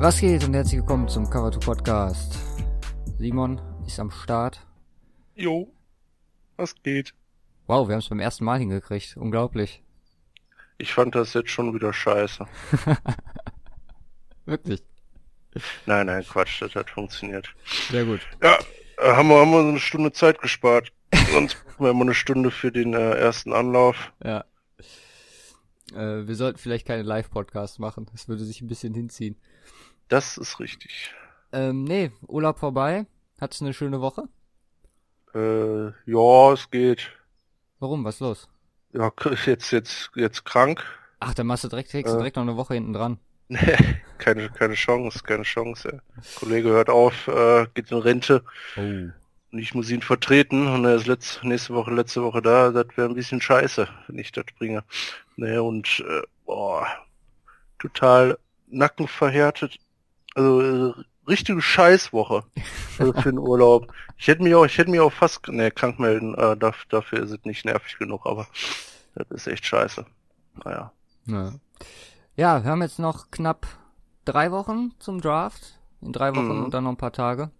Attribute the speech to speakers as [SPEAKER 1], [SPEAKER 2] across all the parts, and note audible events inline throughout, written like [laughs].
[SPEAKER 1] Was geht und herzlich willkommen zum Cover 2 Podcast. Simon ist am Start.
[SPEAKER 2] Jo, was geht?
[SPEAKER 1] Wow, wir haben es beim ersten Mal hingekriegt. Unglaublich.
[SPEAKER 2] Ich fand das jetzt schon wieder scheiße. [laughs]
[SPEAKER 1] Wirklich.
[SPEAKER 2] Nein, nein, Quatsch, das hat funktioniert.
[SPEAKER 1] Sehr gut.
[SPEAKER 2] Ja, äh, haben wir, haben wir so eine Stunde Zeit gespart. [laughs] Sonst brauchen wir immer eine Stunde für den äh, ersten Anlauf.
[SPEAKER 1] Ja. Äh, wir sollten vielleicht keine Live-Podcasts machen. Das würde sich ein bisschen hinziehen.
[SPEAKER 2] Das ist richtig.
[SPEAKER 1] Ähm, nee, Urlaub vorbei. Hattest du eine schöne Woche?
[SPEAKER 2] Äh, ja, es geht.
[SPEAKER 1] Warum? Was ist los?
[SPEAKER 2] Ja, jetzt, jetzt, jetzt krank.
[SPEAKER 1] Ach, dann machst du direkt, kriegst du
[SPEAKER 2] Äh.
[SPEAKER 1] direkt noch eine Woche hinten dran.
[SPEAKER 2] Nee, keine, keine Chance, keine Chance. Kollege hört auf, äh, geht in Rente
[SPEAKER 1] Oh.
[SPEAKER 2] und ich muss ihn vertreten und er ist letzt, nächste Woche, letzte Woche da. Das wäre ein bisschen scheiße, wenn ich das bringe. Nee, und äh, boah, total nackenverhärtet. Also äh, richtige Scheißwoche also für den Urlaub. Ich hätte mich auch, ich hätte mich auch fast, nee, krank melden. Äh, dafür, dafür ist es nicht nervig genug, aber das ist echt scheiße. Naja.
[SPEAKER 1] Ja. ja, wir haben jetzt noch knapp drei Wochen zum Draft. In drei Wochen
[SPEAKER 2] Mhm.
[SPEAKER 1] und dann noch ein paar Tage.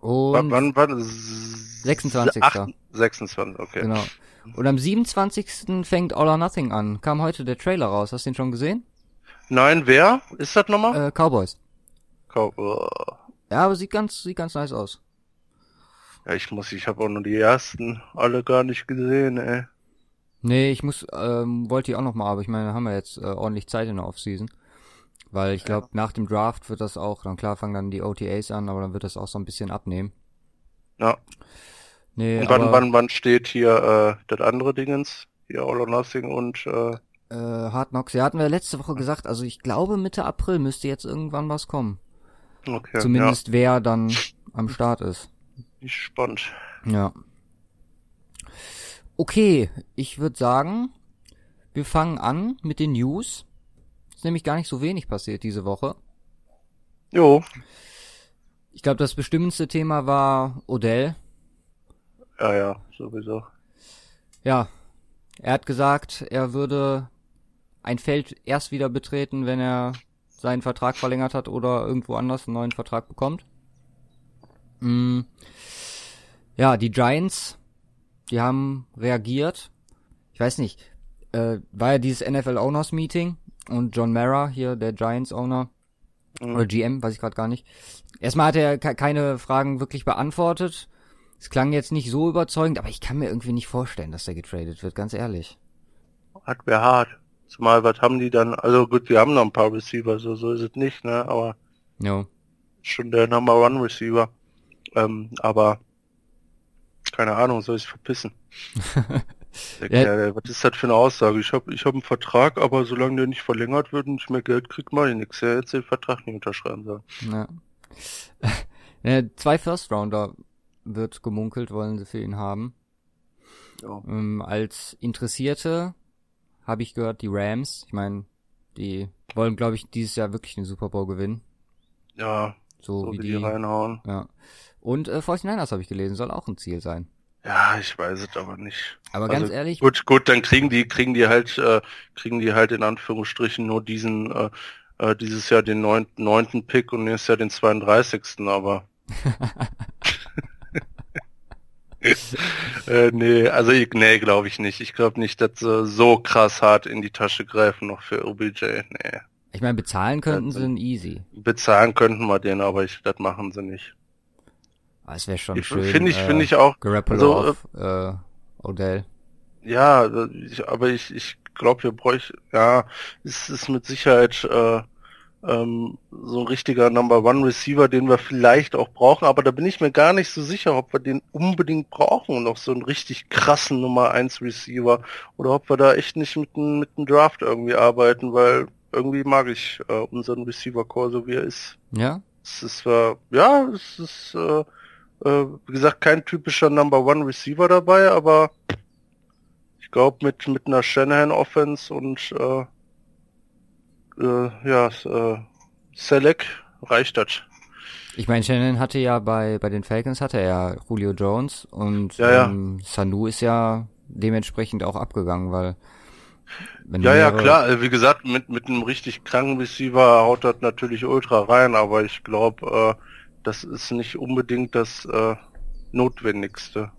[SPEAKER 2] Wann,
[SPEAKER 1] Und
[SPEAKER 2] wann, wann?
[SPEAKER 1] 26..
[SPEAKER 2] 26, okay.
[SPEAKER 1] Genau. Und am 27. fängt All or Nothing an. Kam heute der Trailer raus. Hast du den schon gesehen?
[SPEAKER 2] Nein, wer? Ist das nochmal?
[SPEAKER 1] Äh, Cowboys.
[SPEAKER 2] Kau- äh,
[SPEAKER 1] Ja, aber sieht ganz, sieht ganz nice aus.
[SPEAKER 2] Ja, ich muss, ich habe auch nur die ersten alle gar nicht gesehen, ey.
[SPEAKER 1] Nee, ich muss, ähm, wollte ich auch noch mal, aber ich meine, haben wir jetzt äh, ordentlich Zeit in der Offseason. Weil ich glaube, nach dem Draft wird das auch, dann klar fangen dann die OTAs an, aber dann wird das auch so ein bisschen abnehmen.
[SPEAKER 2] Ja.
[SPEAKER 1] Nee,
[SPEAKER 2] Und wann,
[SPEAKER 1] aber,
[SPEAKER 2] wann, wann steht hier äh, das andere Dingens? Hier All or Nothing und äh,
[SPEAKER 1] äh, Hard Knocks, ja, hatten wir letzte Woche gesagt, also ich glaube Mitte April müsste jetzt irgendwann was kommen.
[SPEAKER 2] Okay.
[SPEAKER 1] Zumindest wer dann am Start ist.
[SPEAKER 2] Ja, ich spannend.
[SPEAKER 1] Ja. Okay, ich würde sagen, wir fangen an mit den News. Ist nämlich gar nicht so wenig passiert diese Woche.
[SPEAKER 2] Jo,
[SPEAKER 1] Ich glaube, das bestimmendste Thema war Odell.
[SPEAKER 2] ja, ja, sowieso.
[SPEAKER 1] Ja, er hat gesagt, er würde ein Feld erst wieder betreten, wenn er seinen Vertrag verlängert hat oder irgendwo anders einen neuen Vertrag bekommt. Mm. Ja, die Giants, die haben reagiert. Ich weiß nicht, äh, war ja dieses NFL Owners Meeting und John Mara, hier der Giants Owner,
[SPEAKER 2] Mhm.
[SPEAKER 1] oder GM, weiß ich gerade gar nicht. Erstmal hat er ke- keine Fragen wirklich beantwortet. Es klang jetzt nicht so überzeugend, aber ich kann mir irgendwie nicht vorstellen, dass der getradet wird, ganz ehrlich.
[SPEAKER 2] Hat wer hart. Zumal, was haben die dann? Also gut, wir haben noch ein paar Receiver, so, so ist es nicht, ne? Aber
[SPEAKER 1] No.
[SPEAKER 2] schon der Number One Receiver. Ähm, aber keine Ahnung, soll ich verpissen. [laughs]
[SPEAKER 1] Ja.
[SPEAKER 2] Was ist das für eine Aussage? Ich habe ich hab einen Vertrag, aber solange der nicht verlängert wird und ich mehr Geld krieg, mache ich nichts. Er hätte den Vertrag nicht unterschreiben sollen.
[SPEAKER 1] Ja. [laughs] ja, zwei First Rounder wird gemunkelt, wollen sie für ihn haben.
[SPEAKER 2] Ja.
[SPEAKER 1] Ähm, als Interessierte habe ich gehört, die Rams. Ich meine, die wollen, glaube ich, dieses Jahr wirklich den Super Bowl gewinnen.
[SPEAKER 2] Ja,
[SPEAKER 1] So,
[SPEAKER 2] so
[SPEAKER 1] wie
[SPEAKER 2] wie
[SPEAKER 1] die.
[SPEAKER 2] die reinhauen.
[SPEAKER 1] ja. Und äh, 49ers habe ich gelesen, soll auch ein Ziel sein.
[SPEAKER 2] Ja, ich weiß es aber nicht.
[SPEAKER 1] Aber
[SPEAKER 2] Also,
[SPEAKER 1] ganz ehrlich,
[SPEAKER 2] Gut, gut, dann kriegen die, kriegen die halt, äh, kriegen die halt in Anführungsstrichen nur diesen, äh, äh, dieses Jahr den neunten, neunten Pick und nächstes Jahr den 32. Aber [laughs] äh, nee, also ich, nee, glaube ich nicht. Ich glaube nicht, dass sie so krass hart in die Tasche greifen noch für OBJ. Nee.
[SPEAKER 1] ich meine, bezahlen könnten
[SPEAKER 2] Ja,
[SPEAKER 1] sie ihn easy.
[SPEAKER 2] Bezahlen könnten wir den, aber ich, das machen sie nicht.
[SPEAKER 1] Aber es wäre schon
[SPEAKER 2] Ich-
[SPEAKER 1] schön.
[SPEAKER 2] Finde ich,
[SPEAKER 1] äh,
[SPEAKER 2] finde ich auch.
[SPEAKER 1] Garoppolo
[SPEAKER 2] also,
[SPEAKER 1] auf äh, Odell.
[SPEAKER 2] Ja, ich, aber ich, ich glaube, wir bräuchten, ja, es ist mit Sicherheit äh, ähm, so ein richtiger Number One Receiver, den wir vielleicht auch brauchen, aber da bin ich mir gar nicht so sicher, ob wir den unbedingt brauchen, noch so einen richtig krassen Nummer eins Receiver, oder ob wir da echt nicht mit dem mit dem Draft irgendwie arbeiten, weil irgendwie mag ich äh, unseren Receiver Core so wie er ist.
[SPEAKER 1] Ja?
[SPEAKER 2] Es ist äh, ja, es ist äh, äh, wie gesagt kein typischer Number One Receiver dabei, aber ich glaube mit mit einer Shanahan Offense und äh, äh, ja äh, Select reicht das.
[SPEAKER 1] Ich meine, Shannon hatte ja bei, bei den Falcons hatte er ja Julio Jones und
[SPEAKER 2] Ja, ja.
[SPEAKER 1] Ähm, Sanu ist ja dementsprechend auch abgegangen, weil Wenn
[SPEAKER 2] Ja, ja, klar. äh, Wie gesagt, mit, mit einem richtig kranken Receiver haut das natürlich ultra rein, aber ich glaube, äh, das ist nicht unbedingt das äh, Notwendigste,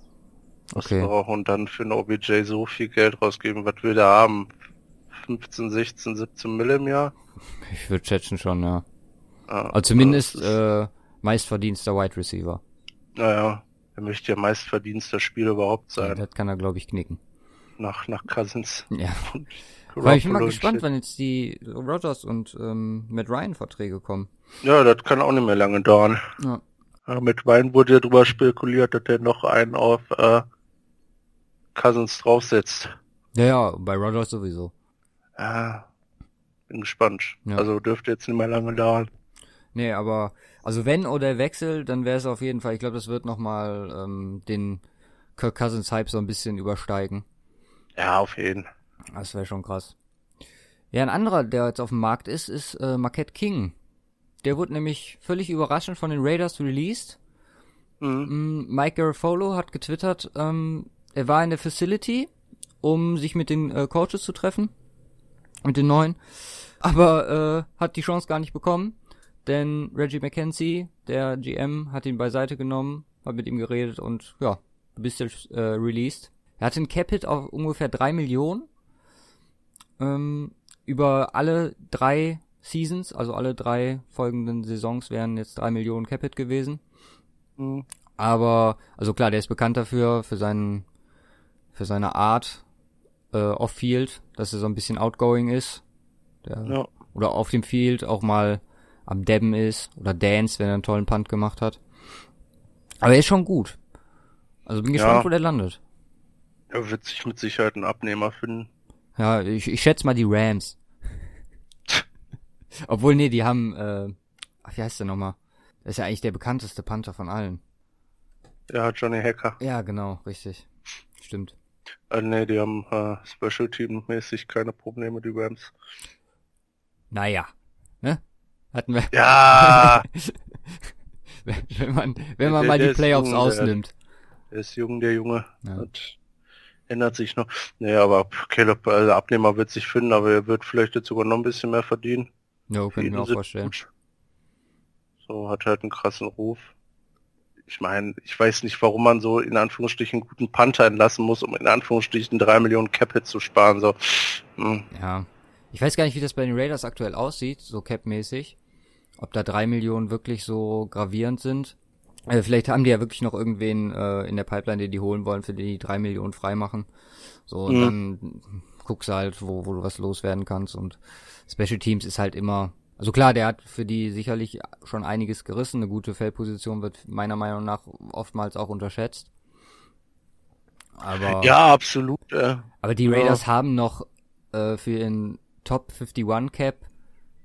[SPEAKER 2] was
[SPEAKER 1] Okay.
[SPEAKER 2] wir brauchen. Und dann für einen OBJ so viel Geld rausgeben, was wir da haben. 15, 16, 17 Mille im Jahr.
[SPEAKER 1] Ich würde schätzen schon, ja.
[SPEAKER 2] Ja,
[SPEAKER 1] Also zumindest äh, meistverdienster Wide Receiver.
[SPEAKER 2] Naja, er möchte ja meistverdienster Spieler überhaupt
[SPEAKER 1] Ja,
[SPEAKER 2] sein.
[SPEAKER 1] das kann er, glaube ich, knicken.
[SPEAKER 2] Nach, nach Cousins.
[SPEAKER 1] Ja. [laughs] Weil ich bin mal gespannt,
[SPEAKER 2] shit.
[SPEAKER 1] wann jetzt die Rogers und ähm, Matt Ryan Verträge kommen.
[SPEAKER 2] Ja, das kann auch nicht mehr lange dauern.
[SPEAKER 1] Ja.
[SPEAKER 2] Ja, mit Wein wurde ja drüber spekuliert, dass er noch einen auf äh, Cousins draufsetzt.
[SPEAKER 1] Ja, ja, bei Rogers sowieso.
[SPEAKER 2] Ja, bin gespannt.
[SPEAKER 1] Ja.
[SPEAKER 2] Also dürfte jetzt nicht mehr lange dauern.
[SPEAKER 1] Nee, aber also wenn oder Wechsel, dann wäre es auf jeden Fall, ich glaube, das wird nochmal ähm, den Kirk Cousins Hype so ein bisschen übersteigen.
[SPEAKER 2] Ja, auf jeden.
[SPEAKER 1] Das wäre schon krass. Ja, ein anderer, der jetzt auf dem Markt ist, ist äh, Marquette King. Der wurde nämlich völlig überraschend von den Raiders released.
[SPEAKER 2] Mhm.
[SPEAKER 1] Mm, Mike Garofolo hat getwittert, ähm, er war in der Facility, um sich mit den äh, Coaches zu treffen, mit den neuen, aber äh, hat die Chance gar nicht bekommen, denn Reggie McKenzie, der GM, hat ihn beiseite genommen, hat mit ihm geredet und ja, du bist jetzt äh, released. Er hatte ein Cap-Hit auf ungefähr drei Millionen ähm, über alle drei Seasons, also alle drei folgenden Saisons wären jetzt drei Millionen Cap-Hit gewesen.
[SPEAKER 2] Mhm.
[SPEAKER 1] Aber, also klar, der ist bekannt dafür, für seinen, für seine Art äh, off-Field, dass er so ein bisschen outgoing ist. Der,
[SPEAKER 2] Ja.
[SPEAKER 1] Oder auf dem Field auch mal am Dabben ist oder Dance, wenn er einen tollen Punt gemacht hat. Aber er ist schon gut. Also bin gespannt,
[SPEAKER 2] Ja.
[SPEAKER 1] wo der landet.
[SPEAKER 2] Er wird sich mit Sicherheit einen Abnehmer finden.
[SPEAKER 1] Ja, ich, ich schätze mal die Rams. [laughs] Obwohl, nee, die haben, äh, ach, wie heißt der nochmal? Das ist ja eigentlich der bekannteste Panther von allen.
[SPEAKER 2] Hat Johnny Hacker.
[SPEAKER 1] Ja, genau, richtig. Stimmt.
[SPEAKER 2] Äh, nee, die haben äh, Special Team mäßig keine Probleme, die Rams.
[SPEAKER 1] Naja, ne? Hatten wir,
[SPEAKER 2] Ja, [laughs]
[SPEAKER 1] wenn man, wenn man
[SPEAKER 2] Der-
[SPEAKER 1] mal
[SPEAKER 2] der
[SPEAKER 1] die Playoffs
[SPEAKER 2] jung, der-
[SPEAKER 1] ausnimmt.
[SPEAKER 2] er ist jung, der Junge.
[SPEAKER 1] Ja.
[SPEAKER 2] Das ändert sich noch. Nee, aber Caleb, also Abnehmer wird sich finden, aber er wird vielleicht jetzt sogar noch ein bisschen mehr verdienen. Für
[SPEAKER 1] könnte ich mir auch vorstellen.
[SPEAKER 2] gut. So, hat halt einen krassen Ruf. Ich meine, ich weiß nicht, warum man so in Anführungsstrichen einen guten Panther entlassen muss, um in Anführungsstrichen drei Millionen Cap-Hit zu sparen. So, hm.
[SPEAKER 1] Ja. Ich weiß gar nicht, wie das bei den Raiders aktuell aussieht, so cap-mäßig. Ob da drei Millionen wirklich so gravierend sind. Äh, vielleicht haben die ja wirklich noch irgendwen äh, in der Pipeline, den die holen wollen, für die die drei Millionen freimachen. So, und
[SPEAKER 2] Mhm.
[SPEAKER 1] dann guckst du halt, wo, wo du was loswerden kannst. Und Special Teams ist halt immer. Also klar, der hat für die sicherlich schon einiges gerissen. Eine gute Feldposition wird meiner Meinung nach oftmals auch unterschätzt. Aber
[SPEAKER 2] ja, absolut. Äh,
[SPEAKER 1] aber die
[SPEAKER 2] Ja.
[SPEAKER 1] Raiders haben noch äh, für ihren Top 51 Cap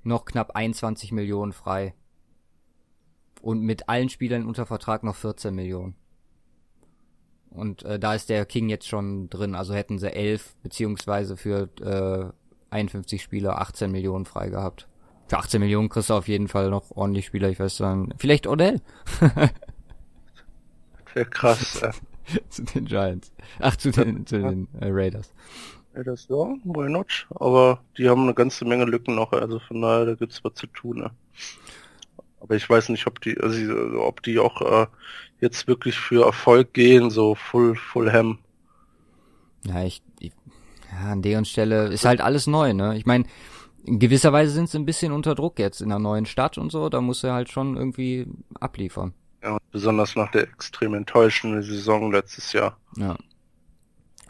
[SPEAKER 1] noch knapp 21 Millionen frei. Und mit allen Spielern unter Vertrag noch 14 Millionen. Und äh, da ist der King jetzt schon drin. Also hätten sie 11 beziehungsweise für äh, 51 Spieler 18 Millionen frei gehabt. Für 18 Millionen kriegst du auf jeden Fall noch ordentlich Spieler. Ich weiß dann, vielleicht Odell [laughs]
[SPEAKER 2] wäre krass. [laughs] Äh.
[SPEAKER 1] zu den Giants. Ach, zu den, zu den äh, Raiders.
[SPEAKER 2] Ja, das ja, why not? Aber die haben eine ganze Menge Lücken noch, also von daher, da gibt's was zu tun. Ne? Aber ich weiß nicht, ob die, also, ob die auch äh, jetzt wirklich für Erfolg gehen, so full, full ham.
[SPEAKER 1] Ja, ich, ich ja, an deren Stelle ist halt alles neu, ne? Ich meine, in gewisser Weise sind sie ein bisschen unter Druck jetzt in einer neuen Stadt und so, da muss er halt schon irgendwie abliefern.
[SPEAKER 2] Ja, besonders nach der extrem enttäuschenden Saison letztes Jahr.
[SPEAKER 1] Ja.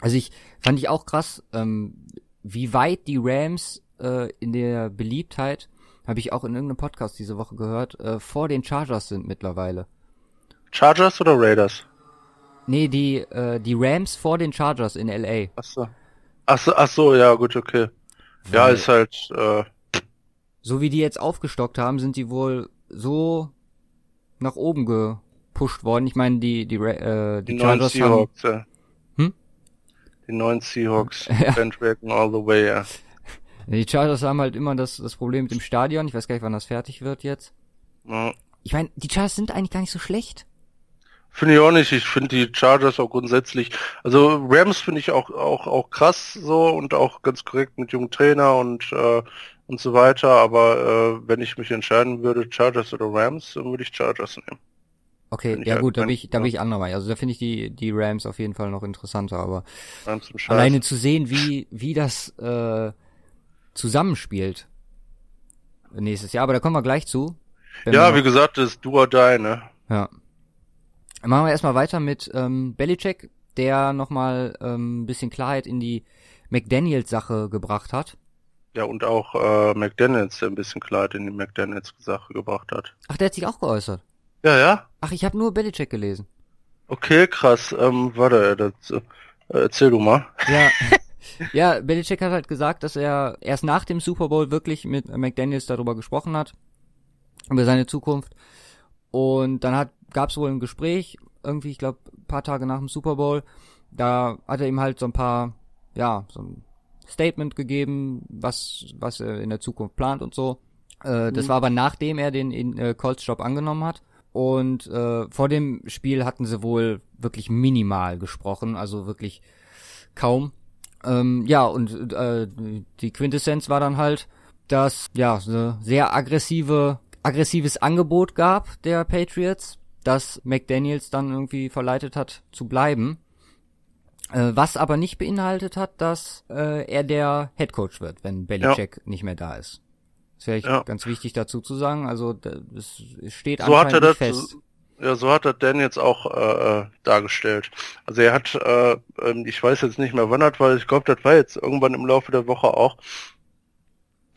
[SPEAKER 1] Also ich fand ich auch krass, ähm, wie weit die Rams äh, in der Beliebtheit, habe ich auch in irgendeinem Podcast diese Woche gehört, äh, vor den Chargers sind mittlerweile.
[SPEAKER 2] Chargers oder Raiders?
[SPEAKER 1] Nee, die äh, die Rams vor den Chargers in LA.
[SPEAKER 2] Ach so. Ach so, ach so, ja, gut, okay. Ja, ist halt, äh,
[SPEAKER 1] so wie die jetzt aufgestockt haben, sind die wohl so nach oben gepusht worden. Ich meine, die die äh,
[SPEAKER 2] die,
[SPEAKER 1] die
[SPEAKER 2] neuen
[SPEAKER 1] Chargers haben
[SPEAKER 2] Seahawks, ja.
[SPEAKER 1] Hm?
[SPEAKER 2] Die neuen Seahawks, [laughs]
[SPEAKER 1] Ja.
[SPEAKER 2] Bandwagon all the way, ja.
[SPEAKER 1] die Chargers haben halt immer das das Problem mit dem Stadion. Ich weiß gar nicht, wann das fertig wird jetzt.
[SPEAKER 2] ja.
[SPEAKER 1] Ich meine, die Chargers sind eigentlich gar nicht so schlecht.
[SPEAKER 2] Finde ich auch nicht. Ich finde die Chargers auch grundsätzlich, also Rams finde ich auch, auch, auch krass so und auch ganz korrekt mit jungen Trainer und, äh, und so weiter. Aber äh, wenn ich mich entscheiden würde, Chargers oder Rams, dann würde ich Chargers nehmen.
[SPEAKER 1] Okay, ja gut, da bin ich, da bin ich anderer Meinung. Also da finde ich die, die Rams auf jeden Fall noch interessanter, aber alleine zu sehen, wie, wie das äh, zusammenspielt nächstes Jahr, aber da kommen wir gleich zu.
[SPEAKER 2] Ja, wie gesagt, das ist du or die, ne?
[SPEAKER 1] Ja. Machen wir erstmal weiter mit ähm, Belichick, der nochmal ähm, ein bisschen Klarheit in die McDaniels-Sache gebracht hat.
[SPEAKER 2] Ja, und auch äh, McDaniels, der ein bisschen Klarheit in die McDaniels-Sache gebracht hat.
[SPEAKER 1] Ach, der hat sich auch geäußert?
[SPEAKER 2] Ja, ja.
[SPEAKER 1] Ach, ich habe nur Belichick gelesen.
[SPEAKER 2] Okay, krass. Ähm, warte, das, äh, erzähl du mal. [laughs]
[SPEAKER 1] Ja. ja, Belichick hat halt gesagt, dass er erst nach dem Super Bowl wirklich mit McDaniels darüber gesprochen hat, über seine Zukunft. Und dann hat gab es wohl ein Gespräch, irgendwie, ich glaube, paar Tage nach dem Super Bowl. Da hat er ihm halt so ein paar, ja, so ein Statement gegeben, was, was er in der Zukunft plant und so. Äh, das mhm. war aber nachdem er den in, äh, Colts Job angenommen hat. Und äh, vor dem Spiel hatten sie wohl wirklich minimal gesprochen, also wirklich kaum. Ähm, ja, und äh, die Quintessenz war dann halt, dass ja eine sehr aggressive, aggressives Angebot gab der Patriots, das McDaniels dann irgendwie verleitet hat zu bleiben. Äh, was aber nicht beinhaltet hat, dass äh, er der Head Coach wird, wenn Belichick ja. nicht mehr da ist. Das wäre ja. ganz wichtig dazu zu sagen. Also es steht
[SPEAKER 2] so hat er das, fest. Ja, so hat er Dan jetzt auch äh, äh, dargestellt. Also er hat, äh, ähm, ich weiß jetzt nicht mehr wann das war, ich glaube, das war jetzt irgendwann im Laufe der Woche auch,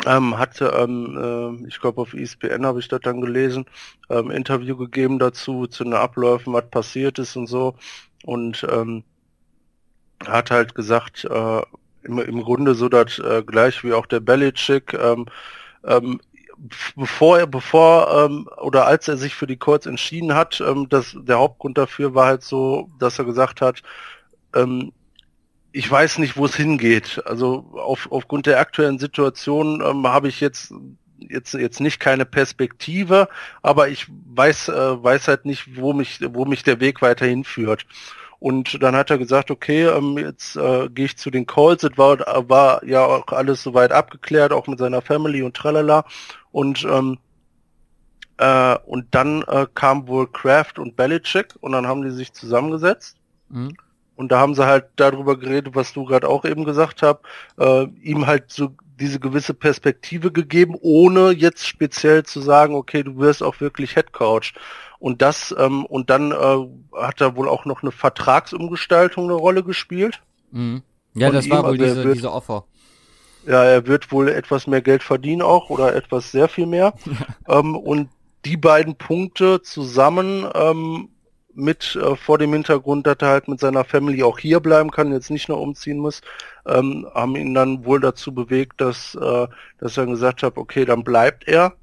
[SPEAKER 2] ähm, hatte, ähm, äh, ich glaube auf ESPN habe ich das dann gelesen, ähm, Interview gegeben dazu, zu den Abläufen, was passiert ist und so. Und ähm, hat halt gesagt, äh, im, im Grunde so das äh, gleich wie auch der Belichick, ähm, ähm, bevor er, bevor ähm, oder als er sich für die Colts entschieden hat, ähm, das, der Hauptgrund dafür war halt so, dass er gesagt hat, ähm, ich weiß nicht, wo es hingeht. Also auf, aufgrund der aktuellen Situation ähm, habe ich jetzt jetzt jetzt nicht keine Perspektive, aber ich weiß äh, weiß halt nicht, wo mich wo mich der Weg weiterhin führt. Und dann hat er gesagt, okay, ähm, jetzt äh, gehe ich zu den Calls. Es war, war ja auch alles soweit abgeklärt, auch mit seiner Family und tralala. Und ähm, äh, und dann äh, kam wohl Kraft und Belichick und dann haben die sich zusammengesetzt. Mhm. Und da haben sie halt darüber geredet, was du gerade auch eben gesagt hast, äh, ihm halt so diese gewisse Perspektive gegeben, ohne jetzt speziell zu sagen, okay, du wirst auch wirklich Head Coach. Und das, ähm, und dann äh, hat da wohl auch noch eine Vertragsumgestaltung eine Rolle gespielt.
[SPEAKER 1] Mhm. Ja, Von das ihm, war wohl diese, wird, diese Offer.
[SPEAKER 2] Ja, er wird wohl etwas mehr Geld verdienen auch oder etwas sehr viel mehr. [laughs] ähm, und die beiden Punkte zusammen ähm, mit äh, vor dem Hintergrund, dass er halt mit seiner Family auch hier bleiben kann, jetzt nicht nur umziehen muss, ähm, haben ihn dann wohl dazu bewegt, dass, äh, dass er gesagt hat, okay, dann bleibt er.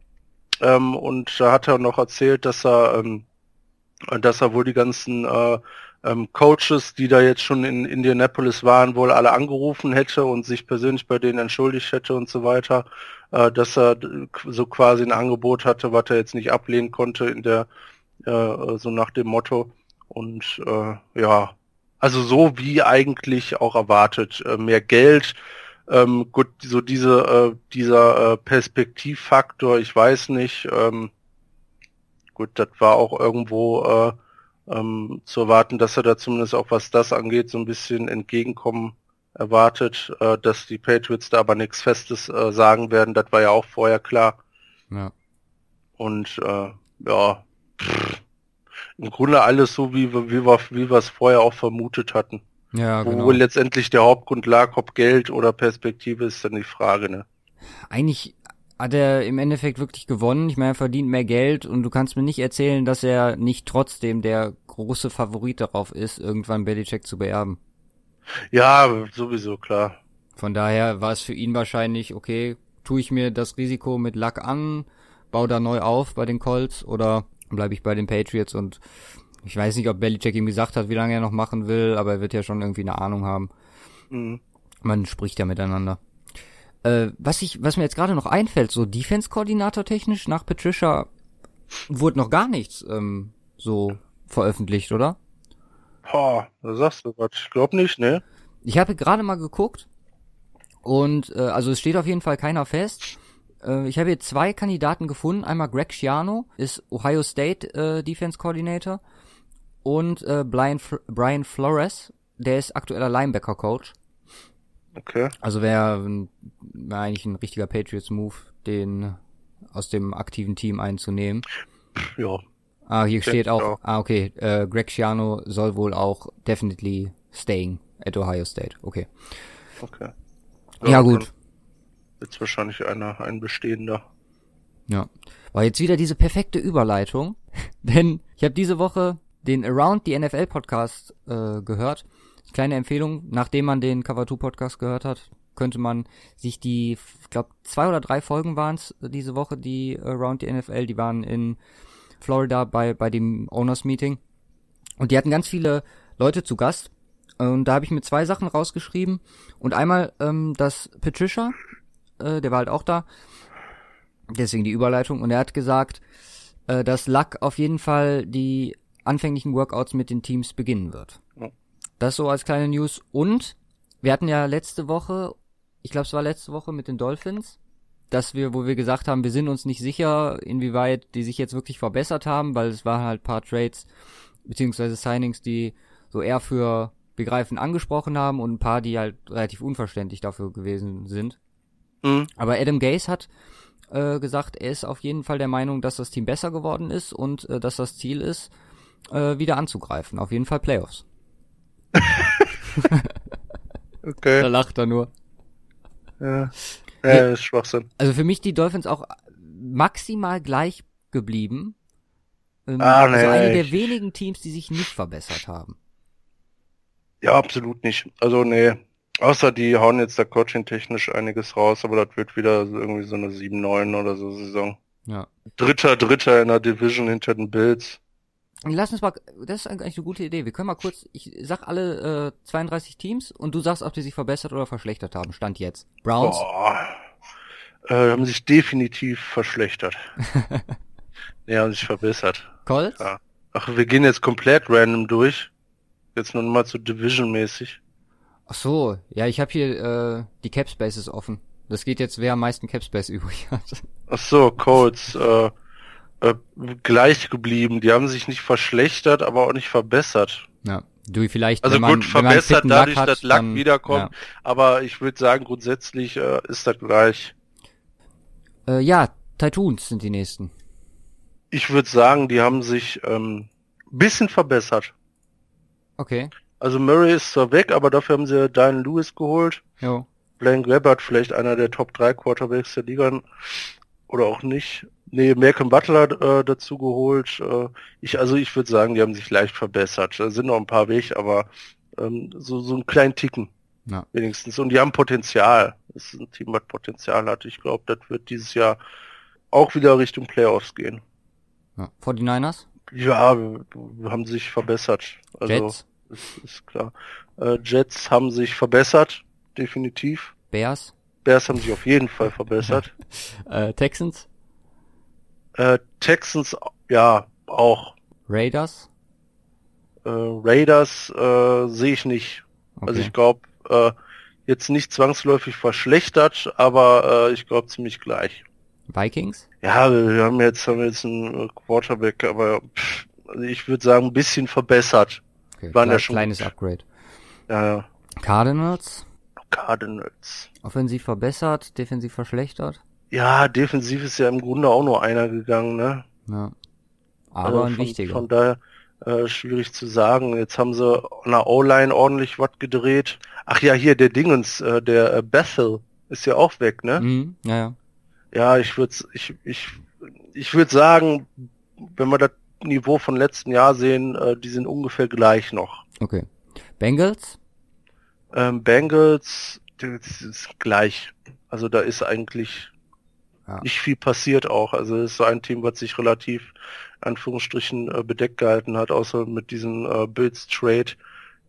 [SPEAKER 2] Ähm, und da hat er noch erzählt, dass er, ähm, dass er wohl die ganzen äh, ähm, Coaches, die da jetzt schon in Indianapolis waren, wohl alle angerufen hätte und sich persönlich bei denen entschuldigt hätte und so weiter, äh, dass er so quasi ein Angebot hatte, was er jetzt nicht ablehnen konnte in der äh, so nach dem Motto und äh, ja, also so wie eigentlich auch erwartet, äh, mehr Geld, ähm, gut, so diese, äh, dieser äh, Perspektivfaktor, ich weiß nicht. Ähm, gut, das war auch irgendwo äh, ähm, zu erwarten, dass er da zumindest auch was das angeht, so ein bisschen entgegenkommen erwartet, äh, dass die Patriots da aber nichts Festes äh, sagen werden. Das war ja auch vorher klar.
[SPEAKER 1] Ja.
[SPEAKER 2] Und äh, ja, im Grunde alles so, wie, wie wir wie wir es vorher auch vermutet hatten.
[SPEAKER 1] Ja,
[SPEAKER 2] Wo genau. letztendlich der Hauptgrund lag, ob Geld oder Perspektive, ist dann die Frage, ne?
[SPEAKER 1] Eigentlich hat er im Endeffekt wirklich gewonnen. Ich meine, er verdient mehr Geld und du kannst mir nicht erzählen, dass er nicht trotzdem der große Favorit darauf ist, irgendwann Belichick zu beerben.
[SPEAKER 2] Ja, sowieso, klar.
[SPEAKER 1] Von daher war es für ihn wahrscheinlich, okay, tue ich mir das Risiko mit Luck an, baue da neu auf bei den Colts oder bleibe ich bei den Patriots und ich weiß nicht, ob Belichick ihm gesagt hat, wie lange er noch machen will, aber er wird ja schon irgendwie eine Ahnung haben. Mhm. Man spricht ja miteinander. Äh, was ich, was mir jetzt gerade noch einfällt, so Defense-Koordinator technisch nach Patricia wurde noch gar nichts ähm, so veröffentlicht, oder?
[SPEAKER 2] Boah, da sagst du was. Ich glaub nicht, ne?
[SPEAKER 1] Ich habe gerade mal geguckt und äh, also es steht auf jeden Fall keiner fest. Äh, ich habe hier zwei Kandidaten gefunden. Einmal Greg Schiano ist Ohio State äh, Defense Coordinator und äh, Brian, F Brian Flores, der ist aktueller Linebacker Coach.
[SPEAKER 2] Okay.
[SPEAKER 1] Also wäre wär eigentlich ein richtiger Patriots Move, den aus dem aktiven Team einzunehmen.
[SPEAKER 2] Ja.
[SPEAKER 1] Ah, hier steht auch,
[SPEAKER 2] auch.
[SPEAKER 1] ah, okay, äh, Greg Schiano soll wohl auch definitely staying at Ohio State. Okay.
[SPEAKER 2] Okay.
[SPEAKER 1] Ja, gut.
[SPEAKER 2] Jetzt wahrscheinlich einer, ein bestehender.
[SPEAKER 1] Ja. War jetzt wieder diese perfekte Überleitung, [laughs] denn ich habe diese Woche den Around the NFL Podcast äh, gehört. Kleine Empfehlung, nachdem man den Cover 2 Podcast gehört hat, könnte man sich die, ich glaube, zwei oder drei Folgen waren es diese Woche, die Around the NFL, die waren in Florida bei, bei dem Owners Meeting. Und die hatten ganz viele Leute zu Gast. Und da habe ich mir zwei Sachen rausgeschrieben. Und einmal, ähm, dass Patricia, äh, der war halt auch da, deswegen die Überleitung, und er hat gesagt, äh, dass Luck auf jeden Fall die anfänglichen Workouts mit den Teams beginnen wird.
[SPEAKER 2] Ja.
[SPEAKER 1] Das so als kleine News. Und wir hatten ja letzte Woche, ich glaube es war letzte Woche mit den Dolphins, dass wir, wo wir gesagt haben, wir sind uns nicht sicher, inwieweit die sich jetzt wirklich verbessert haben, weil es waren halt paar Trades beziehungsweise Signings, die so eher für Begreifen angesprochen haben und ein paar, die halt relativ unverständlich dafür gewesen sind.
[SPEAKER 2] Mhm.
[SPEAKER 1] Aber Adam Gase hat äh, gesagt, er ist auf jeden Fall der Meinung, dass das Team besser geworden ist und äh, dass das Ziel ist, äh, wieder anzugreifen. Auf jeden Fall Playoffs. [laughs]
[SPEAKER 2] Okay.
[SPEAKER 1] Da lacht er nur.
[SPEAKER 2] Ja. Ja, ist Schwachsinn.
[SPEAKER 1] Also für mich die Dolphins auch maximal gleich geblieben. Ähm,
[SPEAKER 2] Ah,
[SPEAKER 1] also
[SPEAKER 2] nee,
[SPEAKER 1] eine der
[SPEAKER 2] ich-
[SPEAKER 1] wenigen Teams, die sich nicht verbessert haben.
[SPEAKER 2] Ja, absolut nicht. Also nee. Außer die hauen jetzt da coaching-technisch einiges raus, aber das wird wieder irgendwie so eine 7-9 oder so Saison.
[SPEAKER 1] Ja.
[SPEAKER 2] Dritter, Dritter in der Division hinter den Bills.
[SPEAKER 1] Lass uns mal, das ist eigentlich eine gute Idee. Wir können mal kurz, ich sag alle äh, 32 Teams und du sagst, ob die sich verbessert oder verschlechtert haben. Stand jetzt. Browns,
[SPEAKER 2] Boah. Äh, haben sich definitiv verschlechtert. [laughs] ja, haben sich verbessert.
[SPEAKER 1] Colts,
[SPEAKER 2] Ja. Ach, wir gehen jetzt komplett random durch. Jetzt nur mal so Division-mäßig.
[SPEAKER 1] Ach so, ja, ich habe hier äh, die Cap Spaces offen. Das geht jetzt, wer am meisten Cap Space [laughs] übrig hat.
[SPEAKER 2] Ach so, Colts, äh, äh, gleich geblieben. Die haben sich nicht verschlechtert, aber auch nicht verbessert.
[SPEAKER 1] Ja, du vielleicht.
[SPEAKER 2] Also
[SPEAKER 1] man,
[SPEAKER 2] gut, verbessert dadurch,
[SPEAKER 1] hat,
[SPEAKER 2] dass
[SPEAKER 1] dann-
[SPEAKER 2] wiederkommt. Aber ich würde sagen, grundsätzlich äh, ist das gleich.
[SPEAKER 1] Ja, äh, ja Tytoons sind die nächsten.
[SPEAKER 2] Ich würde sagen, die haben sich ähm, bisschen verbessert.
[SPEAKER 1] Okay,
[SPEAKER 2] Also Murray ist zwar weg, aber dafür haben sie Diane Lewis geholt.
[SPEAKER 1] jo.
[SPEAKER 2] Blaine Gabbard, vielleicht einer der Top 3 Quarterbacks der Liga oder auch nicht. Nee, Malcolm Butler äh, dazu geholt. Äh, ich, also ich würde sagen, die haben sich leicht verbessert. Da sind noch ein paar weg, aber ähm, so, so einen kleinen Ticken
[SPEAKER 1] Ja.
[SPEAKER 2] wenigstens. Und die haben Potenzial. Das ist ein Team, was Potenzial hat. Ich glaube, das wird dieses Jahr auch wieder Richtung Playoffs gehen.
[SPEAKER 1] Ja. 49ers,
[SPEAKER 2] Ja, haben sich verbessert. Also
[SPEAKER 1] Jets,
[SPEAKER 2] ist, ist klar. Äh, Jets haben sich verbessert, definitiv.
[SPEAKER 1] Bears,
[SPEAKER 2] Bears haben sich auf jeden Fall verbessert. [laughs]
[SPEAKER 1] äh, Texans,
[SPEAKER 2] Äh, Texans, ja, auch.
[SPEAKER 1] Raiders.
[SPEAKER 2] Äh, Raiders äh, sehe ich nicht.
[SPEAKER 1] Okay.
[SPEAKER 2] Also ich glaube, äh, jetzt nicht zwangsläufig verschlechtert, aber äh, ich glaube ziemlich gleich.
[SPEAKER 1] Vikings,
[SPEAKER 2] Ja, wir haben jetzt, haben jetzt einen Quarterback, aber pff, also ich würde sagen, ein bisschen verbessert.
[SPEAKER 1] Okay,
[SPEAKER 2] Waren ja
[SPEAKER 1] klei-
[SPEAKER 2] schon
[SPEAKER 1] kleines
[SPEAKER 2] gut.
[SPEAKER 1] Upgrade.
[SPEAKER 2] Ja, ja.
[SPEAKER 1] Cardinals,
[SPEAKER 2] Cardinals.
[SPEAKER 1] offensiv verbessert, defensiv verschlechtert.
[SPEAKER 2] Ja, defensiv ist ja im Grunde auch nur einer gegangen, ne?
[SPEAKER 1] Ja. Aber
[SPEAKER 2] Also
[SPEAKER 1] ein
[SPEAKER 2] von,
[SPEAKER 1] wichtiger.
[SPEAKER 2] Von daher äh, schwierig zu sagen. Jetzt haben sie an der O-Line ordentlich was gedreht. Ach ja, hier der Dingens, äh, der äh, Bethel ist ja auch weg, ne?
[SPEAKER 1] Mhm, ja, ja.
[SPEAKER 2] Ja, ich würde ich ich ich würde sagen, wenn wir das Niveau von letzten Jahr sehen, äh, die sind ungefähr gleich noch.
[SPEAKER 1] Okay. Bengals,
[SPEAKER 2] Ähm, Bengals, das ist gleich. Also da ist eigentlich
[SPEAKER 1] Ja.
[SPEAKER 2] nicht viel passiert auch. Also es ist so ein Team, was sich relativ Anführungsstrichen äh, bedeckt gehalten hat, außer mit diesem äh, Bills Trade,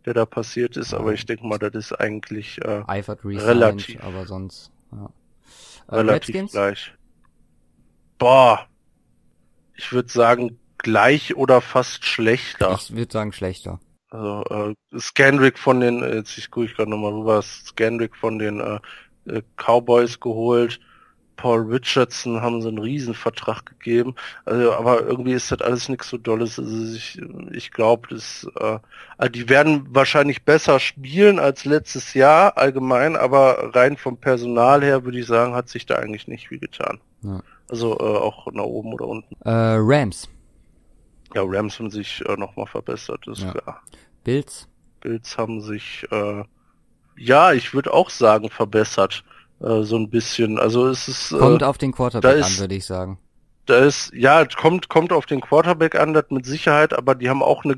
[SPEAKER 2] der da passiert ist. Aber ich denke mal, das ist eigentlich äh,
[SPEAKER 1] Eifert
[SPEAKER 2] Relativ.
[SPEAKER 1] aber sonst, ja. Äh,
[SPEAKER 2] relativ
[SPEAKER 1] Redskins,
[SPEAKER 2] gleich. Boah, ich würde sagen gleich oder fast schlechter.
[SPEAKER 1] Ich würde sagen schlechter.
[SPEAKER 2] Also äh, Scandrick von den, jetzt ich gucke ich gerade nochmal rüber, Scandrick von den äh, äh, Cowboys geholt. Paul Richardson haben sie einen Riesenvertrag gegeben. Also, aber irgendwie ist das alles nichts so Dolles. Also ich, ich glaube, das, äh, also die werden wahrscheinlich besser spielen als letztes Jahr allgemein, aber rein vom Personal her würde ich sagen, hat sich da eigentlich nicht viel getan. Ja. Also äh, auch nach oben oder unten.
[SPEAKER 1] Äh, Rams.
[SPEAKER 2] Ja, Rams haben sich äh, nochmal verbessert, ist ja. klar.
[SPEAKER 1] Bills.
[SPEAKER 2] Bills haben sich, äh, ja, ich würde auch sagen, verbessert. Äh, so ein bisschen. Also es ist.
[SPEAKER 1] Äh, kommt auf den Quarterback an, würde ich sagen.
[SPEAKER 2] Da ist, ja, kommt, kommt auf den Quarterback an, das mit Sicherheit, aber die haben auch eine,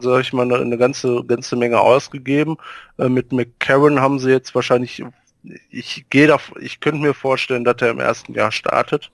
[SPEAKER 2] sag ich mal, eine, eine ganze, ganze Menge ausgegeben. Äh, mit McCarron haben sie jetzt wahrscheinlich, ich gehe da, ich könnte mir vorstellen, dass er im ersten Jahr startet.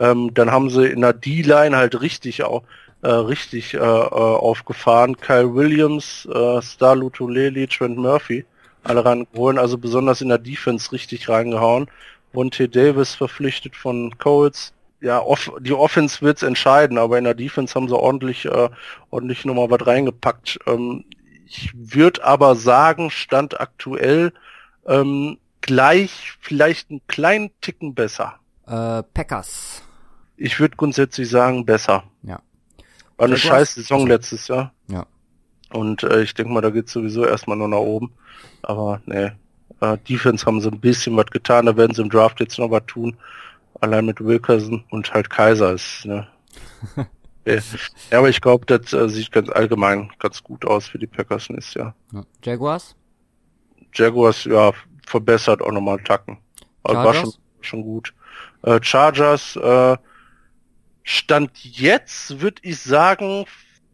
[SPEAKER 2] Ähm, dann haben sie in der D-Line halt richtig auch, äh, richtig äh, äh, aufgefahren. Kyle Williams, äh, Star Lutuleli, Trent Murphy alle rangeholt, also besonders in der Defense richtig reingehauen. Monte Davis verpflichtet von Coles. Ja, off die Offense wird's entscheiden, aber in der Defense haben sie ordentlich, äh, ordentlich nochmal was reingepackt. Ähm, ich würde aber sagen, Stand aktuell ähm, gleich vielleicht einen kleinen Ticken besser.
[SPEAKER 1] Äh, Packers.
[SPEAKER 2] Ich würde grundsätzlich sagen, besser.
[SPEAKER 1] Ja.
[SPEAKER 2] War eine scheiß Saison letztes Jahr.
[SPEAKER 1] Ja.
[SPEAKER 2] Und äh, ich denke mal, da geht's sowieso erstmal nur nach oben. Aber ne, äh, Defense haben sie ein bisschen was getan, da werden sie im Draft jetzt noch was tun. Allein mit Wilkerson und halt Kaiser ist, ne. [laughs] ja, aber ich glaube, das äh, sieht ganz allgemein ganz gut aus für die Packers nächstes Jahr.
[SPEAKER 1] Ja. Jaguars?
[SPEAKER 2] Jaguars, ja, verbessert auch nochmal Tacken. Also war schon, schon gut. Äh, Chargers, äh, Stand jetzt würde ich sagen,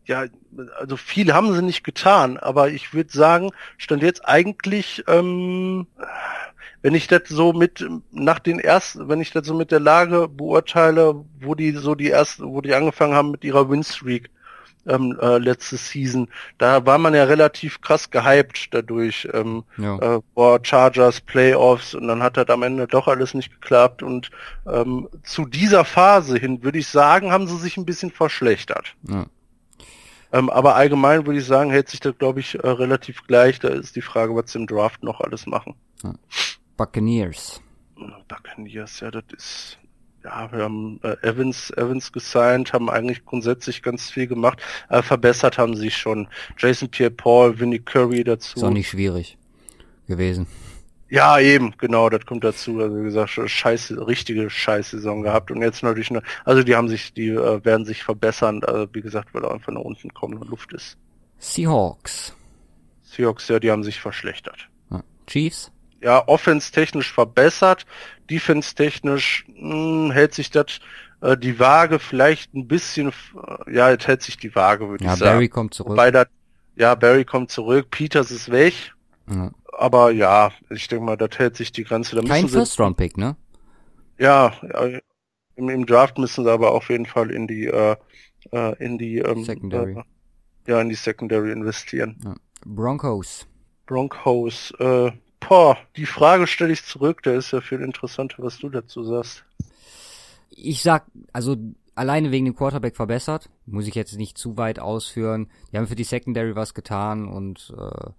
[SPEAKER 2] ja, also viel haben sie nicht getan, aber ich würde sagen, stand jetzt eigentlich, ähm, wenn ich das so mit nach den ersten, wenn ich das so mit der Lage beurteile, wo die so die ersten, wo die angefangen haben mit ihrer Winstreak ähm, äh, letzte Season, da war man ja relativ krass gehypt dadurch, ähm, ja. äh, vor Chargers, Playoffs und dann hat das am Ende doch alles nicht geklappt und ähm, zu dieser Phase hin würde ich sagen, haben sie sich ein bisschen verschlechtert. Ja. Ähm, aber allgemein würde ich sagen, hält sich das, glaube ich, äh, relativ gleich. Da ist die Frage, was sie im Draft noch alles machen.
[SPEAKER 1] Ja. Buccaneers.
[SPEAKER 2] Buccaneers, ja, das ist ja, wir haben äh, Evans, Evans gesigned, haben eigentlich grundsätzlich ganz viel gemacht. Äh, verbessert haben sie schon. Jason Pierre-Paul, Vinnie Curry dazu.
[SPEAKER 1] Ist auch nicht schwierig gewesen.
[SPEAKER 2] Ja, eben, genau, das kommt dazu. Also wie gesagt, scheiße, richtige Scheißsaison gehabt und jetzt natürlich eine, also die haben sich, die äh, werden sich verbessern, also wie gesagt, weil da einfach nach unten kommende Luft ist.
[SPEAKER 1] Seahawks.
[SPEAKER 2] Seahawks, ja, die haben sich verschlechtert.
[SPEAKER 1] Chiefs?
[SPEAKER 2] Ja, offense-technisch verbessert, defense-technisch hm, hält sich das äh, die Waage vielleicht ein bisschen, äh, ja, jetzt hält sich die Waage, würde
[SPEAKER 1] ja,
[SPEAKER 2] ich sagen.
[SPEAKER 1] Barry kommt zurück.
[SPEAKER 2] Wobei dat, ja, Barry kommt zurück, Peters ist weg. Ja aber ja, ich denke mal, das hält sich die Grenze. Da
[SPEAKER 1] Kein First-Round-Pick, ne?
[SPEAKER 2] Ja, ja im, im, Draft müssen sie aber auf jeden Fall in die äh, äh in die ähm,
[SPEAKER 1] Secondary.
[SPEAKER 2] Äh, ja, in die Secondary investieren. Ja.
[SPEAKER 1] Broncos.
[SPEAKER 2] Broncos, äh, boah, die Frage stelle ich zurück, der ist ja viel interessanter, was du dazu sagst.
[SPEAKER 1] Ich sag, also alleine wegen dem Quarterback verbessert. Muss ich jetzt nicht zu weit ausführen. Die haben für die Secondary was getan und äh,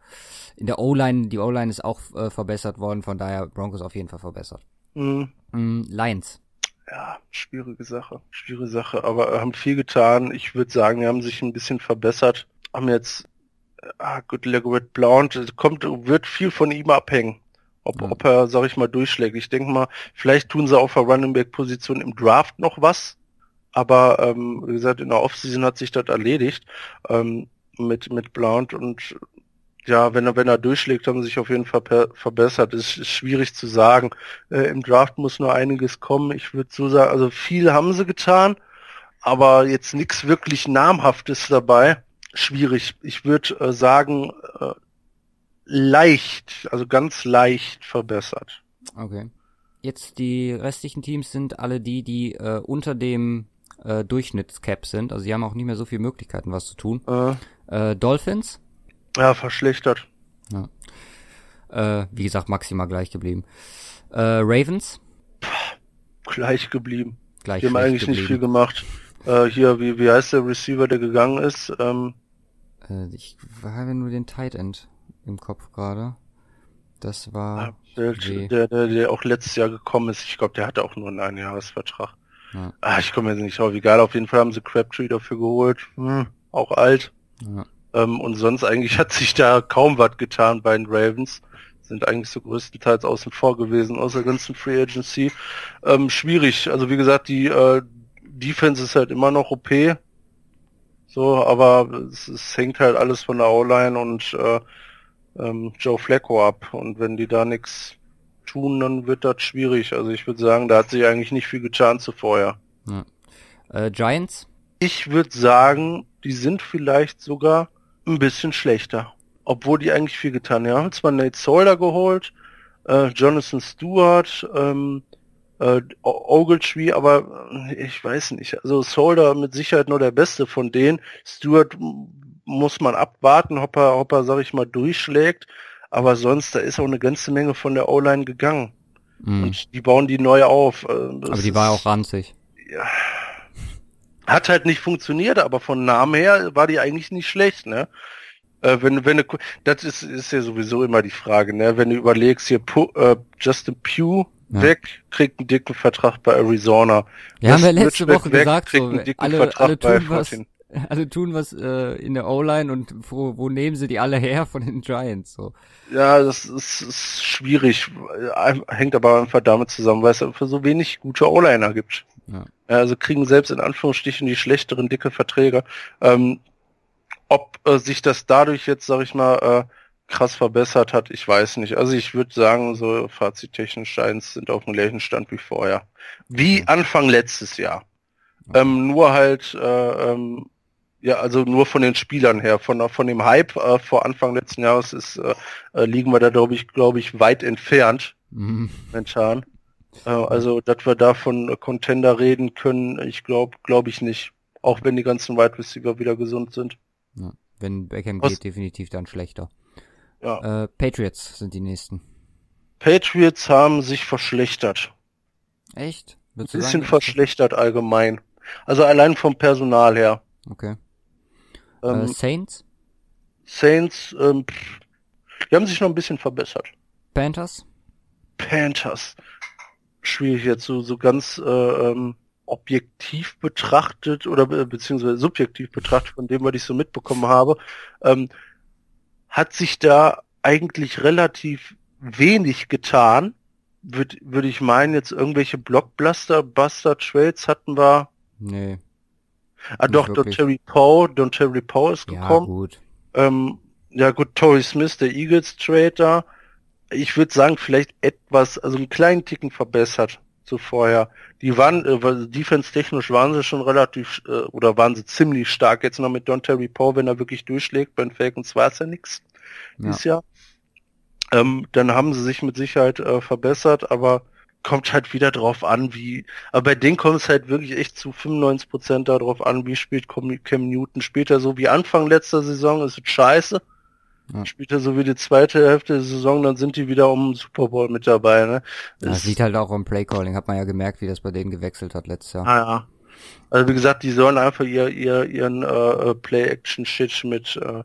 [SPEAKER 1] in der O-Line, die O-Line ist auch äh, verbessert worden, von daher Broncos auf jeden Fall verbessert. Mhm. Mhm, Lions.
[SPEAKER 2] Ja, schwierige Sache. Schwierige Sache, aber haben viel getan. Ich würde sagen, haben sich ein bisschen verbessert. Haben jetzt äh, ah, gut, Legoret Blount, kommt, wird viel von ihm abhängen. Ob, mhm. ob er, sag ich mal, durchschlägt. Ich denke mal, vielleicht tun sie auf der Running Back Position im Draft noch was aber ähm, wie gesagt, in der Offseason hat sich das erledigt ähm, mit mit Blount und ja, wenn er wenn er durchschlägt, haben sie sich auf jeden Fall verbessert. Es ist schwierig zu sagen. Äh, Im Draft muss nur einiges kommen. Ich würde so sagen, also viel haben sie getan, aber jetzt nichts wirklich namhaftes dabei. Schwierig. Ich würde äh, sagen äh, leicht, also ganz leicht verbessert.
[SPEAKER 1] Okay. Jetzt die restlichen Teams sind alle die, die äh, unter dem äh, Durchschnittscap sind. Also sie haben auch nicht mehr so viele Möglichkeiten, was zu tun. Äh, äh Dolphins.
[SPEAKER 2] Ja, verschlechtert.
[SPEAKER 1] Ja. Äh, wie gesagt, maximal gleich geblieben. Äh, Ravens.
[SPEAKER 2] Puh, gleich geblieben.
[SPEAKER 1] Gleich
[SPEAKER 2] Die haben eigentlich geblieben. nicht viel gemacht. Äh, hier, wie, wie heißt der Receiver, der gegangen ist? Ähm,
[SPEAKER 1] Äh, ich habe nur den Tight End im Kopf gerade. Das war.
[SPEAKER 2] der,
[SPEAKER 1] Weh.
[SPEAKER 2] der, der, der auch letztes Jahr gekommen ist. Ich glaube, der hatte auch nur einen Einjahresvertrag.
[SPEAKER 1] Ja.
[SPEAKER 2] Ah, ich komme jetzt nicht drauf. Egal, auf jeden Fall haben sie Crabtree dafür geholt. Hm, auch alt.
[SPEAKER 1] Ja.
[SPEAKER 2] Ähm, und sonst eigentlich [laughs] hat sich da kaum was getan bei den Ravens. Sind eigentlich so größtenteils außen vor gewesen aus der ganzen Free Agency. Ähm, schwierig. Also wie gesagt, die äh, Defense ist halt immer noch OP. So, aber es, es hängt halt alles von der O-Line und äh, ähm, Joe Flacco ab. Und wenn die da nichts tun, dann wird das schwierig. Also ich würde sagen, da hat sich eigentlich nicht viel getan zuvor.
[SPEAKER 1] Äh, Giants?
[SPEAKER 2] Ich würde sagen, die sind vielleicht sogar ein bisschen schlechter. Obwohl die eigentlich viel getan haben. Die haben zwar Nate Solder geholt, äh, Jonathan Stewart, ähm, äh, Ogletree, aber äh, ich weiß nicht. Also Solder mit Sicherheit nur der Beste von denen. Stewart muss man abwarten, ob er, ob er, sag ich mal, durchschlägt. Aber sonst, da ist auch eine ganze Menge von der O-Line gegangen.
[SPEAKER 1] Mhm.
[SPEAKER 2] Und die bauen die neu auf. Äh, das
[SPEAKER 1] Aber die war auch ranzig.
[SPEAKER 2] hat halt nicht funktioniert, aber von Namen her war die eigentlich nicht schlecht, ne? Äh, wenn, wenn du, das ist, ist ja sowieso immer die Frage, ne? Wenn du überlegst, hier Pu, äh, Justin Pugh
[SPEAKER 1] Ja.
[SPEAKER 2] weg, kriegt einen dicken Vertrag bei Arizona.
[SPEAKER 1] Ja, haben wir letzte Woche
[SPEAKER 2] weg,
[SPEAKER 1] gesagt,
[SPEAKER 2] kriegt
[SPEAKER 1] so,
[SPEAKER 2] einen dicken
[SPEAKER 1] alle,
[SPEAKER 2] Vertrag
[SPEAKER 1] alle
[SPEAKER 2] bei
[SPEAKER 1] tun was,
[SPEAKER 2] 14. [laughs]
[SPEAKER 1] alle tun was äh, in der O-Line und wo, wo nehmen sie die alle her von den Giants? So.
[SPEAKER 2] Ja, das ist, ist schwierig, hängt aber einfach damit zusammen, weil es einfach so wenig gute O-Liner gibt.
[SPEAKER 1] Ja.
[SPEAKER 2] Ja, also kriegen selbst in Anführungsstrichen die schlechteren dicke Verträge. Ähm, ob äh, sich das dadurch jetzt, sag ich mal, äh, krass verbessert hat, ich weiß nicht. Also ich würde sagen, so fazittechnisch Giants sind auf dem gleichen Stand wie vorher. Wie
[SPEAKER 1] Okay.
[SPEAKER 2] Anfang letztes Jahr. Ähm, nur halt, äh, ähm, ja, also nur von den Spielern her, von, von dem Hype äh, vor Anfang letzten Jahres ist, äh, äh, liegen wir da, glaube ich, glaube ich, weit entfernt
[SPEAKER 1] Mhm.
[SPEAKER 2] momentan. Äh, also, dass wir da von Contender reden können, ich glaube, glaube ich nicht. Auch wenn die ganzen Wide Receiver wieder gesund sind.
[SPEAKER 1] Ja. Wenn Beckham
[SPEAKER 2] Was-
[SPEAKER 1] geht, definitiv dann schlechter.
[SPEAKER 2] Ja.
[SPEAKER 1] Äh, Patriots sind die nächsten.
[SPEAKER 2] Patriots haben sich verschlechtert.
[SPEAKER 1] Echt?
[SPEAKER 2] Ein
[SPEAKER 1] du
[SPEAKER 2] bisschen
[SPEAKER 1] sagen?
[SPEAKER 2] verschlechtert allgemein. Also allein vom Personal her.
[SPEAKER 1] Okay.
[SPEAKER 2] Ähm,
[SPEAKER 1] äh, Saints?
[SPEAKER 2] Saints, ähm, pff, die haben sich noch ein bisschen verbessert.
[SPEAKER 1] Panthers?
[SPEAKER 2] Panthers. Schwierig jetzt so, so ganz äh, ähm, objektiv betrachtet oder be beziehungsweise subjektiv betrachtet, von dem, was ich so mitbekommen habe, ähm, hat sich da eigentlich relativ wenig getan. Würde würd ich meinen, jetzt irgendwelche Blockbuster, Buster Trades hatten wir.
[SPEAKER 1] Nee.
[SPEAKER 2] Ah doch, Don. Terry Poe, Don Terry Poe ist
[SPEAKER 1] Ja,
[SPEAKER 2] gekommen.
[SPEAKER 1] gut.
[SPEAKER 2] Ähm, ja gut, Torrey Smith, der Eagles Trader. Ich würde sagen, vielleicht etwas, also einen kleinen Ticken verbessert zu vorher. Die waren, äh, weil defense-technisch waren sie schon relativ, äh, oder waren sie ziemlich stark. Jetzt noch mit Don Terry Poe, wenn er wirklich durchschlägt. Bei den Falcons war es ja nichts
[SPEAKER 1] Ja.
[SPEAKER 2] dieses Jahr. Ähm, dann haben sie sich mit Sicherheit äh, verbessert, aber kommt halt wieder drauf an, wie, aber bei denen kommt es halt wirklich echt zu 95 Prozent darauf an, wie spielt Cam Newton. Spielt er so wie Anfang letzter Saison, ist es scheiße.
[SPEAKER 1] Ja.
[SPEAKER 2] Spielt er so wie die zweite Hälfte der Saison, dann sind die wieder um den Super Bowl mit dabei, ne?
[SPEAKER 1] Ja,
[SPEAKER 2] Das-
[SPEAKER 1] sieht halt auch am Playcalling, hat man ja gemerkt, wie das bei denen gewechselt hat letztes Jahr.
[SPEAKER 2] Ah, ja. Also wie gesagt, die sollen einfach ihr, ihr, ihren äh, Play-Action-Shit mit, äh,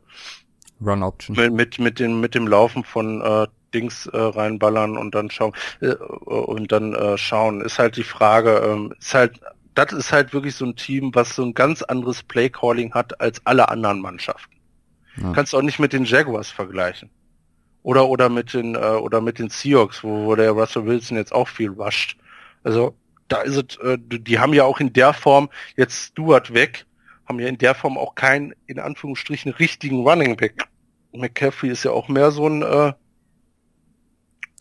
[SPEAKER 1] Run Option.
[SPEAKER 2] mit, mit, mit, dem, mit dem Laufen von äh, Dings äh, reinballern und dann schauen äh, und dann äh, schauen. Ist halt die Frage, ähm, ist halt, das ist halt wirklich so ein Team, was so ein ganz anderes Play-Calling hat als alle anderen Mannschaften.
[SPEAKER 1] Ja.
[SPEAKER 2] Kannst du auch nicht mit den Jaguars vergleichen. Oder oder mit den äh, oder mit den Seahawks, wo, wo der Russell Wilson jetzt auch viel rusht. Also da ist es, äh, die die haben ja auch in der Form jetzt Stewart weg, haben ja in der Form auch keinen in Anführungsstrichen richtigen Running Back. McCaffrey ist ja auch mehr so ein äh,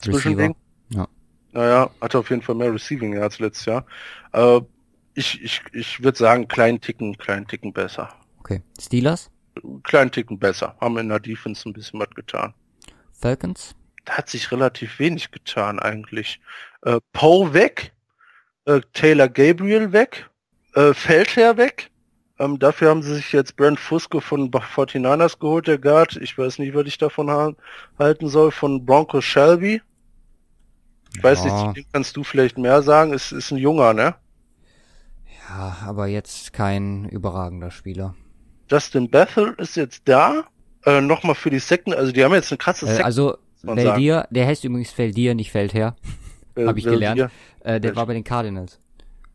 [SPEAKER 2] Zwischending.
[SPEAKER 1] Ja.
[SPEAKER 2] Naja, hatte auf jeden Fall mehr Receiving als letztes Jahr. Äh, ich ich, ich würde sagen, kleinen Ticken, kleinen Ticken besser.
[SPEAKER 1] Okay. Steelers?
[SPEAKER 2] Kleinen Ticken besser. Haben in der Defense ein bisschen was getan.
[SPEAKER 1] Falcons?
[SPEAKER 2] Da hat sich relativ wenig getan eigentlich. Äh, Poe weg, äh, Taylor Gabriel weg, äh, Feldherr weg. Ähm, dafür haben sie sich jetzt Brent Fusco von 49ers geholt, der Guard. Ich weiß nicht, was ich davon ha halten soll. Von Bronco Shelby. Ich weiß
[SPEAKER 1] Ja.
[SPEAKER 2] nicht, zu dem kannst du vielleicht mehr sagen. Es ist ein junger, ne?
[SPEAKER 1] Ja, aber jetzt kein überragender Spieler.
[SPEAKER 2] Justin Bethel ist jetzt da. Äh, Nochmal für die Second, also die haben jetzt eine krasse
[SPEAKER 1] Äh,
[SPEAKER 2] Second.
[SPEAKER 1] also,
[SPEAKER 2] man
[SPEAKER 1] Veldier, der heißt übrigens Veldier, nicht Feldherr.
[SPEAKER 2] äh,
[SPEAKER 1] hab ich
[SPEAKER 2] äh,
[SPEAKER 1] gelernt. Äh, der war bei den Cardinals.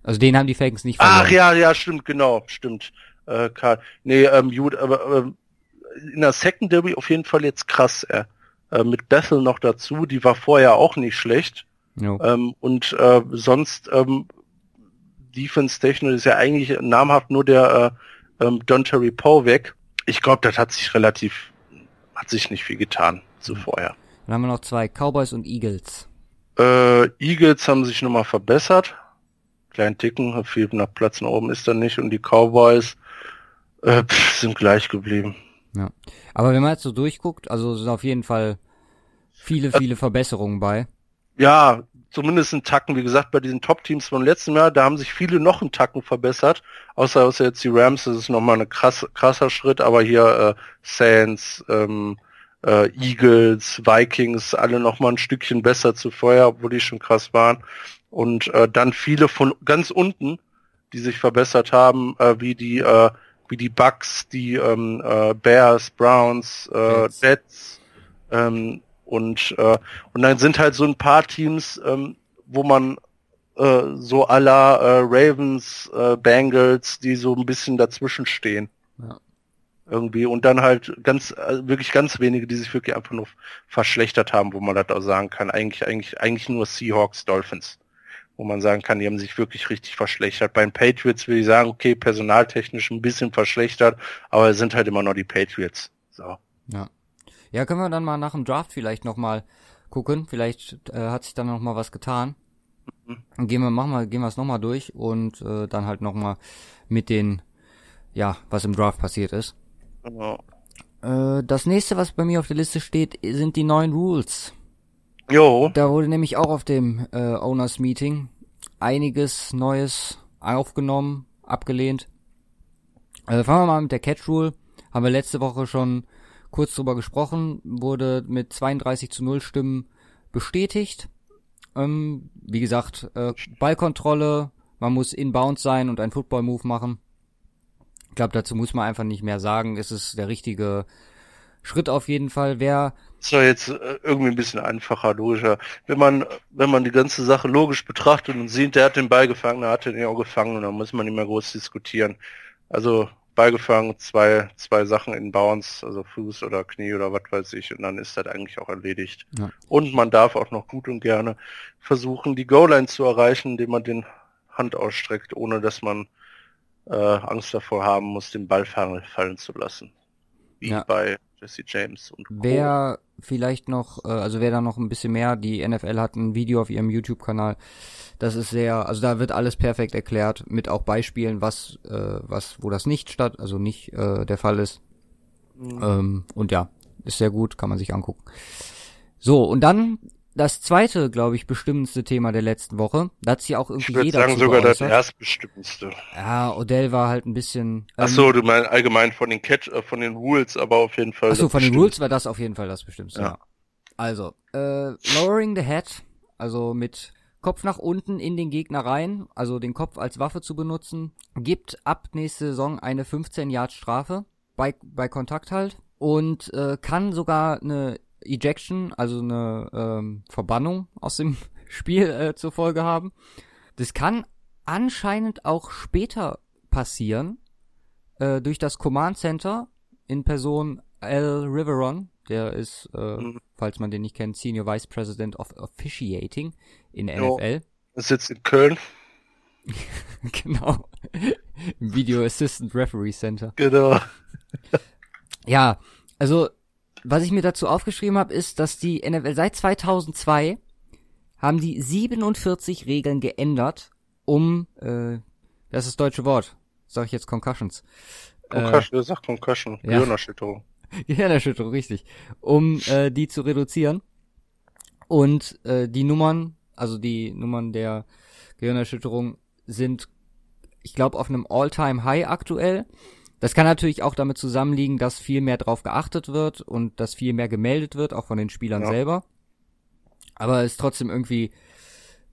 [SPEAKER 1] Also den haben die Falcons nicht verloren.
[SPEAKER 2] Ach ja, ja, stimmt, genau, stimmt. Äh, Karl. Nee, ähm, gut, aber ähm, in der Secondary auf jeden Fall jetzt krass, äh, äh, mit Bethel noch dazu, die war vorher auch nicht schlecht.
[SPEAKER 1] Jo.
[SPEAKER 2] Ähm, und äh, sonst ähm, Defense-technisch ist ja eigentlich namhaft nur der äh, ähm, Dontary Poe weg. Ich glaube, das hat sich relativ, hat sich nicht viel getan zu vorher.
[SPEAKER 1] Dann haben wir noch zwei Cowboys und Eagles.
[SPEAKER 2] Äh, Eagles haben sich nochmal verbessert. Kleinen Ticken, viel nach Platz nach oben ist da nicht. Und die Cowboys äh, pff, sind gleich geblieben.
[SPEAKER 1] Ja. Aber wenn man jetzt so durchguckt, also sind auf jeden Fall viele, viele Verbesserungen bei.
[SPEAKER 2] Ja, zumindest ein Tacken. Wie gesagt, bei diesen Top-Teams von letztem Jahr, da haben sich viele noch einen Tacken verbessert. Außer, außer jetzt die Rams, das ist nochmal ein krass, krasser Schritt. Aber hier äh, Saints, ähm, äh, Eagles, Vikings, alle nochmal ein Stückchen besser zu vorher, obwohl die schon krass waren. Und äh, dann viele von ganz unten, die sich verbessert haben, äh, wie die äh, wie die Bucks, die ähm, äh, Bears, Browns, äh,
[SPEAKER 1] Jets.
[SPEAKER 2] Jets ähm, und äh, und dann sind halt so ein paar Teams, ähm, wo man äh, so la äh, Ravens, äh, Bengals, die so ein bisschen dazwischen stehen.
[SPEAKER 1] Ja.
[SPEAKER 2] Irgendwie und dann halt ganz äh, wirklich ganz wenige, die sich wirklich einfach nur verschlechtert haben, wo man das auch sagen kann, eigentlich eigentlich eigentlich nur Seahawks, Dolphins, wo man sagen kann, die haben sich wirklich richtig verschlechtert. Bei den Patriots will ich sagen, okay, personaltechnisch ein bisschen verschlechtert, aber es sind halt immer noch die Patriots. So.
[SPEAKER 1] Ja. Ja, können wir dann mal nach dem Draft vielleicht nochmal gucken. Vielleicht äh, hat sich dann nochmal was getan.
[SPEAKER 2] Mhm.
[SPEAKER 1] Dann gehen wir, machen wir, gehen wir es nochmal durch und äh, dann halt nochmal mit den, ja, was im Draft passiert ist.
[SPEAKER 2] Genau.
[SPEAKER 1] Äh, das nächste, was bei mir auf der Liste steht, sind die neuen Rules.
[SPEAKER 2] Jo,
[SPEAKER 1] Da wurde nämlich auch auf dem äh, Owners Meeting einiges Neues aufgenommen, abgelehnt. Äh, fangen wir mal mit der Catch Rule. Haben wir letzte Woche schon kurz drüber gesprochen, wurde mit 32 zu 0 Stimmen bestätigt. Ähm, wie gesagt, äh, Ballkontrolle, man muss inbound sein und einen Football-Move machen. Ich glaube, dazu muss man einfach nicht mehr sagen. Es ist der richtige Schritt auf jeden Fall. Wer
[SPEAKER 2] ist doch jetzt äh, irgendwie ein bisschen einfacher, logischer. Wenn man, wenn man die ganze Sache logisch betrachtet und sieht, der hat den Ball gefangen, der hat den ja auch gefangen dann muss man nicht mehr groß diskutieren. Also Ball gefangen, zwei, zwei Sachen in Bounce, also Fuß oder Knie oder was weiß ich, und dann ist das eigentlich auch erledigt.
[SPEAKER 1] Ja.
[SPEAKER 2] Und man darf auch noch gut und gerne versuchen, die Goal-Line zu erreichen, indem man den Hand ausstreckt, ohne dass man äh, Angst davor haben muss, den Ball fallen, fallen zu lassen. Wie
[SPEAKER 1] Ja.
[SPEAKER 2] bei Jesse James und Co.
[SPEAKER 1] Wer vielleicht noch, äh, also wer da noch ein bisschen mehr, die NFL hat ein Video auf ihrem YouTube-Kanal. Das ist sehr, also da wird alles perfekt erklärt, mit auch Beispielen, was, äh, was, wo das nicht statt, also nicht äh, der Fall ist.
[SPEAKER 2] Mhm.
[SPEAKER 1] Ähm, und ja, ist sehr gut, kann man sich angucken. So, und dann das zweite, glaube ich, bestimmendste Thema der letzten Woche. Da hat sich auch irgendwie
[SPEAKER 2] Ich würde
[SPEAKER 1] jeder
[SPEAKER 2] sagen
[SPEAKER 1] zu
[SPEAKER 2] sogar das
[SPEAKER 1] geäußert.
[SPEAKER 2] erstbestimmendste.
[SPEAKER 1] Ja, Odell war halt ein bisschen.
[SPEAKER 2] Ach so, du meinst allgemein von den Catch, äh, von den Rules, aber auf jeden Fall.
[SPEAKER 1] Achso,
[SPEAKER 2] das
[SPEAKER 1] von den Rules war das auf jeden Fall das Bestimmste.
[SPEAKER 2] Ja.
[SPEAKER 1] Ja. Also, äh, lowering the head, also mit Kopf nach unten in den Gegner rein, also den Kopf als Waffe zu benutzen, gibt ab nächste Saison eine 15 Yard Strafe bei bei Kontakt halt und äh, kann sogar eine Ejection, also eine ähm, Verbannung aus dem [laughs] Spiel äh, zur Folge haben. Das kann anscheinend auch später passieren äh, durch das Command Center in Person Al Riveron, der ist, äh,
[SPEAKER 2] Mhm.
[SPEAKER 1] falls man den nicht kennt, Senior Vice President of Officiating in
[SPEAKER 2] Jo.
[SPEAKER 1] NFL.
[SPEAKER 2] Sitzt in Köln. [laughs]
[SPEAKER 1] genau. Im Video Assistant Referee Center.
[SPEAKER 2] Genau.
[SPEAKER 1] Ja, also was ich mir dazu aufgeschrieben habe, ist, dass die NFL seit 2002 haben die 47 Regeln geändert, um äh, das ist das deutsche Wort, sage ich jetzt Concussions.
[SPEAKER 2] Concussion, das sagt Concussion.
[SPEAKER 1] ja.
[SPEAKER 2] Gehirnerschütterung. [laughs]
[SPEAKER 1] Gehirnerschütterung, richtig. Um äh, die zu reduzieren. Und äh, die Nummern, also die Nummern der Gehirnerschütterung sind, ich glaube, auf einem All-Time-High aktuell. Das kann natürlich auch damit zusammenliegen, dass viel mehr drauf geachtet wird und dass viel mehr gemeldet wird, auch von den Spielern
[SPEAKER 2] Ja.
[SPEAKER 1] selber. Aber es ist trotzdem irgendwie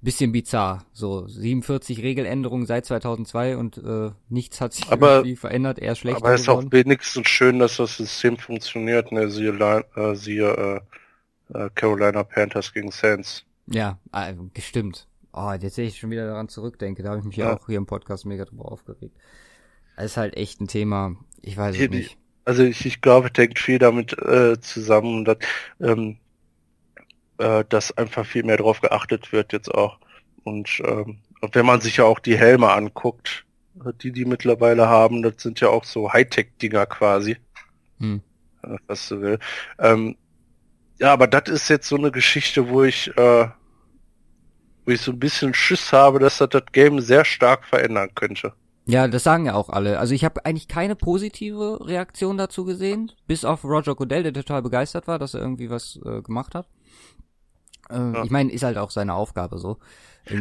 [SPEAKER 1] bisschen bizarr. So 47 Regeländerungen seit 2002 und äh, nichts hat sich
[SPEAKER 2] Aber-
[SPEAKER 1] irgendwie verändert, eher schlechter
[SPEAKER 2] Aber es ist auch wenigstens schön, dass das System funktioniert, ne? Siehe, äh, siehe äh, äh, Carolina Panthers gegen Saints.
[SPEAKER 1] Ja, äh, gestimmt. Oh, jetzt sehe ich schon wieder daran zurückdenke. Da habe ich mich. Ja. auch hier im Podcast mega drüber aufgeregt. Ist halt echt ein Thema. Ich weiß es nicht.
[SPEAKER 2] Also ich, ich glaube, es hängt viel damit äh, zusammen, dass, ähm, äh, dass einfach viel mehr drauf geachtet wird jetzt auch. Und ähm, wenn man sich ja auch die Helme anguckt, die die mittlerweile haben, das sind ja auch so Hightech-Dinger quasi.
[SPEAKER 1] Hm.
[SPEAKER 2] äh, was du will. Ähm, ja, aber das ist jetzt so eine Geschichte, wo ich, äh, wo ich so ein bisschen Schiss habe, dass das das Game sehr stark verändern könnte.
[SPEAKER 1] Ja, das sagen ja auch alle. Also ich habe eigentlich keine positive Reaktion dazu gesehen, bis auf Roger Goodell, der total begeistert war, dass er irgendwie was äh, gemacht hat. Äh,
[SPEAKER 2] Ja.
[SPEAKER 1] Ich meine, ist halt auch seine Aufgabe so.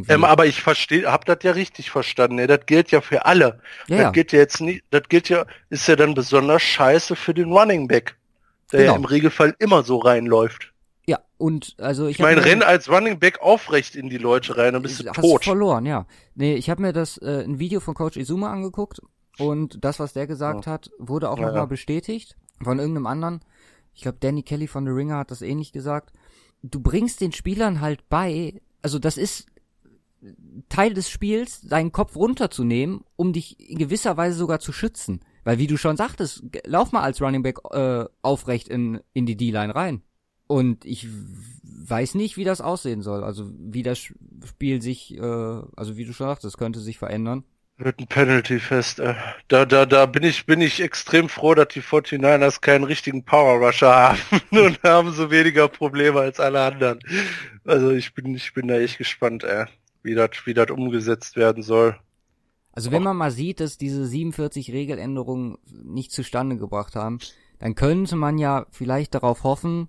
[SPEAKER 2] Ähm, aber ich verstehe, hab das ja richtig verstanden. Ne? Das gilt ja für alle.
[SPEAKER 1] ja,
[SPEAKER 2] das
[SPEAKER 1] ja.
[SPEAKER 2] gilt ja jetzt nicht, das gilt ja, ist ja dann besonders scheiße für den Running Back, der
[SPEAKER 1] Genau.
[SPEAKER 2] ja im Regelfall immer so reinläuft.
[SPEAKER 1] Ja, und also ich
[SPEAKER 2] Ich meine, renn als Running Back aufrecht in die Leute rein, dann bist du
[SPEAKER 1] hast
[SPEAKER 2] tot.
[SPEAKER 1] verloren, ja. Nee, ich habe mir das äh, ein Video von Coach Izuma angeguckt und das, was der gesagt hat, wurde auch
[SPEAKER 2] Ja,
[SPEAKER 1] nochmal
[SPEAKER 2] ja.
[SPEAKER 1] bestätigt von irgendeinem anderen. Ich glaube, Danny Kelly von The Ringer hat das ähnlich gesagt. Du bringst den Spielern halt bei, also das ist Teil des Spiels, deinen Kopf runterzunehmen, um dich in gewisser Weise sogar zu schützen. Weil wie du schon sagtest, lauf mal als Running Back äh, aufrecht in, in die D-Line rein. Und ich weiß nicht, wie das aussehen soll. Also wie das Spiel sich, äh, also wie du schon sagtest, könnte sich verändern.
[SPEAKER 2] Wird ein Penalty fest. Äh. Da, da, da bin ich, bin ich extrem froh, dass die 49ers keinen richtigen Power Rusher [laughs] haben und haben so weniger Probleme als alle anderen. Also ich bin, ich bin da echt gespannt, ey, wie das, wie das umgesetzt werden soll.
[SPEAKER 1] Also wenn man mal sieht, dass diese 47 Regeländerungen nicht zustande gebracht haben, dann könnte man ja vielleicht darauf hoffen,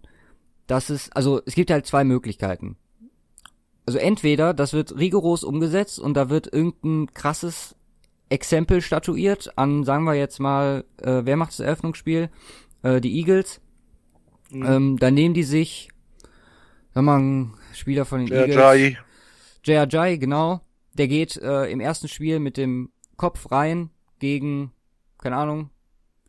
[SPEAKER 1] dass es, also es gibt halt zwei Möglichkeiten. Also entweder das wird rigoros umgesetzt und da wird irgendein krasses Exempel statuiert an, sagen wir jetzt mal, äh, wer macht das Eröffnungsspiel? Äh, die Eagles.
[SPEAKER 2] Mhm.
[SPEAKER 1] Ähm, dann nehmen die sich, sag mal, ein Spieler von den
[SPEAKER 2] Der
[SPEAKER 1] Eagles.
[SPEAKER 2] Jai,
[SPEAKER 1] J.R. Jai, genau. Der geht äh, im ersten Spiel mit dem Kopf rein gegen, keine Ahnung,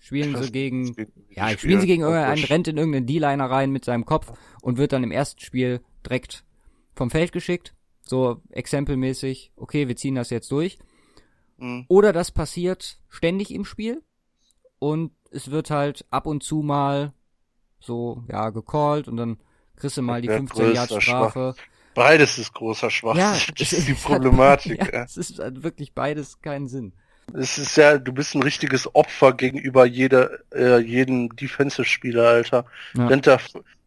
[SPEAKER 1] spielen sie gegen, ja, spielen sie gegen irgendeinen, rennt in irgendeinen D-Liner rein mit seinem Kopf und wird dann im ersten Spiel direkt vom Feld geschickt. So exempelmäßig, okay, wir ziehen das jetzt durch.
[SPEAKER 2] Mhm.
[SPEAKER 1] Oder das passiert ständig im Spiel und es wird halt ab und zu mal so, ja, gecallt und dann kriegst du mal die
[SPEAKER 2] Wer
[SPEAKER 1] 15 Yard
[SPEAKER 2] größer,
[SPEAKER 1] Strafe.
[SPEAKER 2] Beides ist großer Schwachsinn.
[SPEAKER 1] Ja,
[SPEAKER 2] das [laughs] ist die
[SPEAKER 1] es hat-
[SPEAKER 2] Problematik. [laughs]
[SPEAKER 1] Ja,
[SPEAKER 2] ja.
[SPEAKER 1] es ist halt wirklich beides keinen Sinn.
[SPEAKER 2] Es ist ja, du bist ein richtiges Opfer gegenüber jeder, äh, jedem Defensive-Spieler, Alter.
[SPEAKER 1] Ja.
[SPEAKER 2] Rennt da,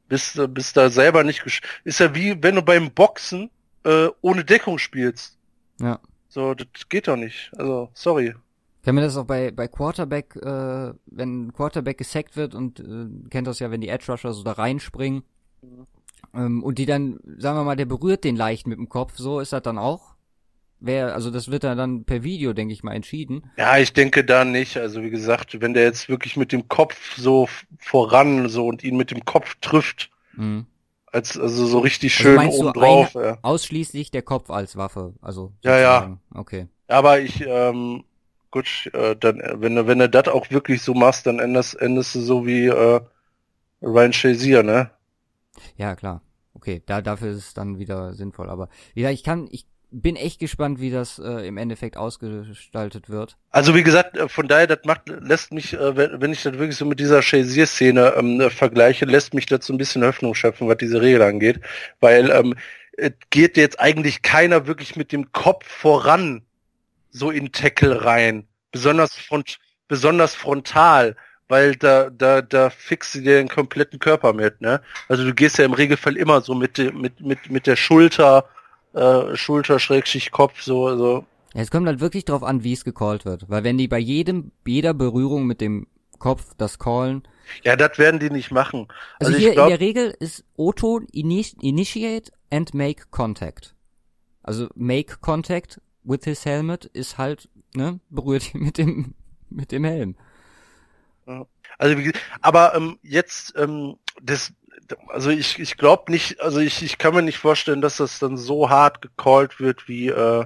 [SPEAKER 2] bist, du- bist da selber nicht gesch Ist ja wie, wenn du beim Boxen äh, ohne Deckung spielst.
[SPEAKER 1] Ja.
[SPEAKER 2] So, das geht doch nicht. Also, sorry.
[SPEAKER 1] Kann mir das auch bei, bei Quarterback, äh, wenn Quarterback gesackt wird und äh, kennt das ja, wenn die Edge Rusher so da reinspringen ähm, und die dann, sagen wir mal, der berührt den leicht mit dem Kopf, so ist das dann auch. Wer, also das wird ja dann per Video, denke ich mal, entschieden.
[SPEAKER 2] Ja, ich denke da nicht. Also, wie gesagt, wenn der jetzt wirklich mit dem Kopf so voran so und ihn mit dem Kopf trifft,
[SPEAKER 1] Mhm.
[SPEAKER 2] als, also so richtig
[SPEAKER 1] Also
[SPEAKER 2] schön
[SPEAKER 1] du
[SPEAKER 2] oben drauf, ja.
[SPEAKER 1] Ausschließlich der Kopf als Waffe, also.
[SPEAKER 2] Ja, ja.
[SPEAKER 1] sozusagen. Okay.
[SPEAKER 2] Aber ich, ähm, gut, äh, dann, wenn du, wenn du das auch wirklich so machst, dann endest, endest du so wie äh, Ryan Shazier, ne?
[SPEAKER 1] Ja, klar. Okay, da, dafür ist es dann wieder sinnvoll. Aber wie gesagt, ich kann, ich bin echt gespannt, wie das äh, im Endeffekt ausgestaltet wird.
[SPEAKER 2] Also wie gesagt, äh, von daher, das macht, lässt mich, äh, wenn, ich das wirklich so mit dieser Shazier-Szene ähm, äh, vergleiche, lässt mich dazu ein bisschen Hoffnung schöpfen, was diese Regel angeht. Weil ähm, es geht jetzt eigentlich keiner wirklich mit dem Kopf voran so in Tackle rein. Besonders front, besonders frontal, weil da, da, da fixst du dir den kompletten Körper mit, ne? Also du gehst ja im Regelfall immer so mit, mit, mit, mit der Schulter, äh, Schulter, Schrägschicht, Kopf, so, so.
[SPEAKER 1] Ja, es kommt halt wirklich drauf an, wie es gecallt wird. Weil wenn die bei jedem, jeder Berührung mit dem Kopf das callen.
[SPEAKER 2] Ja, das werden die nicht machen.
[SPEAKER 1] Also,
[SPEAKER 2] Also,
[SPEAKER 1] hier
[SPEAKER 2] ich glaube,
[SPEAKER 1] in der Regel ist ini- initiate and make contact. Also make contact with his helmet ist halt, ne, berührt ihn mit dem, mit dem Helm.
[SPEAKER 2] Also, aber ähm, jetzt, ähm, das, also ich, ich glaube nicht, also ich, ich kann mir nicht vorstellen, dass das dann so hart gecallt wird, wie äh,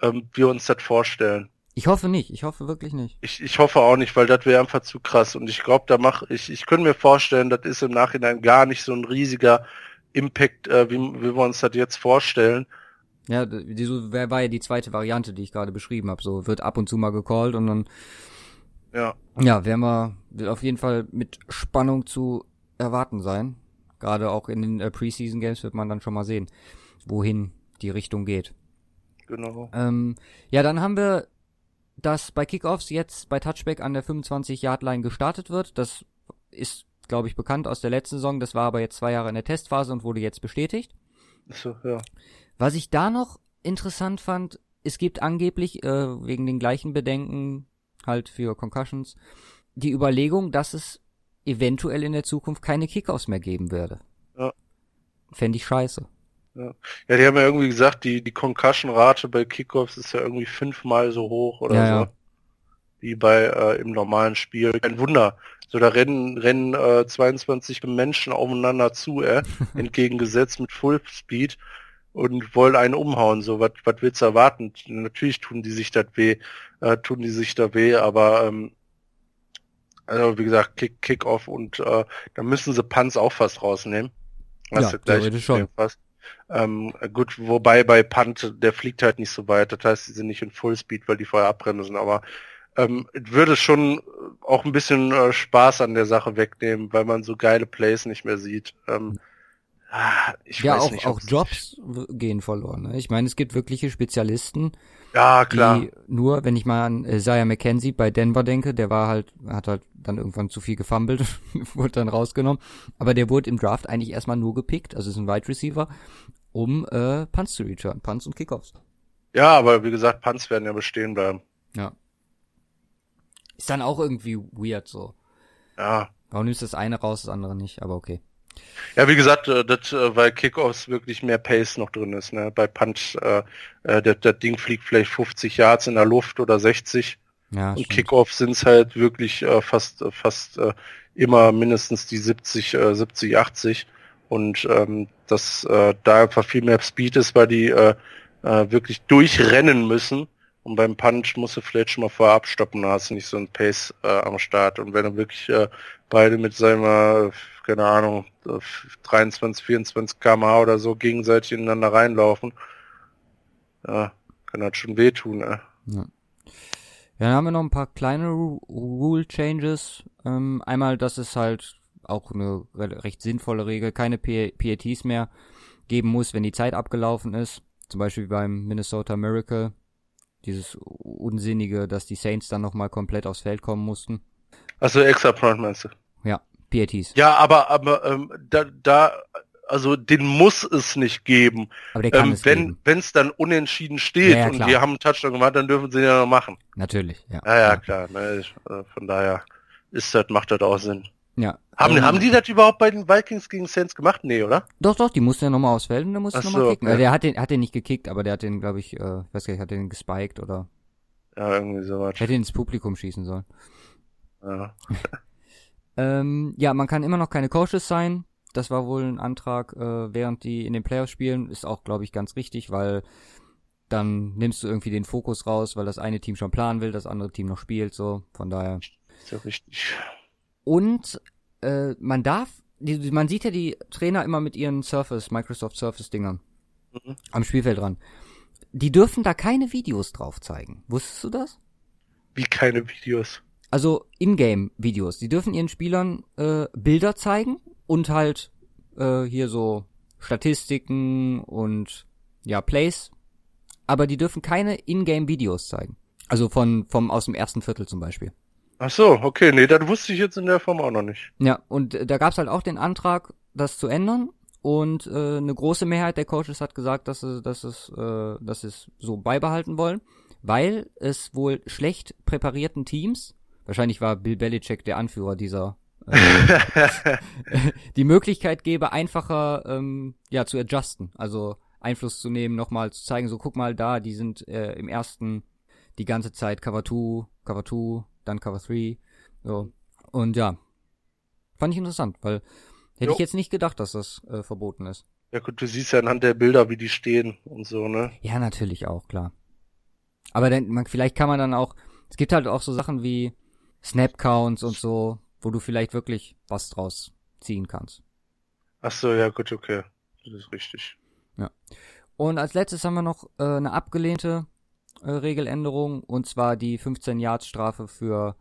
[SPEAKER 2] ähm, wir uns das vorstellen.
[SPEAKER 1] Ich hoffe nicht, ich hoffe wirklich nicht.
[SPEAKER 2] Ich, ich hoffe auch nicht, weil das wäre einfach zu krass. Und ich glaube, da mach ich, ich könnte mir vorstellen, das ist im Nachhinein gar nicht so ein riesiger Impact, äh, wie, wie wir uns das jetzt vorstellen.
[SPEAKER 1] Ja, die, so war ja die zweite Variante, die ich gerade beschrieben habe. So wird ab und zu mal gecallt und dann
[SPEAKER 2] ja,
[SPEAKER 1] ja, werden wir auf jeden Fall mit Spannung zu erwarten sein. Gerade auch in den äh, Preseason Games wird man dann schon mal sehen, wohin die Richtung geht.
[SPEAKER 2] Genau.
[SPEAKER 1] Ähm, ja, dann haben wir, dass bei Kickoffs jetzt bei Touchback an der 25-Yard-Line gestartet wird. Das ist, glaube ich, bekannt aus der letzten Saison. Das war aber jetzt zwei Jahre in der Testphase und wurde jetzt bestätigt.
[SPEAKER 2] So, ja.
[SPEAKER 1] Was ich da noch interessant fand, es gibt angeblich, äh, wegen den gleichen Bedenken halt für Concussions, die Überlegung, dass es eventuell in der Zukunft keine Kickoffs mehr geben werde.
[SPEAKER 2] Ja.
[SPEAKER 1] Fände ich scheiße.
[SPEAKER 2] Ja. ja, die haben ja irgendwie gesagt, die, die Concussion-Rate bei Kickoffs ist ja irgendwie fünfmal so hoch oder
[SPEAKER 1] Ja,
[SPEAKER 2] so.
[SPEAKER 1] ja.
[SPEAKER 2] Wie bei äh, im normalen Spiel. Ein Wunder. So, da rennen, rennen äh, 22 Menschen aufeinander zu, äh, [laughs] entgegengesetzt mit Fullspeed und wollen einen umhauen. So, was was willst du erwarten? Natürlich tun die sich das weh, äh, tun die sich da weh, aber ähm, also wie gesagt, Kick, Kick-Off und äh, da müssen sie Punts auch fast rausnehmen.
[SPEAKER 1] Ja,
[SPEAKER 2] das gleiche
[SPEAKER 1] theoretisch schon.
[SPEAKER 2] Fast. Ähm, gut, wobei bei Punt, der fliegt halt nicht so weit, das heißt, sie sind nicht in Fullspeed, weil die vorher abbremsen, aber ähm, würde schon auch ein bisschen äh, Spaß an der Sache wegnehmen, weil man so geile Plays nicht mehr sieht. Ähm, ah, ich
[SPEAKER 1] ja,
[SPEAKER 2] weiß
[SPEAKER 1] auch,
[SPEAKER 2] nicht,
[SPEAKER 1] auch
[SPEAKER 2] ob's-
[SPEAKER 1] Jobs gehen verloren. Ne? Ich meine, es gibt wirkliche Spezialisten,
[SPEAKER 2] Ja, klar.
[SPEAKER 1] die nur, wenn ich mal an Isaiah McKenzie bei Denver denke, der war halt, hat halt dann irgendwann zu viel gefummelt, [laughs] wurde dann rausgenommen. Aber der wurde im Draft eigentlich erstmal nur gepickt, also ist ein Wide Receiver, um äh, Punts zu return, Punts und Kickoffs.
[SPEAKER 2] Ja, aber wie gesagt, Punts werden ja bestehen bleiben.
[SPEAKER 1] Ja. Ist dann auch irgendwie weird so.
[SPEAKER 2] Ja.
[SPEAKER 1] Warum nimmst du das eine raus, das andere nicht? Aber okay.
[SPEAKER 2] Ja, wie gesagt, äh, das, äh, weil Kickoffs wirklich mehr Pace noch drin ist. Ne? Bei Punch, äh, äh, das, das Ding fliegt vielleicht 50 Yards in der Luft oder 60
[SPEAKER 1] Ja,
[SPEAKER 2] und. Kickoffs sind es halt wirklich äh, fast fast äh, immer mindestens die 70, äh, 70, 80 und ähm, dass äh, da einfach viel mehr Speed ist, weil die äh, äh, wirklich durchrennen müssen und beim Punch musst du vielleicht schon mal vorher abstoppen, da hast du nicht so einen Pace äh, am Start und wenn du wirklich äh, beide mit seiner, keine Ahnung, äh, 23, 24 kmh oder so gegenseitig ineinander reinlaufen, ja, kann das schon wehtun, ne?
[SPEAKER 1] Ja. Ja, dann haben wir noch ein paar kleine Ru Rule Changes. Ähm, einmal, dass es halt auch eine re recht sinnvolle Regel, keine PATs mehr geben muss, wenn die Zeit abgelaufen ist. Zum Beispiel beim Minnesota Miracle. Dieses Unsinnige, dass die Saints dann nochmal komplett aufs Feld kommen mussten.
[SPEAKER 2] Also extra Point meinst du?
[SPEAKER 1] Ja, PATs.
[SPEAKER 2] Ja, aber aber ähm, da, da also den muss es nicht geben.
[SPEAKER 1] Aber der kann
[SPEAKER 2] Ähm,
[SPEAKER 1] es
[SPEAKER 2] wenn wenn es dann unentschieden steht
[SPEAKER 1] Ja, ja,
[SPEAKER 2] und wir haben einen Touchdown gemacht, dann dürfen sie ja noch machen.
[SPEAKER 1] Natürlich, ja.
[SPEAKER 2] Ja, ja, klar. Ne, ich, äh, von daher ist das macht das auch Sinn.
[SPEAKER 1] Ja.
[SPEAKER 2] Haben
[SPEAKER 1] Ähm,
[SPEAKER 2] haben die das überhaupt bei den Vikings gegen Saints gemacht? Nee, oder?
[SPEAKER 1] Doch, doch, die mussten ja nochmal aufs Feld und der musste
[SPEAKER 2] Ach
[SPEAKER 1] nochmal
[SPEAKER 2] so,
[SPEAKER 1] kicken.
[SPEAKER 2] okay.
[SPEAKER 1] Äh, Der hat den, hat den nicht gekickt, aber der hat den, glaube ich, äh, ich weiß gar nicht, hat den gespiked oder
[SPEAKER 2] Ja, irgendwie sowas.
[SPEAKER 1] hätte ihn ins Publikum schießen sollen.
[SPEAKER 2] Ja. [laughs]
[SPEAKER 1] Ähm, ja, man kann immer noch keine Coaches sein. Das war wohl ein Antrag, äh, während die in den Playoffs spielen. Ist auch, glaube ich, ganz richtig, weil dann nimmst du irgendwie den Fokus raus, weil das eine Team schon planen will, das andere Team noch spielt, so. Von daher.
[SPEAKER 2] Ist ja richtig.
[SPEAKER 1] Und äh, man darf, die, man sieht ja die Trainer immer mit ihren Surface, Microsoft Surface-Dingern
[SPEAKER 2] Mhm.
[SPEAKER 1] am Spielfeld dran. Die dürfen da keine Videos drauf zeigen. Wusstest du das?
[SPEAKER 2] Wie keine Videos.
[SPEAKER 1] Also Ingame-Videos. Die dürfen ihren Spielern äh, Bilder zeigen und halt äh, hier so Statistiken und ja Plays, aber die dürfen keine Ingame-Videos zeigen. Also von vom aus dem ersten Viertel zum Beispiel.
[SPEAKER 2] Ach so, okay, nee, das wusste ich jetzt in der Form auch noch nicht.
[SPEAKER 1] Ja, und äh, da gab's halt auch den Antrag, das zu ändern. Und äh, eine große Mehrheit der Coaches hat gesagt, dass sie, dass es, äh, dass sie es so beibehalten wollen, weil es wohl schlecht präparierten Teams, wahrscheinlich war Bill Belichick der Anführer dieser, [laughs] äh, [laughs] die Möglichkeit gäbe, einfacher ähm, ja zu adjusten, also Einfluss zu nehmen, nochmal zu zeigen, so guck mal da, die sind äh, im ersten die ganze Zeit Cover 2, Cover 2, dann Cover 3, so. Und ja, fand ich interessant, weil Hätte
[SPEAKER 2] Jo.
[SPEAKER 1] ich jetzt nicht gedacht, dass das äh, verboten ist.
[SPEAKER 2] Ja gut, du siehst ja anhand der Bilder, wie die stehen und so, ne?
[SPEAKER 1] Ja, natürlich auch, klar. Aber dann, man, vielleicht kann man dann auch, es gibt halt auch so Sachen wie Snap-Counts und so, wo du vielleicht wirklich was draus ziehen kannst.
[SPEAKER 2] Ach so, ja gut, okay. Das ist richtig.
[SPEAKER 1] Und als letztes haben wir noch äh, eine abgelehnte Regeländerung, und zwar die 15 Yards Strafe für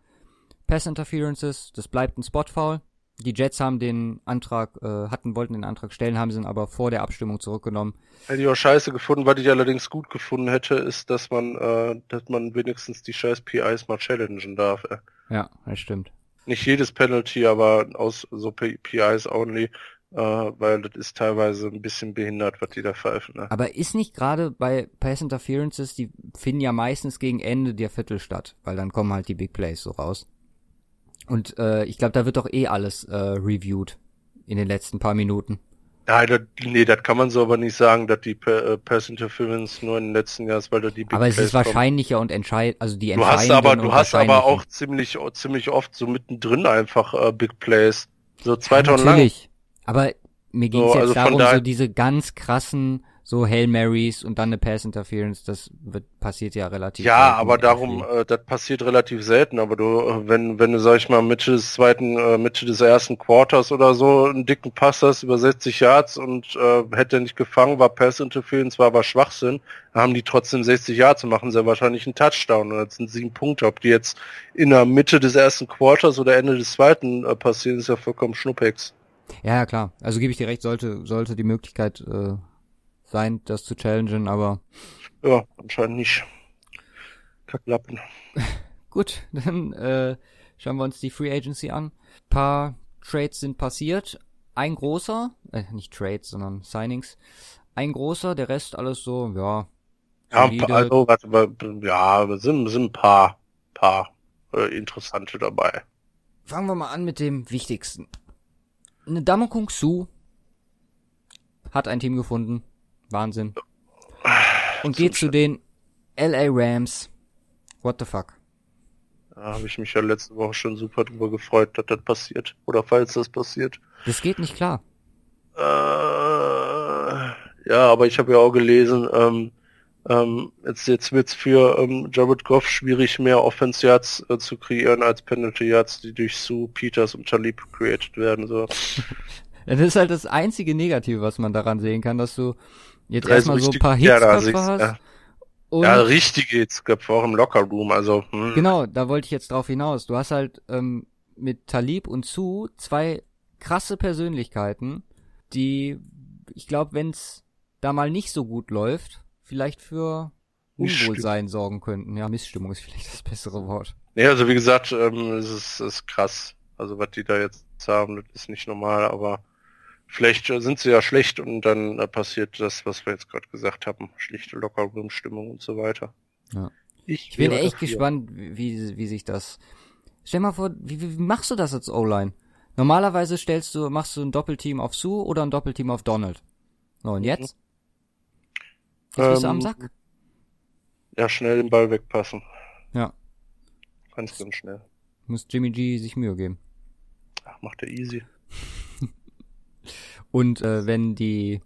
[SPEAKER 1] Pass Interferences. Das bleibt ein Spot-Foul. Die Jets haben den Antrag, äh, hatten, wollten den Antrag stellen, haben sie ihn aber vor der Abstimmung zurückgenommen.
[SPEAKER 2] Hätte ich auch scheiße gefunden, was ich allerdings gut gefunden hätte, ist, dass man, äh, dass man wenigstens die scheiß PIs mal challengen darf. Äh.
[SPEAKER 1] Ja, das stimmt.
[SPEAKER 2] Nicht jedes Penalty, aber aus so P PIs only, äh, weil das ist teilweise ein bisschen behindert, was die da pfeifen. Ne?
[SPEAKER 1] Aber ist nicht gerade bei Pass Interferences, die finden ja meistens gegen Ende der Viertel statt, weil dann kommen halt die Big Plays so raus. Und äh, ich glaube, da wird doch eh alles äh, reviewed in den letzten paar Minuten.
[SPEAKER 2] Nein, das, nee, das kann man so aber nicht sagen, dass die äh, Pass Interference nur in den letzten Jahren, weil da die Big
[SPEAKER 1] aber es
[SPEAKER 2] Plays
[SPEAKER 1] ist
[SPEAKER 2] kommen.
[SPEAKER 1] wahrscheinlicher und entscheid, also die
[SPEAKER 2] Du hast aber, du hast aber auch ziemlich, ziemlich oft so mittendrin einfach äh, Big Plays. So zwei
[SPEAKER 1] ja,
[SPEAKER 2] Tonnen lang.
[SPEAKER 1] natürlich. Aber mir ging es
[SPEAKER 2] So,
[SPEAKER 1] jetzt
[SPEAKER 2] also
[SPEAKER 1] darum, so diese ganz krassen, so Hail Marys und dann eine Pass Interference, das wird passiert ja relativ.
[SPEAKER 2] Ja, aber darum, äh, das passiert relativ selten, aber du, äh, wenn, wenn du, sag ich mal, Mitte des zweiten, äh, Mitte des ersten Quarters oder so einen dicken Pass hast über 60 Yards und äh, hätte er nicht gefangen, war Pass Interference, war aber Schwachsinn, haben die trotzdem 60 Yards und machen sehr wahrscheinlich einen Touchdown und das sind sieben Punkte. Ob die jetzt in der Mitte des ersten Quarters oder Ende des zweiten äh, passieren, ist ja vollkommen Schnuppex.
[SPEAKER 1] Ja, ja, klar. Also gebe ich dir recht, sollte, sollte die Möglichkeit äh, sein, das zu challengen, aber
[SPEAKER 2] Ja, anscheinend nicht. Kacklappen. [laughs]
[SPEAKER 1] gut, dann äh, schauen wir uns die Free Agency an. paar Trades sind passiert. Ein großer, äh, nicht Trades, sondern Signings. Ein großer, der Rest alles so, ja.
[SPEAKER 2] Ja, ein
[SPEAKER 1] solide.
[SPEAKER 2] also, warte, warte, ja, sind, sind ein paar, paar äh, interessante dabei.
[SPEAKER 1] Fangen wir mal an mit dem wichtigsten. Eine Damokung Su hat ein Team gefunden. Wahnsinn. Und geht zu den LA Rams. What the fuck?
[SPEAKER 2] Da habe ich mich ja letzte Woche schon super drüber gefreut, dass das passiert. Oder falls das passiert.
[SPEAKER 1] Das geht nicht klar.
[SPEAKER 2] Äh, ja, aber ich habe ja auch gelesen, ähm, ähm, jetzt, jetzt wird's für ähm, Jared Goff schwierig, mehr Offense Yards äh, zu kreieren als Penalty Yards, die durch Sue, Peters und Talib created werden. So. [laughs]
[SPEAKER 1] Das ist halt das einzige Negative, was man daran sehen kann, dass du jetzt
[SPEAKER 2] ist
[SPEAKER 1] erstmal so ein paar
[SPEAKER 2] ja, da
[SPEAKER 1] Hitzköpfe
[SPEAKER 2] siehst-
[SPEAKER 1] hast.
[SPEAKER 2] ja.
[SPEAKER 1] Und
[SPEAKER 2] ja, richtige Hitzköpfe auch im Lockerroom, also hm.
[SPEAKER 1] Genau, da wollte ich jetzt drauf hinaus. Du hast halt ähm, mit Talib und Su zwei krasse Persönlichkeiten, die, ich glaube, wenn's da mal nicht so gut läuft, vielleicht für. Unwohlsein sorgen könnten. Ja, Missstimmung ist vielleicht das bessere Wort.
[SPEAKER 2] Nee, also wie gesagt, ähm, es ist, ist krass. Also was die da jetzt haben, das ist nicht normal, aber vielleicht äh, sind sie ja schlecht und dann äh, passiert das, was wir jetzt gerade gesagt haben. Schlichte Lockerroom-Stimmung und so weiter.
[SPEAKER 1] Ja.
[SPEAKER 2] Ich,
[SPEAKER 1] Ich bin echt
[SPEAKER 2] dafür.
[SPEAKER 1] gespannt, wie, wie sich das. Stell mal vor, wie, wie machst du das als O-Line? Normalerweise stellst du, machst du ein Doppelteam auf Sue oder ein Doppelteam auf Donald. So, und jetzt? Jetzt bist du am
[SPEAKER 2] Ähm,
[SPEAKER 1] Sack.
[SPEAKER 2] Ja, schnell den Ball wegpassen.
[SPEAKER 1] Ja.
[SPEAKER 2] Ganz, ganz schnell.
[SPEAKER 1] Muss Jimmy G sich Mühe geben.
[SPEAKER 2] Ach, macht er easy. [laughs]
[SPEAKER 1] Und äh, wenn die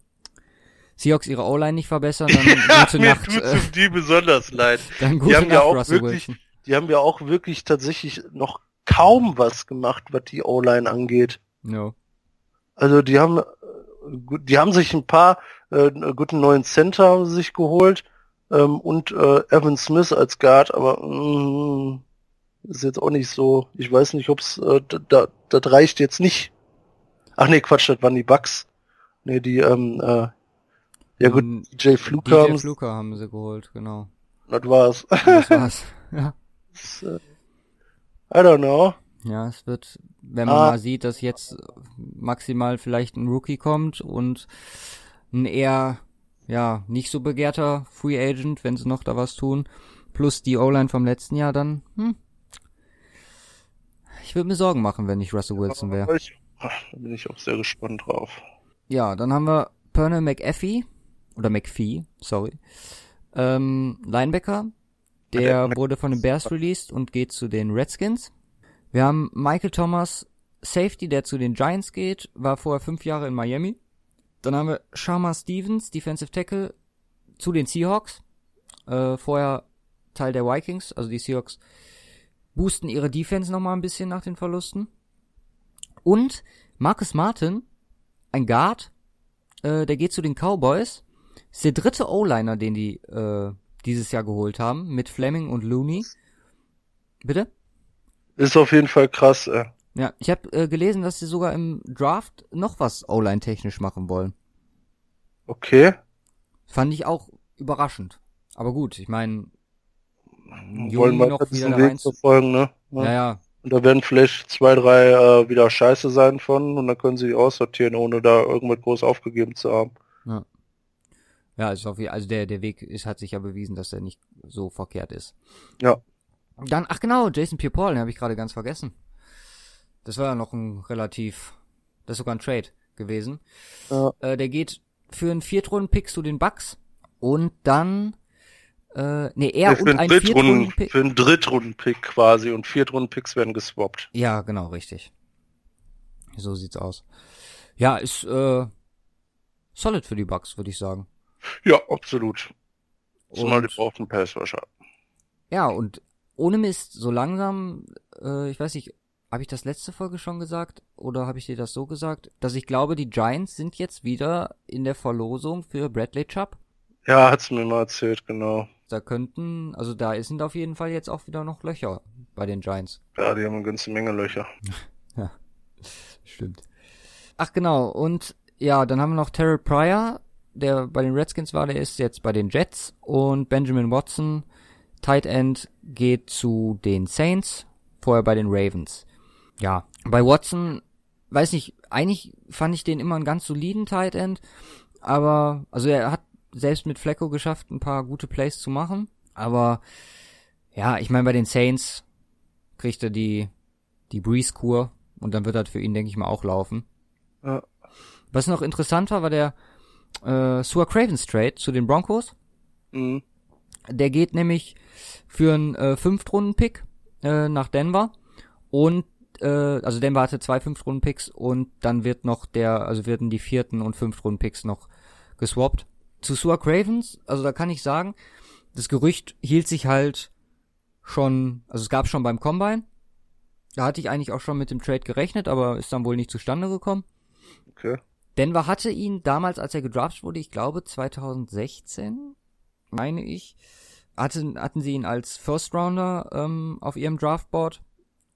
[SPEAKER 1] Seahawks ihre O-Line nicht verbessern, dann [laughs] gute
[SPEAKER 2] Mir
[SPEAKER 1] Nacht.
[SPEAKER 2] tut's
[SPEAKER 1] Äh,
[SPEAKER 2] die besonders leid. [laughs]
[SPEAKER 1] dann gute
[SPEAKER 2] haben
[SPEAKER 1] Nacht,
[SPEAKER 2] ja auch
[SPEAKER 1] Russell
[SPEAKER 2] wirklich-
[SPEAKER 1] Wilson.
[SPEAKER 2] Die haben ja auch wirklich tatsächlich noch kaum was gemacht, was die O-Line angeht.
[SPEAKER 1] No.
[SPEAKER 2] Also die haben, äh, die haben sich ein paar äh, guten neuen Center haben sie sich geholt ähm, und äh, Evan Smith als Guard, aber mm, ist jetzt auch nicht so. Ich weiß nicht, ob's äh, da, da, das reicht jetzt nicht. Ach nee, Quatsch, das waren die Bucks. Nee, die ähm, äh, ja gut,
[SPEAKER 1] Ähm,
[SPEAKER 2] DJ Fluker,
[SPEAKER 1] DJ
[SPEAKER 2] haben,
[SPEAKER 1] Fluker haben sie geholt, genau.
[SPEAKER 2] das war's.
[SPEAKER 1] Das war's. ja. [laughs]
[SPEAKER 2] Das, äh, I don't know.
[SPEAKER 1] ja, es wird, wenn man
[SPEAKER 2] Ah.
[SPEAKER 1] mal sieht, dass jetzt maximal vielleicht ein Rookie kommt und ein eher, ja, nicht so begehrter Free Agent, wenn sie noch da was tun, plus die O-Line vom letzten Jahr, dann, hm. Ich würde mir Sorgen machen, wenn ich Russell Wilson wäre.
[SPEAKER 2] Da bin ich auch sehr gespannt drauf.
[SPEAKER 1] Ja, dann haben wir Pernell McAfee, oder McPhee, sorry, ähm, Linebacker. Der wurde von den Bears released und geht zu den Redskins. Wir haben Michael Thomas, Safety, der zu den Giants geht, war vorher fünf Jahre in Miami. Dann haben wir Sharma Stevens, Defensive Tackle, zu den Seahawks. Äh, vorher Teil der Vikings, also die Seahawks boosten ihre Defense nochmal ein bisschen nach den Verlusten. Und Marcus Martin, ein Guard, äh, der geht zu den Cowboys. Ist der dritte O-Liner, den die äh, dieses Jahr geholt haben, mit Fleming und Looney. Bitte?
[SPEAKER 2] Ist auf jeden Fall krass, äh.
[SPEAKER 1] Ja, ich habe äh, gelesen, dass sie sogar im Draft noch was O-Line technisch machen wollen.
[SPEAKER 2] Okay.
[SPEAKER 1] Fand ich auch überraschend. Aber gut, ich meine,
[SPEAKER 2] wollen wir noch wieder Weg verfolgen, ne?
[SPEAKER 1] Ja. ja, ja.
[SPEAKER 2] Und da werden vielleicht zwei, drei äh, wieder scheiße sein von und dann können sie die aussortieren, ohne da irgendwas groß aufgegeben zu haben.
[SPEAKER 1] Ja. Ja, ist auf, also der, der Weg ist, hat sich ja bewiesen, dass er nicht so verkehrt ist.
[SPEAKER 2] Ja.
[SPEAKER 1] Dann, ach genau, Jason Pierre-Paul, den habe ich gerade ganz vergessen. Das war ja noch ein relativ, das ist sogar ein Trade gewesen. Ja. Äh, der geht für einen Viertrunden-Pick zu den Bucks und dann äh, nee, er ja, und ein
[SPEAKER 2] Viertrunden-Pick. Für einen Drittrunden-Pick quasi und Viertrunden-Picks werden geswappt.
[SPEAKER 1] Ja, genau, richtig. So sieht's aus. Ja, ist äh, solid für die Bucks, würde ich sagen.
[SPEAKER 2] Ja, absolut. Zumal die brauchen Passwasher.
[SPEAKER 1] Ja, und ohne Mist, so langsam, äh, ich weiß nicht, habe ich das letzte Folge schon gesagt oder habe ich dir das so gesagt, dass ich glaube, die Giants sind jetzt wieder in der Verlosung für Bradley Chubb?
[SPEAKER 2] Ja, hat's mir mal erzählt, genau.
[SPEAKER 1] Da könnten, also da sind auf jeden Fall jetzt auch wieder noch Löcher bei den Giants.
[SPEAKER 2] Ja, die haben eine ganze Menge Löcher. [laughs]
[SPEAKER 1] ja, stimmt. Ach genau, und ja, dann haben wir noch Terrell Pryor, der bei den Redskins war, der ist jetzt bei den Jets und Benjamin Watson, Tight End, geht zu den Saints, vorher bei den Ravens. Ja, bei Watson, weiß nicht, eigentlich fand ich den immer einen ganz soliden Tight End, aber, also er hat selbst mit Flecko geschafft, ein paar gute Plays zu machen. Aber ja, ich meine, bei den Saints kriegt er die, die Breeze-Kur und dann wird das für ihn, denke ich mal, auch laufen. Ja. Was noch interessant war, war der äh, Sua Cravens Trade zu den Broncos. Mhm. Der geht nämlich für einen äh, Fünftrunden-Pick äh, nach Denver und äh, also Denver hatte zwei Fünftrunden-Picks und dann wird noch der, also werden die vierten und Fünftrunden-Picks noch geswappt zu Sua Cravens, also da kann ich sagen, das Gerücht hielt sich halt schon, also es gab schon beim Combine. Da hatte ich eigentlich auch schon mit dem Trade gerechnet, aber ist dann wohl nicht zustande gekommen.
[SPEAKER 2] Okay.
[SPEAKER 1] Denver hatte ihn damals, als er gedraftet wurde, ich glaube 2016, meine ich, hatten, hatten sie ihn als First Rounder ähm, auf ihrem Draftboard.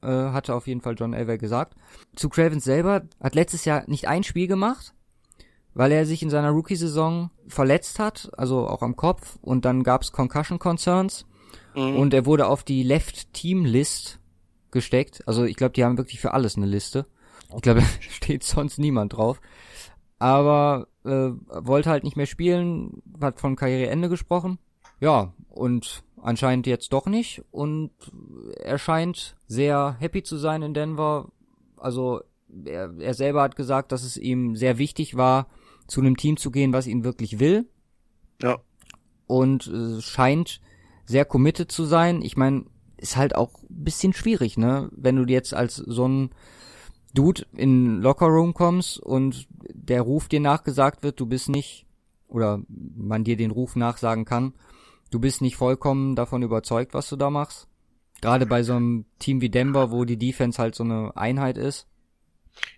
[SPEAKER 1] Äh, hatte auf jeden Fall John Elway gesagt. Zu Cravens selber hat letztes Jahr nicht ein Spiel gemacht, weil er sich in seiner Rookie-Saison verletzt hat, also auch am Kopf, und dann gab's Concussion Concerns mhm. und er wurde auf die Left-Team-List gesteckt. Also ich glaube, die haben wirklich für alles eine Liste. Ich glaube, da [laughs] steht sonst niemand drauf. Aber äh, wollte halt nicht mehr spielen, hat von Karriereende gesprochen. Ja, und anscheinend jetzt doch nicht. Und er scheint sehr happy zu sein in Denver. Also er, er selber hat gesagt, dass es ihm sehr wichtig war, zu einem Team zu gehen, was ihn wirklich will.
[SPEAKER 2] Ja.
[SPEAKER 1] Und äh, scheint sehr committed zu sein. Ich meine, ist halt auch ein bisschen schwierig, ne? Wenn du jetzt als so ein Dude in Lockerroom kommst und der Ruf dir nachgesagt wird, du bist nicht, oder man dir den Ruf nachsagen kann, du bist nicht vollkommen davon überzeugt, was du da machst. Gerade bei so einem Team wie Denver, wo die Defense halt so eine Einheit ist.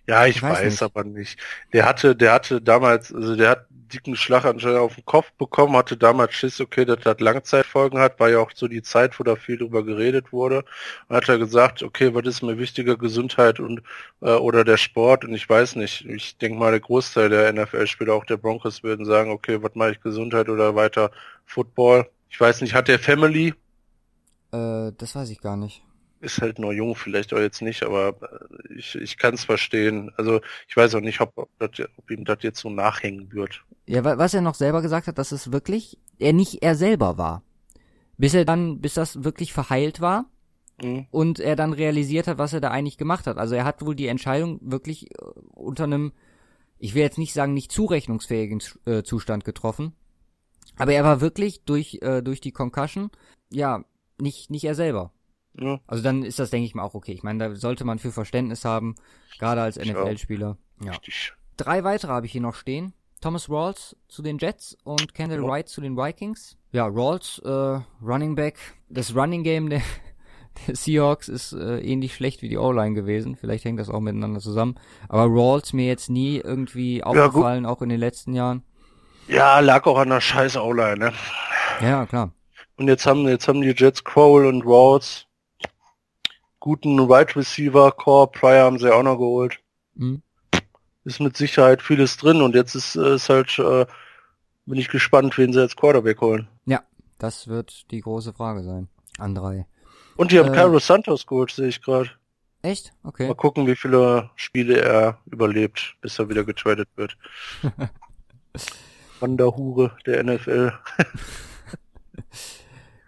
[SPEAKER 2] Ja, ich, ich weiß, weiß aber nicht. Der hatte, der hatte damals, also der hat dicken Schlag anscheinend auf den Kopf bekommen, hatte damals Schiss, okay, dass das Langzeitfolgen hat, war ja auch so die Zeit, wo da viel drüber geredet wurde. Und hat er gesagt, okay, was ist mir wichtiger, Gesundheit und äh, oder der Sport? Und ich weiß nicht. Ich denke mal, der Großteil der NFL-Spieler, auch der Broncos, würden sagen, okay, was mache ich Gesundheit oder weiter Football? Ich weiß nicht, hat der Family?
[SPEAKER 1] Äh, das weiß ich gar nicht
[SPEAKER 2] ist halt nur jung, vielleicht auch jetzt nicht, aber äh, ich, ich kann es verstehen. Also ich weiß auch nicht, ob, ob, das, ob ihm das jetzt so nachhängen wird.
[SPEAKER 1] Ja, was er noch selber gesagt hat, dass es wirklich er nicht er selber war. Bis er dann, bis das wirklich verheilt war mhm. und er dann realisiert hat, was er da eigentlich gemacht hat. Also er hat wohl die Entscheidung wirklich äh, unter einem, ich will jetzt nicht sagen, nicht zurechnungsfähigen äh, Zustand getroffen. Aber er war wirklich durch, äh, durch die Concussion, ja, nicht, nicht er selber.
[SPEAKER 2] Ja.
[SPEAKER 1] Also dann ist das, denke ich mal, auch okay. Ich meine, da sollte man für Verständnis haben, gerade als
[SPEAKER 2] Ja.
[SPEAKER 1] NFL-Spieler. Ja.
[SPEAKER 2] Richtig.
[SPEAKER 1] Drei weitere habe ich hier noch stehen. Thomas Rawls zu den Jets und Kendall
[SPEAKER 2] Ja.
[SPEAKER 1] Wright zu den Vikings. Ja, Rawls, äh, Running Back. Das Running Game der, [laughs] der Seahawks ist äh, ähnlich schlecht wie die O-Line gewesen. Vielleicht hängt das auch miteinander zusammen. Aber Rawls mir jetzt nie irgendwie aufgefallen, auch in den letzten Jahren.
[SPEAKER 2] Ja, lag auch an der scheiß O-Line, ne?
[SPEAKER 1] Ja, klar.
[SPEAKER 2] Und jetzt haben, jetzt haben die Jets Crowell und Rawls guten Wide Receiver, Core, Pryor haben sie auch noch geholt.
[SPEAKER 1] Mhm.
[SPEAKER 2] Ist mit Sicherheit vieles drin und jetzt ist, äh, ist halt, äh, bin ich gespannt, wen sie als Quarterback holen.
[SPEAKER 1] Ja, das wird die große Frage sein. An drei.
[SPEAKER 2] Und die haben
[SPEAKER 1] Äh,
[SPEAKER 2] Cairo Santos geholt, sehe ich gerade.
[SPEAKER 1] Echt? Okay.
[SPEAKER 2] Mal gucken, wie viele Spiele er überlebt, bis er wieder getradet wird. [laughs] Wanderhure der NFL. [laughs]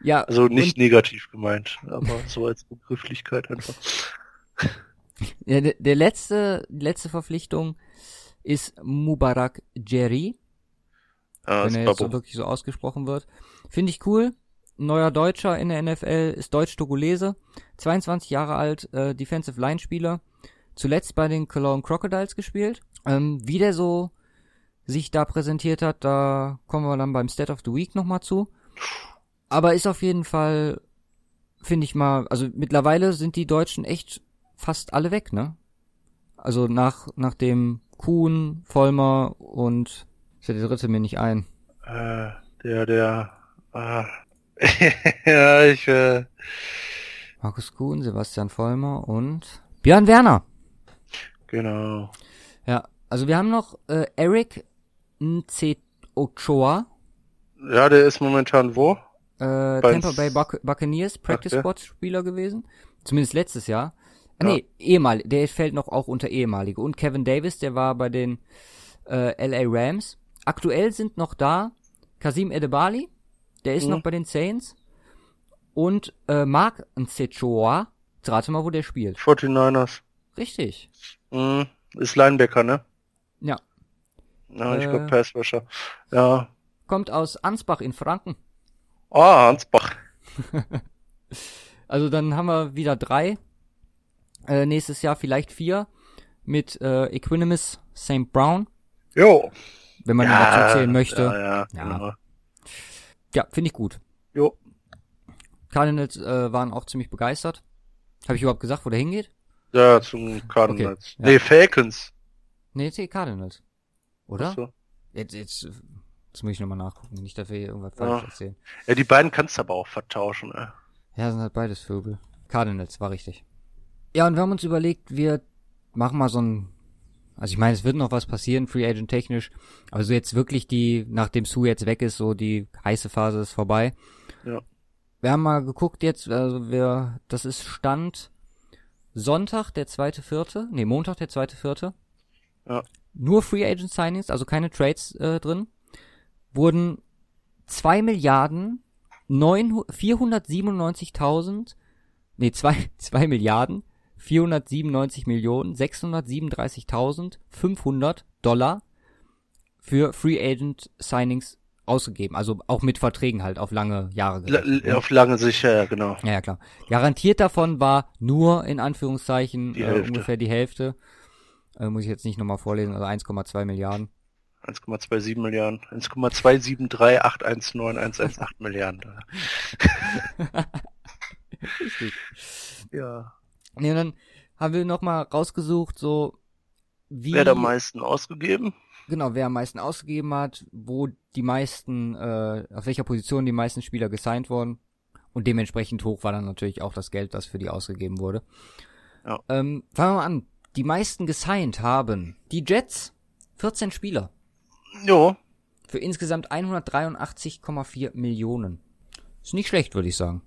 [SPEAKER 1] Ja,
[SPEAKER 2] Also nicht negativ gemeint, aber so als Begrifflichkeit einfach. [laughs]
[SPEAKER 1] Ja, der, der letzte, die letzte Verpflichtung ist Mubarak Jerry,
[SPEAKER 2] Ja,
[SPEAKER 1] wenn er jetzt so wirklich so ausgesprochen wird. Finde ich cool. Neuer Deutscher in der NFL ist Deutsch-Togolese, 22 Jahre alt, äh, Defensive Line Spieler, zuletzt bei den Cologne Crocodiles gespielt. Ähm, wie der so sich da präsentiert hat, da kommen wir dann beim State of the Week nochmal zu. Aber ist auf jeden Fall, finde ich mal, also mittlerweile sind die Deutschen echt fast alle weg, ne? Also nach, nach dem Kuhn, Vollmer und ist ja der dritte mir nicht ein.
[SPEAKER 2] Äh, der, der, ah. [laughs] ja, ich, äh,
[SPEAKER 1] Markus Kuhn, Sebastian Vollmer und Björn Werner.
[SPEAKER 2] genau.
[SPEAKER 1] Ja, also wir haben noch äh, Eric Nce Ochoa,
[SPEAKER 2] Ja, der ist momentan wo?
[SPEAKER 1] äh,
[SPEAKER 2] Bei-
[SPEAKER 1] Tampa Bay Buc Buccaneers Practice. Squad Spieler gewesen. Zumindest letztes Jahr. Ah,
[SPEAKER 2] Ja.
[SPEAKER 1] nee, ehemalig, der fällt noch auch unter ehemalige. Und Kevin Davis, der war bei den äh, LA Rams. Aktuell sind noch da Kasim Edebali, der ist
[SPEAKER 2] Mhm.
[SPEAKER 1] noch bei den Saints. Und äh, Mark Ncechoa, jetzt rate mal, wo der spielt.
[SPEAKER 2] 49ers.
[SPEAKER 1] Richtig.
[SPEAKER 2] Mhm. Ist Linebacker, ne?
[SPEAKER 1] Ja.
[SPEAKER 2] Ja, ich
[SPEAKER 1] Äh.
[SPEAKER 2] glaube Passwasher. Ja.
[SPEAKER 1] Kommt aus Ansbach in Franken.
[SPEAKER 2] Ah, Hansbach. [laughs]
[SPEAKER 1] Also dann haben wir wieder drei. Äh, nächstes Jahr vielleicht vier. Mit äh, Equinimus St. Brown,
[SPEAKER 2] Jo.
[SPEAKER 1] wenn man ihn dazu zählen möchte.
[SPEAKER 2] Ja, ja,
[SPEAKER 1] Ja.
[SPEAKER 2] genau.
[SPEAKER 1] Ja, finde ich gut.
[SPEAKER 2] Jo.
[SPEAKER 1] Cardinals äh, waren auch ziemlich begeistert. Habe ich überhaupt gesagt, wo der hingeht?
[SPEAKER 2] Ja, zum Cardinals.
[SPEAKER 1] Okay, ja.
[SPEAKER 2] Nee, Falcons.
[SPEAKER 1] Nee, nee, Cardinals. Oder?
[SPEAKER 2] So.
[SPEAKER 1] Jetzt, jetzt, jetzt muss ich nochmal nachgucken. Nicht, wir hier irgendwas
[SPEAKER 2] Ja.
[SPEAKER 1] falsch erzählen.
[SPEAKER 2] Ja, die beiden kannst du aber auch vertauschen, ey.
[SPEAKER 1] Ja, sind halt beides Vögel. Cardinals, war richtig. Ja, und wir haben uns überlegt, wir machen mal so ein, also ich meine, es wird noch was passieren, Free Agent technisch, aber so jetzt wirklich die, nachdem Sue jetzt weg ist, so die heiße Phase ist vorbei.
[SPEAKER 2] Ja.
[SPEAKER 1] Wir haben mal geguckt jetzt, also wir, das ist Stand Sonntag, der zweite Vierte, nee, Montag, der zweite Vierte.
[SPEAKER 2] Ja.
[SPEAKER 1] Nur Free Agent Signings, also keine Trades äh, drin, wurden zwei Milliarden neun 497.000, nee, zwei, [laughs] zwei Milliarden 497 Millionen 637.500 Dollar für Free Agent Signings ausgegeben. Also auch mit Verträgen halt auf lange Jahre gerechnet, ne?
[SPEAKER 2] auf lange Sicht, ja, genau.
[SPEAKER 1] Ja, ja, klar. Garantiert davon war nur in Anführungszeichen
[SPEAKER 2] Die
[SPEAKER 1] äh, ungefähr die Hälfte. Äh, muss ich jetzt nicht nochmal vorlesen, also 1,2 Milliarden.
[SPEAKER 2] 1,27 Milliarden. 1,273819118 Milliarden. [laughs]
[SPEAKER 1] Richtig.
[SPEAKER 2] Ja.
[SPEAKER 1] Nee, und dann haben wir nochmal rausgesucht, so wie
[SPEAKER 2] Wer am meisten ausgegeben?
[SPEAKER 1] genau, wer am meisten ausgegeben hat, wo die meisten, äh, auf welcher Position die meisten Spieler gesigned wurden. Und dementsprechend hoch war dann natürlich auch das Geld, das für die ausgegeben wurde.
[SPEAKER 2] Ja.
[SPEAKER 1] Ähm, fangen wir mal an. Die meisten gesigned haben die Jets 14 Spieler
[SPEAKER 2] Jo.
[SPEAKER 1] für insgesamt 183,4 Millionen. Ist nicht schlecht, würde ich sagen.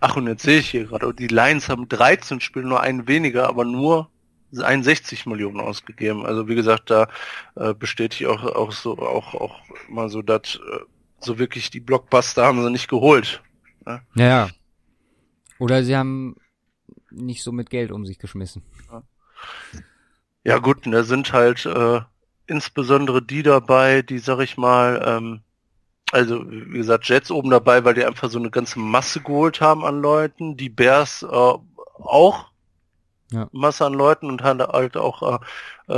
[SPEAKER 2] Ach, und jetzt sehe ich hier gerade, die Lions haben 13 Spiele, nur einen weniger, aber nur 61 Millionen ausgegeben. Also wie gesagt, da äh, bestätige ich auch, auch so auch auch mal so, dass äh, so wirklich die Blockbuster haben sie nicht geholt.
[SPEAKER 1] Ja, ja. Oder sie haben nicht so mit Geld um sich geschmissen.
[SPEAKER 2] Ja gut, da sind halt äh, insbesondere die dabei, die, sag ich mal, ähm, also wie gesagt, Jets oben dabei, weil die einfach so eine ganze Masse geholt haben an Leuten. Die Bears äh, auch
[SPEAKER 1] Ja.
[SPEAKER 2] Masse an Leuten und haben halt auch äh,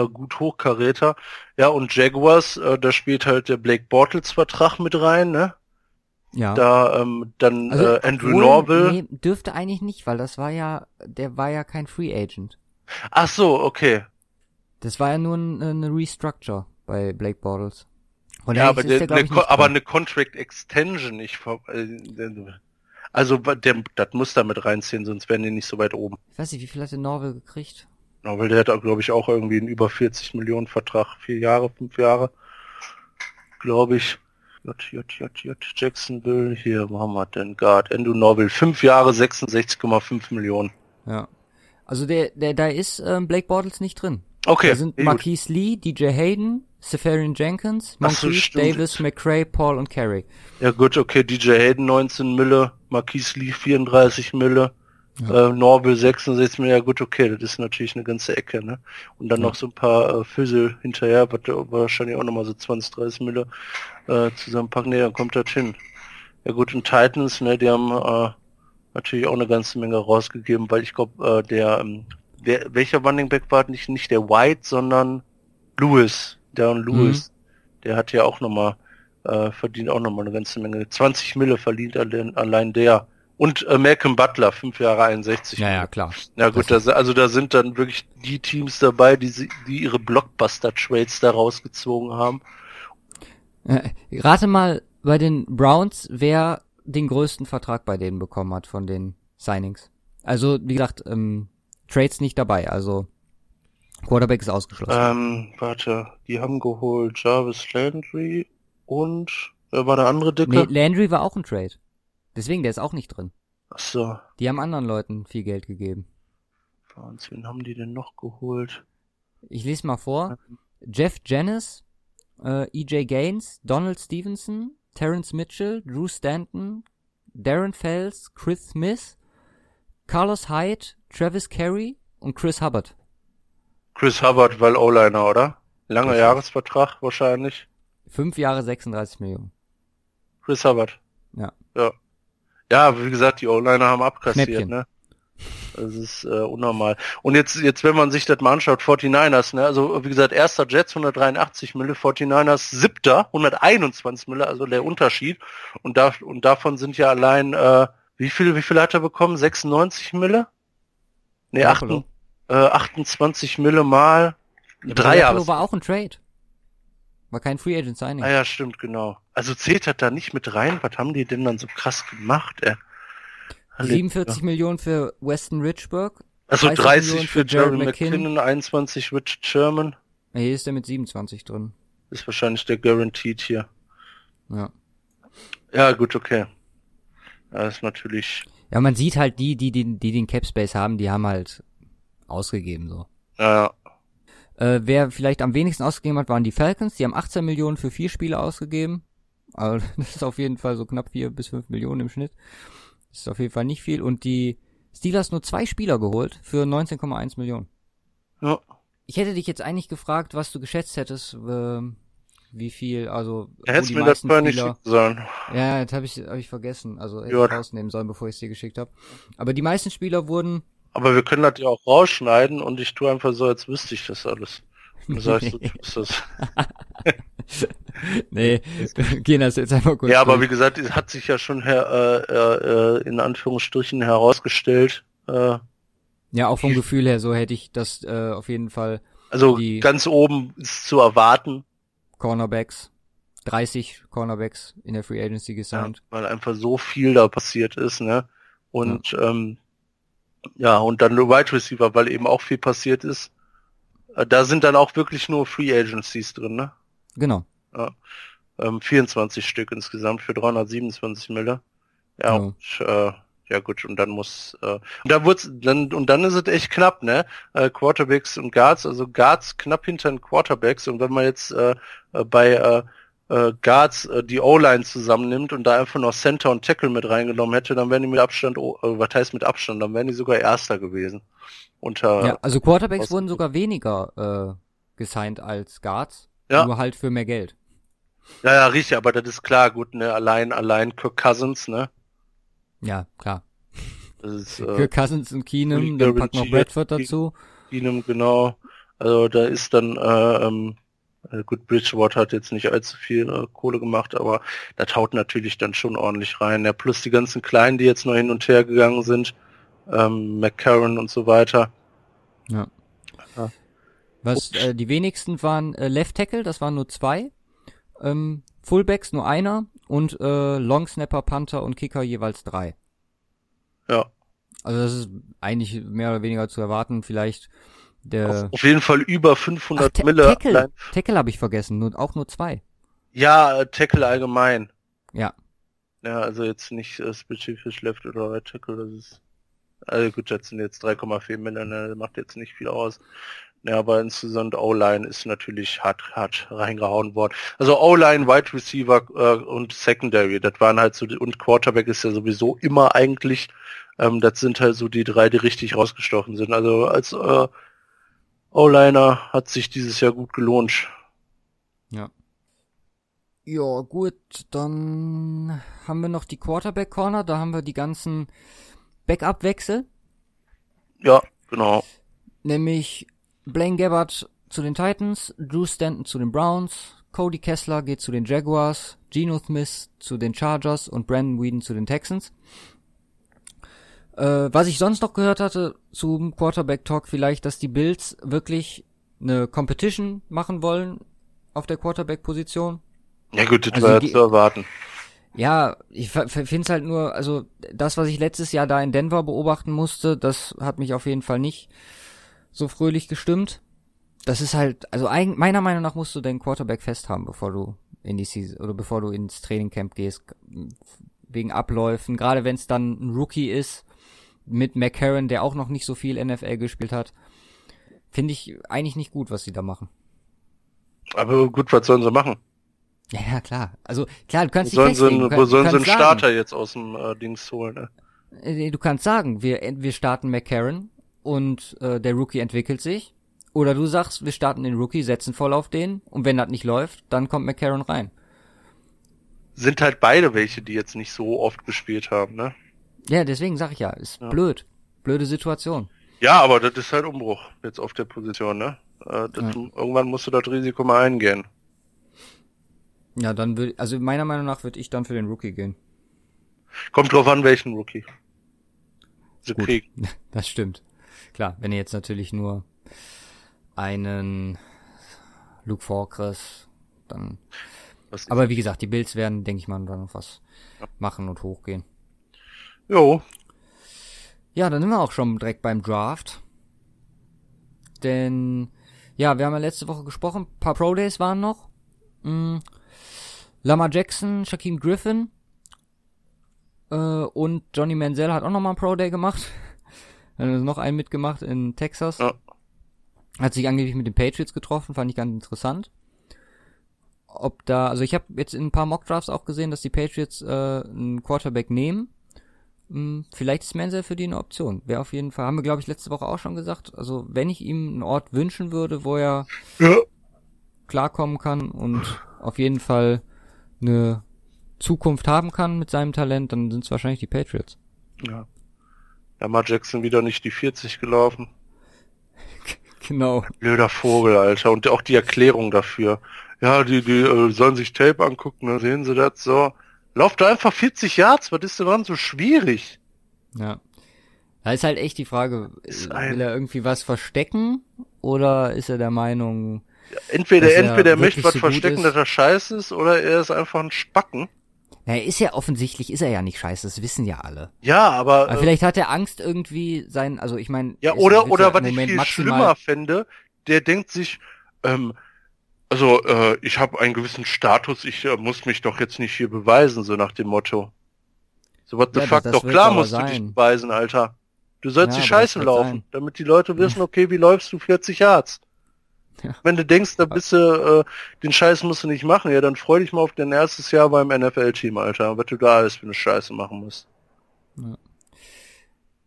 [SPEAKER 2] äh, gut Hochkaräter. Ja, und Jaguars, äh, da spielt halt der Blake Bortles Vertrag mit rein, ne?
[SPEAKER 1] Ja.
[SPEAKER 2] Da ähm, dann
[SPEAKER 1] also,
[SPEAKER 2] äh, Andrew
[SPEAKER 1] obwohl,
[SPEAKER 2] Norville.
[SPEAKER 1] Nee, dürfte eigentlich nicht, weil das war ja, der war ja kein Free Agent.
[SPEAKER 2] Ach so, okay.
[SPEAKER 1] Das war ja nur ein, eine Restructure bei Blake Bortles. Von
[SPEAKER 2] Ja, aber, der,
[SPEAKER 1] der, ich, nicht
[SPEAKER 2] aber eine Contract Extension nicht. ver- äh, Also der, das muss da mit reinziehen, sonst wären die nicht so weit oben.
[SPEAKER 1] Ich weiß nicht, wie viel hat der Norville gekriegt?
[SPEAKER 2] Weil der hat, glaube ich, auch irgendwie einen über 40 Millionen Vertrag. Vier Jahre, fünf Jahre. Glaube ich. J, J, J, J, Jacksonville. Hier, wo haben wir denn? Guard, Andrew Norville. Fünf Jahre, 66,5 Millionen.
[SPEAKER 1] Ja. Also der, der, da ist ähm, Blake Bortles nicht drin.
[SPEAKER 2] Okay.
[SPEAKER 1] Da sind. Marquise Lee, DJ Hayden, Safarian Jenkins,
[SPEAKER 2] so,
[SPEAKER 1] Moncrief,
[SPEAKER 2] stimmt.
[SPEAKER 1] Davis, McCray, Paul und Carey.
[SPEAKER 2] Ja gut, okay, DJ Hayden 19 Mille, Marquise Lee 34 Mille, äh, Norville 66 Mille, ja gut, okay, das ist natürlich eine ganze Ecke, ne? Und dann
[SPEAKER 1] Ja.
[SPEAKER 2] noch so ein paar äh, Füssel hinterher, was wahrscheinlich auch nochmal so 20, 30 Mille äh, zusammenpacken, ne, dann kommt das hin. Ja gut, und Titans, ne, die haben äh, natürlich auch eine ganze Menge rausgegeben, weil ich glaube, äh, der, ähm, wer, welcher Running Back war nicht, nicht der White, sondern Lewis, Darren Lewis, der hat ja auch nochmal äh, verdient auch nochmal eine ganze Menge. 20 Mille verdient allein, allein der. Und äh, Malcolm Butler, 5 Jahre 61.
[SPEAKER 1] Ja, ja, klar.
[SPEAKER 2] Ja gut, das, also da sind dann wirklich die Teams dabei, die, sie- die ihre Blockbuster-Trades da rausgezogen haben.
[SPEAKER 1] Äh, rate mal bei den Browns, wer den größten Vertrag bei denen bekommen hat von den Signings. Also, wie gesagt, ähm, Trades nicht dabei, also Quarterback ist ausgeschlossen.
[SPEAKER 2] Ähm, warte, die haben geholt Jarvis Landry und wer war der andere Dicke?
[SPEAKER 1] nee, Landry war auch ein Trade. Deswegen, der ist auch nicht drin.
[SPEAKER 2] Ach so,
[SPEAKER 1] Die haben anderen Leuten viel Geld gegeben.
[SPEAKER 2] Browns, wen haben die denn noch geholt?
[SPEAKER 1] Ich lese mal vor. Jeff Janis, äh, EJ Gaines, Donald Stevenson, Terrence Mitchell, Drew Stanton, Darren Fells, Chris Smith, Carlos Hyde, Travis Carey und Chris Hubbard.
[SPEAKER 2] Chris Hubbard, weil O-Liner, oder? Langer. Jahresvertrag wahrscheinlich.
[SPEAKER 1] Fünf Jahre 36 Millionen.
[SPEAKER 2] Chris Hubbard.
[SPEAKER 1] Ja.
[SPEAKER 2] Ja. Ja, wie gesagt, die O-Liner haben abkassiert,
[SPEAKER 1] Knäppchen.
[SPEAKER 2] ne? Das ist äh, unnormal. Und jetzt, jetzt, wenn man sich das mal anschaut, 49ers, ne? Also wie gesagt, erster Jets 183 Mille, 49ers siebter 121 Mille, also der Unterschied. Und da und davon sind ja allein äh, wie viel, wie viel hat er bekommen? 96 Mille? 8, äh, 28 Mille mal
[SPEAKER 1] Ja,
[SPEAKER 2] drei Jahre.
[SPEAKER 1] war auch ein Trade. War kein Free Agent Signing.
[SPEAKER 2] Ah ja, stimmt, genau. Also zählt das da nicht mit rein? Was haben die denn dann so krass gemacht, ey? Halleluja.
[SPEAKER 1] 47 Millionen für Weston Richburg.
[SPEAKER 2] Also
[SPEAKER 1] 30
[SPEAKER 2] 30
[SPEAKER 1] Millionen
[SPEAKER 2] für
[SPEAKER 1] für
[SPEAKER 2] Jerry
[SPEAKER 1] McKinnon.
[SPEAKER 2] McKinnon, 21 Richard Sherman.
[SPEAKER 1] Ja, Hier ist er mit 27 drin.
[SPEAKER 2] Ist wahrscheinlich der Guaranteed hier.
[SPEAKER 1] Ja.
[SPEAKER 2] Ja, gut, okay. Ja, ist natürlich,
[SPEAKER 1] Ja, man sieht halt die, die, die, die den Cap Space haben, die haben halt ausgegeben so.
[SPEAKER 2] ja,
[SPEAKER 1] Äh, wer vielleicht am wenigsten ausgegeben hat, waren die Falcons. Die haben 18 Millionen für vier Spiele ausgegeben. Also [laughs] das ist auf jeden Fall so knapp vier bis fünf Millionen im Schnitt. Ist auf jeden Fall nicht viel. Und die Steelers nur zwei Spieler geholt für 19,1 Millionen.
[SPEAKER 2] ja.
[SPEAKER 1] Ich hätte dich jetzt eigentlich gefragt, was du geschätzt hättest, ähm, wie viel, also wo
[SPEAKER 2] hättest mir das vorher nicht schicken sollen.
[SPEAKER 1] Ja, das habe ich, hab ich vergessen. Also hätte
[SPEAKER 2] Ja.
[SPEAKER 1] ich rausnehmen sollen, bevor ich es dir geschickt habe. Aber die meisten Spieler wurden.
[SPEAKER 2] Aber wir können das ja auch rausschneiden und ich tue einfach so, als wüsste ich das alles. Du sagst, du tust das. [laughs]
[SPEAKER 1] nee, gehen das jetzt einfach kurz.
[SPEAKER 2] Ja, aber
[SPEAKER 1] durch.
[SPEAKER 2] wie gesagt, es hat sich ja schon her, äh, äh, in Anführungsstrichen herausgestellt. Äh,
[SPEAKER 1] Ja, auch vom Gefühl her, so hätte ich das äh, auf jeden Fall
[SPEAKER 2] also ganz oben ist zu erwarten.
[SPEAKER 1] Cornerbacks, 30 Cornerbacks in der Free Agency
[SPEAKER 2] Ja,
[SPEAKER 1] gesigned.
[SPEAKER 2] weil einfach so viel da passiert ist, ne? Und ähm, ja, und dann nur Wide Receiver, weil eben auch viel passiert ist. Da sind dann auch wirklich nur Free Agencies drin, ne?
[SPEAKER 1] Genau.
[SPEAKER 2] Ähm, 24 Stück insgesamt für 327 Mille. Ja,
[SPEAKER 1] Ja.
[SPEAKER 2] und, äh, ja gut, und dann muss äh, und da wird's dann und dann ist es echt knapp, ne? Äh, Quarterbacks und Guards, also Guards knapp hinter den Quarterbacks und wenn man jetzt äh, äh, bei äh, äh, Guards äh, die O-Line zusammennimmt und da einfach noch Center und Tackle mit reingenommen hätte, dann wären die mit Abstand, oh, äh, was heißt mit Abstand, dann wären die sogar Erster gewesen. Unter,
[SPEAKER 1] ja, also Quarterbacks wurden sogar weniger äh, gesigned als Guards,
[SPEAKER 2] Ja.
[SPEAKER 1] nur halt für mehr Geld.
[SPEAKER 2] Ja, ja, richtig, aber das ist klar, gut, ne, allein, allein Kirk Cousins, ne?
[SPEAKER 1] Ja, klar.
[SPEAKER 2] Das ist,
[SPEAKER 1] Kirk
[SPEAKER 2] äh,
[SPEAKER 1] Cousins und Keenum, dann packt noch Bradford dazu.
[SPEAKER 2] Keenum, genau. Also da ist dann, äh, ähm, äh, gut, Bridgewater hat jetzt nicht allzu viel äh, Kohle gemacht, aber da taut natürlich dann schon ordentlich rein. Ja, plus die ganzen Kleinen, die jetzt noch hin und her gegangen sind, ähm, McCarron und so weiter.
[SPEAKER 1] Ja.
[SPEAKER 2] Ja.
[SPEAKER 1] Was äh, die wenigsten waren äh, Left Tackle, das waren nur zwei. Ähm, Fullbacks nur einer und äh, Long Snapper, Panther und Kicker jeweils drei.
[SPEAKER 2] Ja.
[SPEAKER 1] Also das ist eigentlich mehr oder weniger zu erwarten. Vielleicht der
[SPEAKER 2] Auf, auf jeden Fall über
[SPEAKER 1] Ach,
[SPEAKER 2] 500
[SPEAKER 1] Ta
[SPEAKER 2] Mille.
[SPEAKER 1] Tackle, Tackle habe ich vergessen, nur auch nur zwei.
[SPEAKER 2] Ja, äh, Tackle allgemein.
[SPEAKER 1] Ja,
[SPEAKER 2] Ja, also jetzt nicht äh, spezifisch Left oder Right Tackle, das ist, also gut, das sind jetzt 3,4 Mille, ne, das macht jetzt nicht viel aus. Ja, aber insgesamt O-Line ist natürlich hart, hart reingehauen worden. Also O-Line, Wide Receiver äh, und Secondary, das waren halt so, die, und Quarterback ist ja sowieso immer eigentlich, ähm, das sind halt so die drei, die richtig rausgestochen sind. Also als äh, O-Liner hat sich dieses Jahr gut gelohnt.
[SPEAKER 1] ja. Ja, gut, dann haben wir noch die Quarterback Corner, da haben wir die ganzen Backup-Wechsel,
[SPEAKER 2] Ja, genau.
[SPEAKER 1] nämlich Blaine Gabbard zu den Titans, Drew Stanton zu den Browns, Cody Kessler geht zu den Jaguars, Geno Smith zu den Chargers und Brandon Whedon zu den Texans. Äh, was ich sonst noch gehört hatte zum Quarterback Talk vielleicht, dass die Bills wirklich eine Competition machen wollen auf der Quarterback Position.
[SPEAKER 2] Ja gut, das
[SPEAKER 1] Also
[SPEAKER 2] war ja
[SPEAKER 1] die-
[SPEAKER 2] zu erwarten.
[SPEAKER 1] Ja, ich finde es halt nur, also das, was ich letztes Jahr da in Denver beobachten musste, das hat mich auf jeden Fall nicht so fröhlich gestimmt. Das ist halt, also eigen, meiner Meinung nach musst du deinen Quarterback fest haben, bevor du in die Season oder bevor du ins Trainingcamp gehst, wegen Abläufen. Gerade wenn es dann ein Rookie ist mit McCarron, der auch noch nicht so viel NFL gespielt hat, finde ich eigentlich nicht gut, was sie da machen.
[SPEAKER 2] Aber gut, was sollen sie machen?
[SPEAKER 1] Ja, ja, klar. Also klar, du
[SPEAKER 2] Wo
[SPEAKER 1] kannst dich
[SPEAKER 2] sollen sie,
[SPEAKER 1] festlegen. Du
[SPEAKER 2] wo sollen sie einen
[SPEAKER 1] sagen,
[SPEAKER 2] Starter jetzt aus dem äh, Dings holen? Ne?
[SPEAKER 1] Äh, Du kannst sagen, wir, wir starten McCarron und äh, der Rookie entwickelt sich. Oder du sagst, wir starten den Rookie, setzen voll auf den und wenn das nicht läuft, dann kommt McCarron rein.
[SPEAKER 2] Sind halt beide welche, die jetzt nicht so oft gespielt haben, ne?
[SPEAKER 1] Ja, deswegen sag ich ja, ist
[SPEAKER 2] Ja.
[SPEAKER 1] blöd. Blöde Situation.
[SPEAKER 2] Ja, aber das ist halt Umbruch jetzt auf der Position, ne? Äh, das, Irgendwann musst du das Risiko mal eingehen.
[SPEAKER 1] Ja, dann würde, also meiner Meinung nach würde ich dann für den Rookie gehen.
[SPEAKER 2] Kommt drauf an, welchen Rookie. Sie
[SPEAKER 1] Gut.
[SPEAKER 2] kriegen. [laughs]
[SPEAKER 1] Das stimmt. Klar, wenn ihr jetzt natürlich nur einen Luke Forkress, dann. Aber wie gesagt, die Bills werden, denke ich mal, dann noch was machen und hochgehen.
[SPEAKER 2] Jo,
[SPEAKER 1] Ja, dann sind wir auch schon direkt beim Draft. Denn, ja, wir haben ja letzte Woche gesprochen, ein paar Pro Days waren noch. Mm, Lama Jackson, Shaquem Griffin äh, und Johnny Manziel hat auch nochmal einen Pro Day gemacht. [laughs] Hat also noch einen mitgemacht in Texas.
[SPEAKER 2] Ja.
[SPEAKER 1] Hat sich angeblich mit den Patriots getroffen, fand ich ganz interessant. Ob da, also ich habe jetzt in ein paar Mock Drafts auch gesehen, dass die Patriots äh, einen Quarterback nehmen. Hm, Vielleicht ist Menzel für die eine Option. Wäre auf jeden Fall, haben wir glaube ich letzte Woche auch schon gesagt. Also wenn ich ihm einen Ort wünschen würde, wo er
[SPEAKER 2] ja.
[SPEAKER 1] klarkommen kann und auf jeden Fall eine Zukunft haben kann mit seinem Talent, dann sind es wahrscheinlich die Patriots.
[SPEAKER 2] ja. Lamar Jackson wieder nicht die 40 gelaufen. [laughs]
[SPEAKER 1] Genau.
[SPEAKER 2] Blöder Vogel, Alter. Und auch die Erklärung dafür. Ja, die, die äh, sollen sich Tape angucken, dann sehen sie das so. Lauft da einfach 40 Yards, was ist denn dran so schwierig?
[SPEAKER 1] Ja. Da ist halt echt die Frage,
[SPEAKER 2] Ist
[SPEAKER 1] äh, will er irgendwie was verstecken oder ist er der Meinung,
[SPEAKER 2] Entweder,
[SPEAKER 1] er
[SPEAKER 2] entweder er möchte was
[SPEAKER 1] so
[SPEAKER 2] verstecken, dass er scheiße ist, oder er ist einfach ein Spacken.
[SPEAKER 1] na, er ist ja offensichtlich, ist er ja nicht scheiße, das wissen ja alle.
[SPEAKER 2] Ja, aber,
[SPEAKER 1] Aber
[SPEAKER 2] äh,
[SPEAKER 1] vielleicht hat er Angst irgendwie sein, also ich meine,
[SPEAKER 2] ja, oder, oder was ich viel schlimmer fände, der denkt sich, ähm, also, äh, ich habe einen gewissen Status, ich äh, muss mich doch jetzt nicht hier beweisen, so nach dem Motto. So, what the
[SPEAKER 1] Ja,
[SPEAKER 2] fuck,
[SPEAKER 1] das- das
[SPEAKER 2] doch klar musst du dich
[SPEAKER 1] sein.
[SPEAKER 2] beweisen, Alter. Du sollst
[SPEAKER 1] Ja,
[SPEAKER 2] die Scheiße laufen,
[SPEAKER 1] sein.
[SPEAKER 2] damit die Leute wissen, okay, wie läufst du 40 Yards?
[SPEAKER 1] Ja.
[SPEAKER 2] Wenn du denkst, da bist du, äh, den Scheiß musst du nicht machen, ja, dann freu dich mal auf dein erstes Jahr beim NFL-Team, Alter, was du da alles für eine Scheiße machen musst.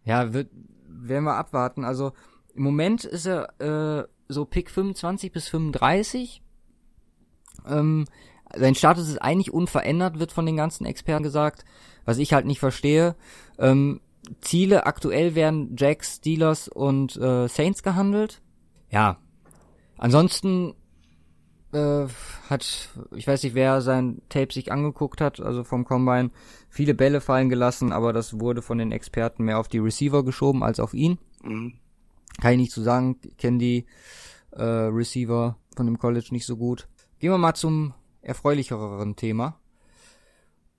[SPEAKER 1] Ja, wird, werden wir abwarten. Also im Moment ist er äh, so Pick 25 bis 35. Ähm, sein Status ist eigentlich unverändert, wird von den ganzen Experten gesagt. Was ich halt nicht verstehe. Ähm, Ziele aktuell werden Jacks, Steelers und äh, Saints gehandelt. Ja. Ansonsten äh, hat, ich weiß nicht, wer sein Tape sich angeguckt hat, also vom Combine, viele Bälle fallen gelassen, aber das wurde von den Experten mehr auf die Receiver geschoben als auf ihn. Mhm. Kann ich nicht zu so sagen, kenne die äh, Receiver von dem College nicht so gut. Gehen wir mal zum erfreulicheren Thema.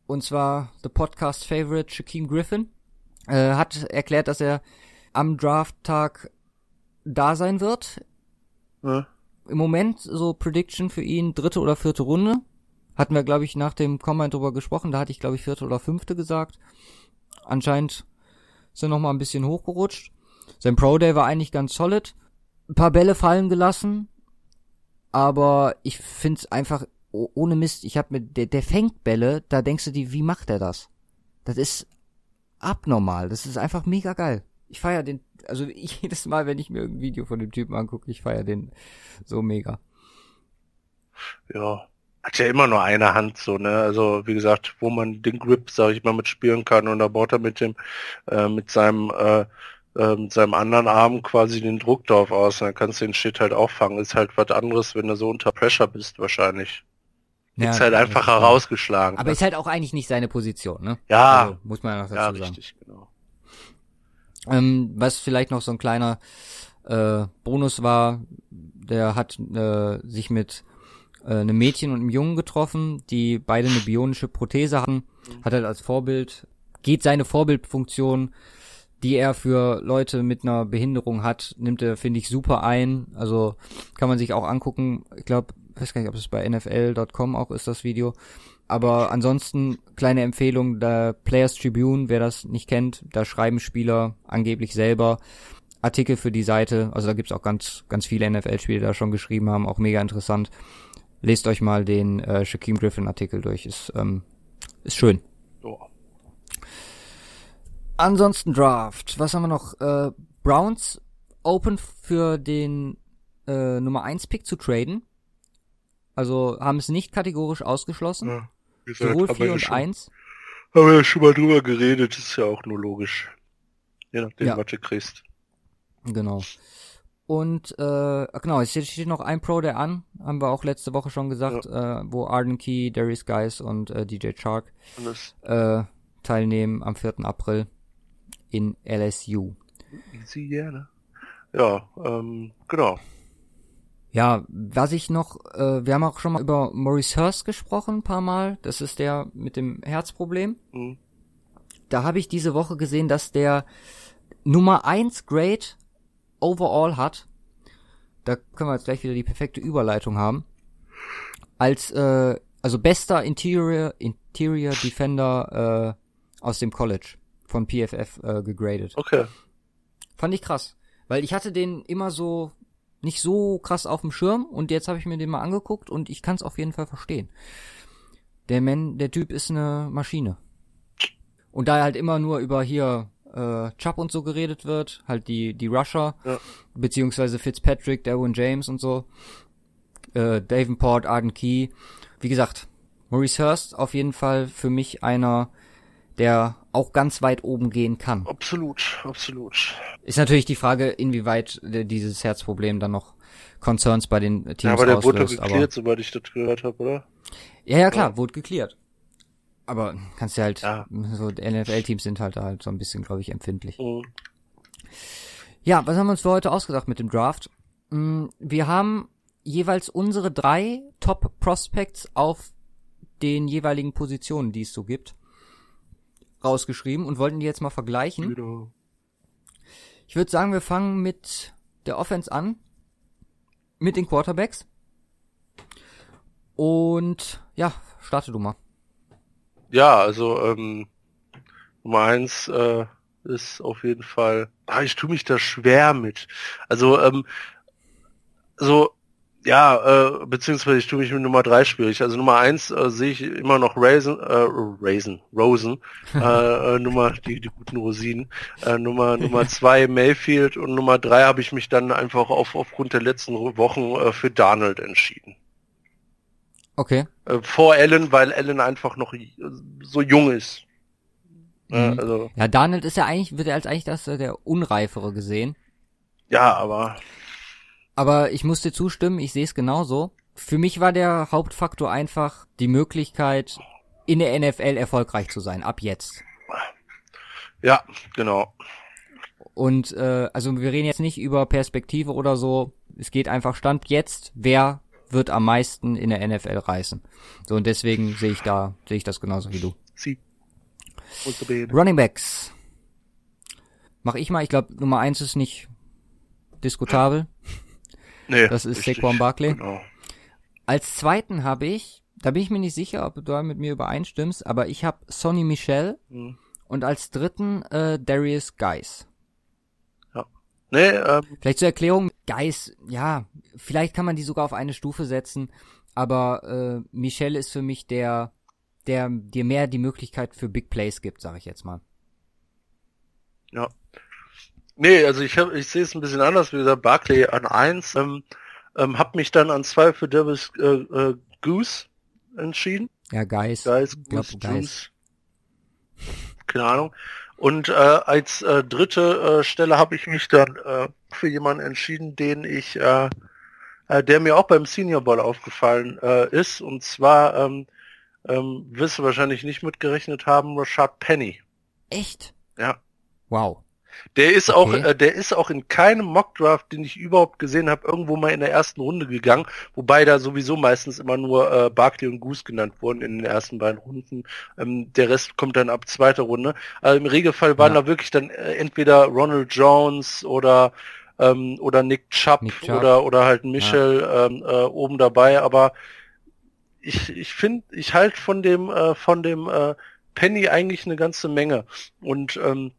[SPEAKER 1] Und zwar The Podcast Favorite Shaquem Griffin äh, hat erklärt, dass er am Drafttag da sein wird. Ja. Im Moment so Prediction für ihn dritte oder vierte Runde. Hatten wir, glaube ich, nach dem Comment drüber gesprochen. Da hatte ich, glaube ich, vierte oder fünfte gesagt. Anscheinend ist er noch mal ein bisschen hochgerutscht. Sein Pro Day war eigentlich ganz solid. Ein paar Bälle fallen gelassen. Aber ich find's einfach ohne Mist. Ich hab mit der, der fängt Bälle. Da denkst du dir, wie macht er das? Das ist abnormal. Das ist einfach mega geil. Ich feier den, also ich, [laughs] jedes Mal, wenn ich mir ein Video von dem Typen angucke, ich feier den so mega.
[SPEAKER 2] Ja, hat ja immer nur eine Hand so, ne? Also wie gesagt, wo man den Grip, sag ich mal, mitspielen kann und da baut er mit dem, äh, mit seinem, äh, äh, mit seinem anderen Arm quasi den Druck drauf aus. Und dann kannst du den Shit halt auffangen. Ist halt was anderes, wenn du so unter Pressure bist wahrscheinlich. Ja, ist halt einfach herausgeschlagen.
[SPEAKER 1] Aber ne? ist halt auch eigentlich nicht seine Position, ne?
[SPEAKER 2] Ja. Also,
[SPEAKER 1] muss man ja noch dazu ja, sagen. Richtig, genau. Ähm, was vielleicht noch so ein kleiner äh, Bonus war, der hat äh, sich mit äh, einem Mädchen und einem Jungen getroffen, die beide eine bionische Prothese hatten, hat halt als Vorbild, geht seine Vorbildfunktion, die er für Leute mit einer Behinderung hat, nimmt er, finde ich, super ein. Also kann man sich auch angucken. Ich glaube, weiß gar nicht, ob es bei NFL.com auch ist, das Video. Aber ansonsten, kleine Empfehlung, der Players Tribune, wer das nicht kennt, da schreiben Spieler angeblich selber Artikel für die Seite. Also da gibt's auch ganz, ganz viele NFL-Spieler, die da schon geschrieben haben, auch mega interessant. Lest euch mal den äh, Shaquem Griffin Artikel durch, ist, ähm, ist schön. Oh. Ansonsten Draft. Was haben wir noch? Äh, Browns open für den äh, Nummer 1 Pick zu traden. Also haben es nicht kategorisch ausgeschlossen. Ja, gesagt, Sowohl 4 und 1.
[SPEAKER 2] Haben wir ja schon mal drüber geredet, ist ja auch nur logisch. Je nachdem, ja. was du kriegst.
[SPEAKER 1] Genau. Und äh, genau, es steht noch ein Pro der an, haben wir auch letzte Woche schon gesagt, ja. äh, wo Arden Key, Darius Guys und äh, DJ Shark äh, teilnehmen am 4. April in LSU.
[SPEAKER 2] Easy, ne? Ja, ähm, genau.
[SPEAKER 1] Ja, was ich noch, äh, wir haben auch schon mal über Maurice Hurst gesprochen, ein paar Mal. Das ist der mit dem Herzproblem. Mhm. Da habe ich diese Woche gesehen, dass der Nummer 1 Grade overall hat. Da können wir jetzt gleich wieder die perfekte Überleitung haben. Als, äh, also bester Interior, Interior Defender äh, aus dem College von PFF äh, gegradet.
[SPEAKER 2] Okay.
[SPEAKER 1] Fand ich krass. Weil ich hatte den immer so nicht so krass auf dem Schirm und jetzt habe ich mir den mal angeguckt und ich kann es auf jeden Fall verstehen. Der Man, der Typ ist eine Maschine. Und da halt immer nur über hier äh, Chubb und so geredet wird, halt die die Rusher, ja. beziehungsweise Fitzpatrick, Darwin James und so, äh, Davenport, Arden Key. Wie gesagt, Maurice Hurst auf jeden Fall für mich einer der auch ganz weit oben gehen kann.
[SPEAKER 2] Absolut, absolut.
[SPEAKER 1] Ist natürlich die Frage, inwieweit dieses Herzproblem dann noch Concerns bei den Teams ja,
[SPEAKER 2] aber der auslöst, wurde geklärt, soweit ich das gehört habe, oder?
[SPEAKER 1] Ja, ja, klar, ja. wurde geklärt. Aber kannst du halt, ja. so NFL-Teams sind halt da halt so ein bisschen, glaube ich, empfindlich. Mhm. Ja, was haben wir uns für heute ausgedacht mit dem Draft? Mm, wir haben jeweils unsere drei Top Prospects auf den jeweiligen Positionen, die es so gibt rausgeschrieben und wollten die jetzt mal vergleichen. Genau. Ich würde sagen, wir fangen mit der Offense an. Mit den Quarterbacks. Und ja, starte du mal.
[SPEAKER 2] Ja, also ähm, Nummer eins äh, ist auf jeden Fall. Ah, ich tue mich da schwer mit. Also ähm, so ja, äh, beziehungsweise ich tue mich mit Nummer drei schwierig. Also Nummer eins äh, sehe ich immer noch Raisin, äh, Raisin, Rosen, [laughs] äh, äh, Nummer, die, die guten Rosinen. Äh, Nummer Nummer [laughs] zwei Mayfield und Nummer drei habe ich mich dann einfach auf, aufgrund der letzten Wochen äh, für Donald entschieden.
[SPEAKER 1] Okay.
[SPEAKER 2] Äh, vor Allen, weil Allen einfach noch äh, so jung ist. Äh,
[SPEAKER 1] Mhm.
[SPEAKER 2] also,
[SPEAKER 1] Ja, Darnold ist ja eigentlich, wird er als eigentlich das äh, der Unreifere gesehen.
[SPEAKER 2] ja, aber
[SPEAKER 1] Aber ich muss dir zustimmen, ich sehe es genauso. Für mich war der Hauptfaktor einfach die Möglichkeit, in der NFL erfolgreich zu sein, ab jetzt.
[SPEAKER 2] ja, genau.
[SPEAKER 1] Und äh, also wir reden jetzt nicht über Perspektive oder so. Es geht einfach Stand jetzt, wer wird am meisten in der NFL reißen. So und deswegen sehe ich da sehe ich das genauso wie du.
[SPEAKER 2] Sie.
[SPEAKER 1] Running Backs. Mach ich mal, ich glaube Nummer eins ist nicht diskutabel.
[SPEAKER 2] Nee,
[SPEAKER 1] Das ist
[SPEAKER 2] richtig.
[SPEAKER 1] Saquon Barkley.
[SPEAKER 2] Genau.
[SPEAKER 1] Als zweiten habe ich, da bin ich mir nicht sicher, ob du da mit mir übereinstimmst, aber ich habe Sonny Michel
[SPEAKER 2] Hm.
[SPEAKER 1] und als dritten äh, Darius Geis.
[SPEAKER 2] Nee, ähm,
[SPEAKER 1] Vielleicht zur Erklärung, Geis, ja, vielleicht kann man die sogar auf eine Stufe setzen, aber äh, Michel ist für mich der, der dir mehr die Möglichkeit für Big Plays gibt, sage ich jetzt mal.
[SPEAKER 2] ja. Nee, also ich hab, ich sehe es ein bisschen anders, wie gesagt, Barclay an eins, ähm, ähm, hab mich dann an zwei für Davis äh, äh, Goose entschieden.
[SPEAKER 1] Ja, Geis. Glaub,
[SPEAKER 2] Goose,
[SPEAKER 1] Geis.
[SPEAKER 2] Juice. Keine Ahnung. Und äh, als äh, dritte äh, Stelle habe ich mich dann äh, für jemanden entschieden, den ich, äh, äh, der mir auch beim Senior Bowl aufgefallen äh, ist. Und zwar ähm, ähm, wirst du wahrscheinlich nicht mitgerechnet haben, Rashad Penny.
[SPEAKER 1] Echt?
[SPEAKER 2] Ja.
[SPEAKER 1] Wow.
[SPEAKER 2] Der ist auch,
[SPEAKER 1] Okay.
[SPEAKER 2] äh, der ist auch in keinem Mockdraft, den ich überhaupt gesehen habe, irgendwo mal in der ersten Runde gegangen, wobei da sowieso meistens immer nur äh, Barkley und Goose genannt wurden in den ersten beiden Runden. Ähm, der Rest kommt dann ab zweiter Runde. Also im Regelfall waren
[SPEAKER 1] Ja.
[SPEAKER 2] da wirklich dann äh, entweder Ronald Jones oder ähm, oder Nick Chubb,
[SPEAKER 1] Nick Chubb.
[SPEAKER 2] oder oder halt Michel ähm, äh, oben dabei, aber ich ich finde, ich halt von dem äh, von dem äh, Penny eigentlich eine ganze Menge und ähm,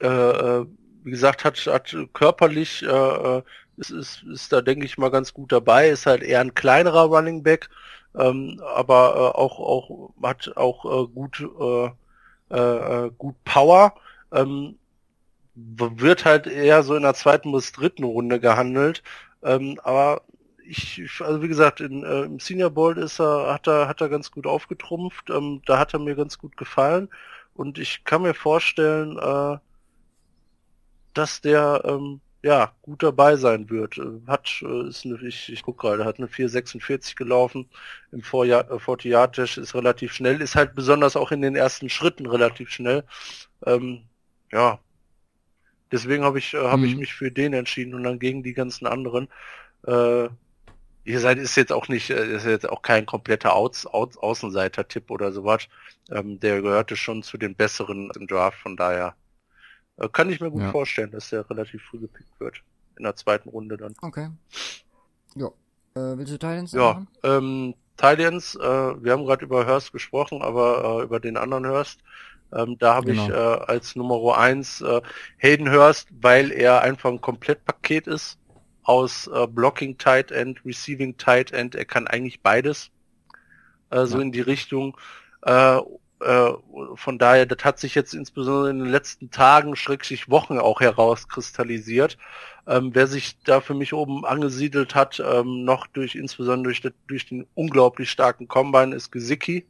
[SPEAKER 2] äh, äh, wie gesagt, hat, hat körperlich, äh, äh, ist, ist, ist da, denke ich mal, ganz gut dabei, ist halt eher ein kleinerer Running Back, ähm, aber äh, auch, auch, hat auch äh, gut, äh, äh, äh, gut Power, ähm, wird halt eher so in der zweiten bis dritten Runde gehandelt, ähm, aber ich- also wie gesagt, in, äh, im Senior Bowl ist er, hat er, hat er ganz gut aufgetrumpft, ähm, da hat er mir ganz gut gefallen und ich kann mir vorstellen, äh, dass der ähm, ja gut dabei sein wird. Äh, Hat äh, ist eine, ich, ich guck gerade, hat eine 446 gelaufen im Vorjahr äh, 40 Yard Dash ist relativ schnell, ist halt besonders auch in den ersten Schritten relativ schnell. Ähm, ja, deswegen habe ich äh, habe ich
[SPEAKER 1] Mhm.
[SPEAKER 2] mich für den entschieden und dann gegen die ganzen anderen. Äh, ihr seid ist jetzt auch nicht, ist jetzt auch kein kompletter Aus, Aus, Außenseiter-Tipp oder sowas. Ähm, der gehörte schon zu den besseren im Draft, von daher kann ich mir gut
[SPEAKER 1] Ja.
[SPEAKER 2] vorstellen, dass der relativ früh gepickt wird. In der zweiten Runde dann.
[SPEAKER 1] Okay. Ja. Äh, willst du Titans
[SPEAKER 2] Ja,
[SPEAKER 1] machen?
[SPEAKER 2] ähm, Titans, äh, wir haben gerade über Hurst gesprochen, aber äh, über den anderen Hurst. Ähm, da habe ich
[SPEAKER 1] Genau.
[SPEAKER 2] äh, als Nummer eins äh, Hayden Hurst, weil er einfach ein Komplettpaket ist aus äh, Blocking Tight End, Receiving Tight End. Er kann eigentlich beides äh, so
[SPEAKER 1] Ja.
[SPEAKER 2] in die Richtung. Äh, äh, von daher, das hat sich jetzt insbesondere in den letzten Tagen, schrägstrich Wochen auch herauskristallisiert. Ähm, wer sich da für mich oben angesiedelt hat, ähm, noch durch insbesondere durch, das- durch den unglaublich starken Combine, ist Gesicki.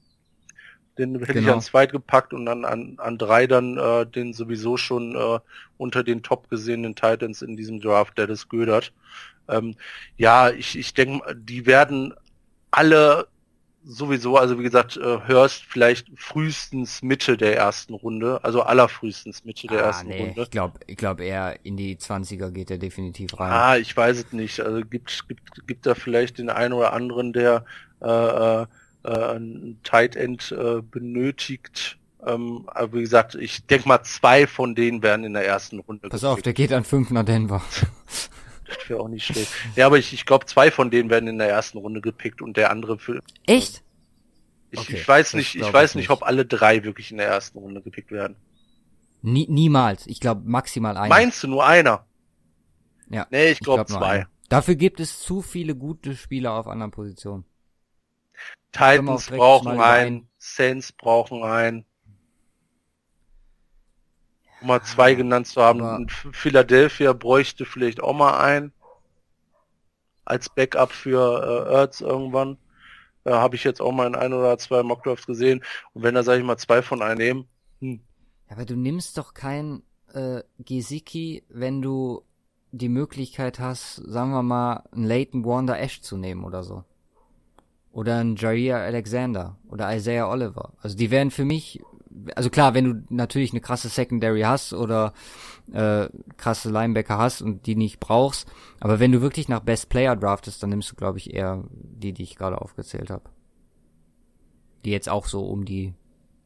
[SPEAKER 2] Den hätte ich
[SPEAKER 1] Genau.
[SPEAKER 2] an zweit gepackt und dann an, an drei dann äh, den sowieso schon äh, unter den top gesehenen Titans in diesem Draft, Dennis Gödert. Ähm, ja, ich, ich denke, die werden alle sowieso, also wie gesagt, äh, Hurst vielleicht frühestens Mitte der ersten Runde, also allerfrühestens Mitte der
[SPEAKER 1] ah,
[SPEAKER 2] ersten
[SPEAKER 1] nee,
[SPEAKER 2] Runde.
[SPEAKER 1] ich glaube, ich glaube eher in die 20er geht er definitiv rein.
[SPEAKER 2] Ah, ich weiß es nicht. Also gibt gibt gibt da vielleicht den einen oder anderen, der äh, äh, äh, ein Tight End äh, benötigt. Ähm, aber wie gesagt, ich denke mal, zwei von denen werden in der ersten Runde.
[SPEAKER 1] Pass auf, der geht an 5 nach Denver. [laughs]
[SPEAKER 2] Wäre auch nicht schlecht. Ja, aber ich, ich glaube, zwei von denen werden in der ersten Runde gepickt und der andere für.
[SPEAKER 1] Echt?
[SPEAKER 2] Ich,
[SPEAKER 1] Okay,
[SPEAKER 2] ich weiß nicht, ich weiß
[SPEAKER 1] ich
[SPEAKER 2] nicht, ob alle drei wirklich in der ersten Runde gepickt werden.
[SPEAKER 1] Nie, niemals. Ich glaube maximal einer.
[SPEAKER 2] Meinst du nur einer?
[SPEAKER 1] Ja,
[SPEAKER 2] Nee, ich glaube
[SPEAKER 1] glaub
[SPEAKER 2] zwei.
[SPEAKER 1] Dafür gibt es zu viele gute Spieler auf anderen Positionen.
[SPEAKER 2] Titans brauchen einen, Saints brauchen einen. Um mal zwei genannt zu haben.
[SPEAKER 1] aber-
[SPEAKER 2] Philadelphia bräuchte vielleicht auch mal einen. Als Backup für äh, Ertz irgendwann. Äh, Habe ich jetzt auch mal in ein oder zwei Mockdrafts gesehen. Und wenn da, sage ich mal, zwei von einem nehmen, hm.
[SPEAKER 1] Ja, aber du nimmst doch kein äh, Gesicki, wenn du die Möglichkeit hast, sagen wir mal, einen Leighton Wanda Ash zu nehmen oder so. Oder einen Jair Alexander oder Isaiah Oliver. Also die wären für mich, also klar, wenn du natürlich eine krasse Secondary hast oder äh, krasse Linebacker hast und die nicht brauchst, aber wenn du wirklich nach Best Player draftest, dann nimmst du, glaube ich, eher die, die ich gerade aufgezählt habe. Die jetzt auch so um die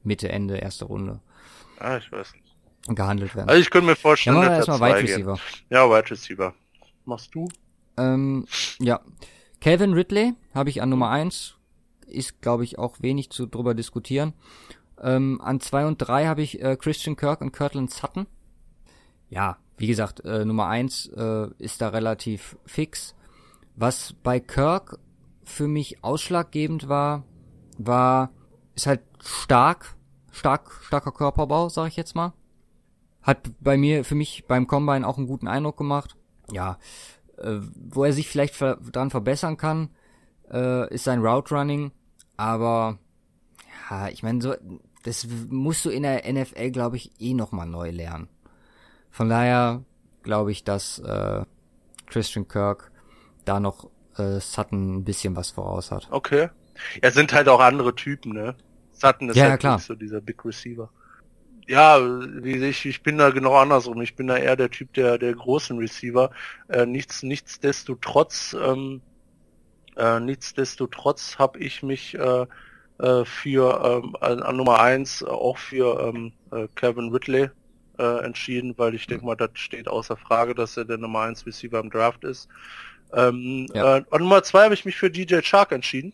[SPEAKER 1] Mitte, Ende, erste Runde.
[SPEAKER 2] Ah, ich weiß nicht.
[SPEAKER 1] Gehandelt werden.
[SPEAKER 2] Also ich könnte mir vorstellen,
[SPEAKER 1] ja,
[SPEAKER 2] dass
[SPEAKER 1] erstmal Wide. Receiver.
[SPEAKER 2] Ja, Wide Receiver. Machst du?
[SPEAKER 1] Ähm, ja. Calvin Ridley habe ich an Nummer eins Ist, glaube ich, auch wenig zu drüber diskutieren. Ähm, an zwei und drei habe ich äh, Christian Kirk und Kirtland Sutton. Ja, wie gesagt, äh, Nummer eins äh, ist da relativ fix. Was bei Kirk für mich ausschlaggebend war, war, ist halt stark, stark, starker Körperbau, sag ich jetzt mal. Hat bei mir, für mich beim Combine auch einen guten Eindruck gemacht. Ja, äh, wo er sich vielleicht ver dran verbessern kann, äh, ist sein Route Running. Aber ja, ich meine, so, das musst du in der NFL, glaube ich, eh nochmal neu lernen. Von daher glaube ich, dass äh, Christian Kirk da noch äh, Sutton ein bisschen was voraus hat.
[SPEAKER 2] Okay. Ja, sind halt auch andere Typen, ne? Sutton ist
[SPEAKER 1] Ja, ja,
[SPEAKER 2] halt
[SPEAKER 1] klar.
[SPEAKER 2] nicht so dieser Big Receiver. Ja, wie ich, ich bin da genau andersrum. Ich bin da eher der Typ der, der großen Receiver. Äh, nichts, nichtsdestotrotz, ähm, äh, nichtsdestotrotz habe ich mich äh, äh, für ähm, an, Nummer eins auch für ähm, äh, Kevin Ridley äh, entschieden, weil ich denke mal, das steht außer Frage, dass er der Nummer eins Receiver im Draft ist. Ähm,
[SPEAKER 1] Ja.
[SPEAKER 2] äh, an Nummer zwei habe ich mich für DJ Shark entschieden,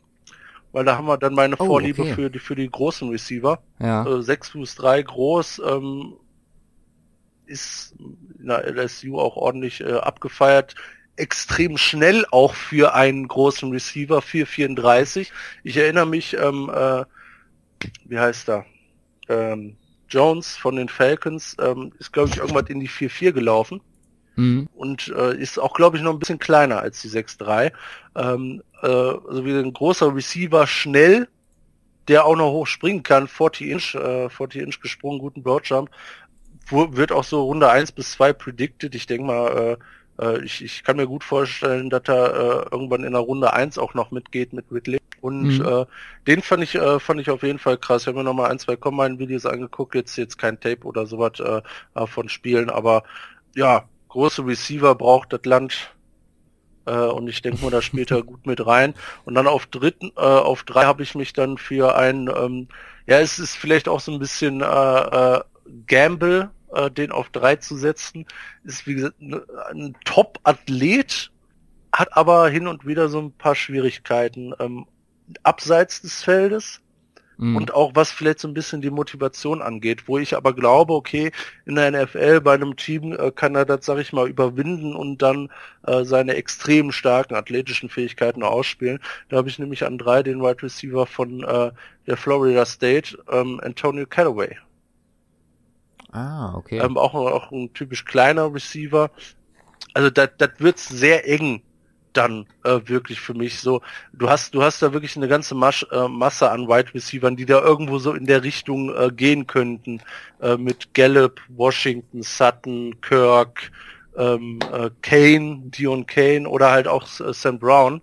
[SPEAKER 2] weil da haben wir dann meine
[SPEAKER 1] Oh,
[SPEAKER 2] Vorliebe
[SPEAKER 1] okay.
[SPEAKER 2] für die für die großen Receiver.
[SPEAKER 1] Ja.
[SPEAKER 2] Äh, 6 Fuß 3 groß, ähm, ist in der LSU auch ordentlich äh, abgefeiert. Extrem schnell auch für einen großen Receiver, 4,34. Ich erinnere mich, ähm, äh, wie heißt er? Ähm, Jones von den Falcons ähm, ist, glaube ich, irgendwas in die 4,4 gelaufen
[SPEAKER 1] Mhm.
[SPEAKER 2] und äh, ist auch, glaube ich, noch ein bisschen kleiner als die 6'3. Ähm, äh, also wie ein großer Receiver, schnell, der auch noch hoch springen kann, 40 Inch, äh, 40 Inch gesprungen, guten Broadjump. Wird auch so Runde 1 bis 2 predicted. Ich denke mal, äh, äh, ich, ich kann mir gut vorstellen, dass er äh, irgendwann in der Runde 1 auch noch mitgeht mit Ridley. Und
[SPEAKER 1] Mhm.
[SPEAKER 2] äh, den fand ich, äh, fand ich auf jeden Fall krass. Ich habe mir noch mal ein, zwei Combine-Videos angeguckt, jetzt jetzt kein Tape oder sowas äh, äh, von Spielen, aber ja, große Receiver braucht das Land äh, und ich denke mal, da spielt [laughs] er gut mit rein. Und dann auf dritten, äh, auf drei habe ich mich dann für ein, ähm, ja, es ist vielleicht auch so ein bisschen äh, äh, Gamble, äh, den auf drei zu setzen. Ist wie gesagt ne- ein Top-Athlet, hat aber hin und wieder so ein paar Schwierigkeiten ähm, abseits des Feldes
[SPEAKER 1] Mhm.
[SPEAKER 2] und auch was vielleicht so ein bisschen die Motivation angeht, wo ich aber glaube, okay, in der NFL bei einem Team äh, kann er das, sag ich mal, überwinden und dann äh, seine extrem starken athletischen Fähigkeiten ausspielen. Da habe ich nämlich an drei den Wide Receiver von äh, der Florida State, ähm, Antonio Callaway.
[SPEAKER 1] Ah, okay.
[SPEAKER 2] Ähm, auch, auch ein typisch kleiner Receiver. Also das wird sehr eng dann äh, wirklich für mich so. Du hast du hast da wirklich eine ganze Masch, äh, Masse an Wide Receivern, die da irgendwo so in der Richtung äh, gehen könnten. Äh, mit Gallup, Washington, Sutton, Kirk, ähm, äh, Kane, Dion Kane oder halt auch äh, Sam Brown.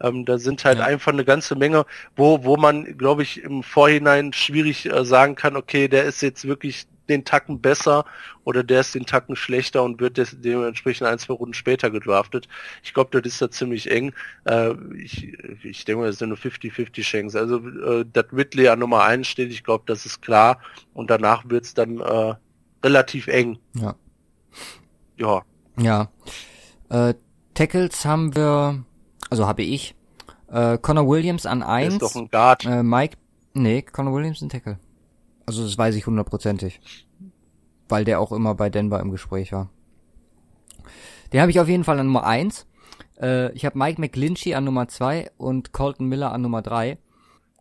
[SPEAKER 2] Ähm, da sind halt
[SPEAKER 1] Ja.
[SPEAKER 2] einfach eine ganze Menge, wo, wo man, glaube ich, im Vorhinein schwierig äh, sagen kann, okay, der ist jetzt wirklich den Tacken besser oder der ist den Tacken schlechter und wird des, dementsprechend ein, zwei Runden später gedraftet. Ich glaube, das ist da ziemlich eng. Äh, ich, ich denke mal, das sind nur 50-50 Chance. Also, äh, dass Whitley an Nummer 1 steht, ich glaube, das ist klar. Und danach wird's dann äh, relativ eng.
[SPEAKER 1] ja.
[SPEAKER 2] Ja.
[SPEAKER 1] Ja. Äh, Tackles haben wir, also habe ich, äh, Connor Williams an
[SPEAKER 2] Der
[SPEAKER 1] eins.
[SPEAKER 2] ist doch ein Guard.
[SPEAKER 1] Äh, Mike, nee, Connor Williams ein Tackle. Also das weiß ich hundertprozentig. Weil der auch immer bei Denver im Gespräch war. Den habe ich auf jeden Fall an Nummer eins. Äh, ich habe Mike McGlinchey an Nummer zwei und Colton Miller an Nummer drei.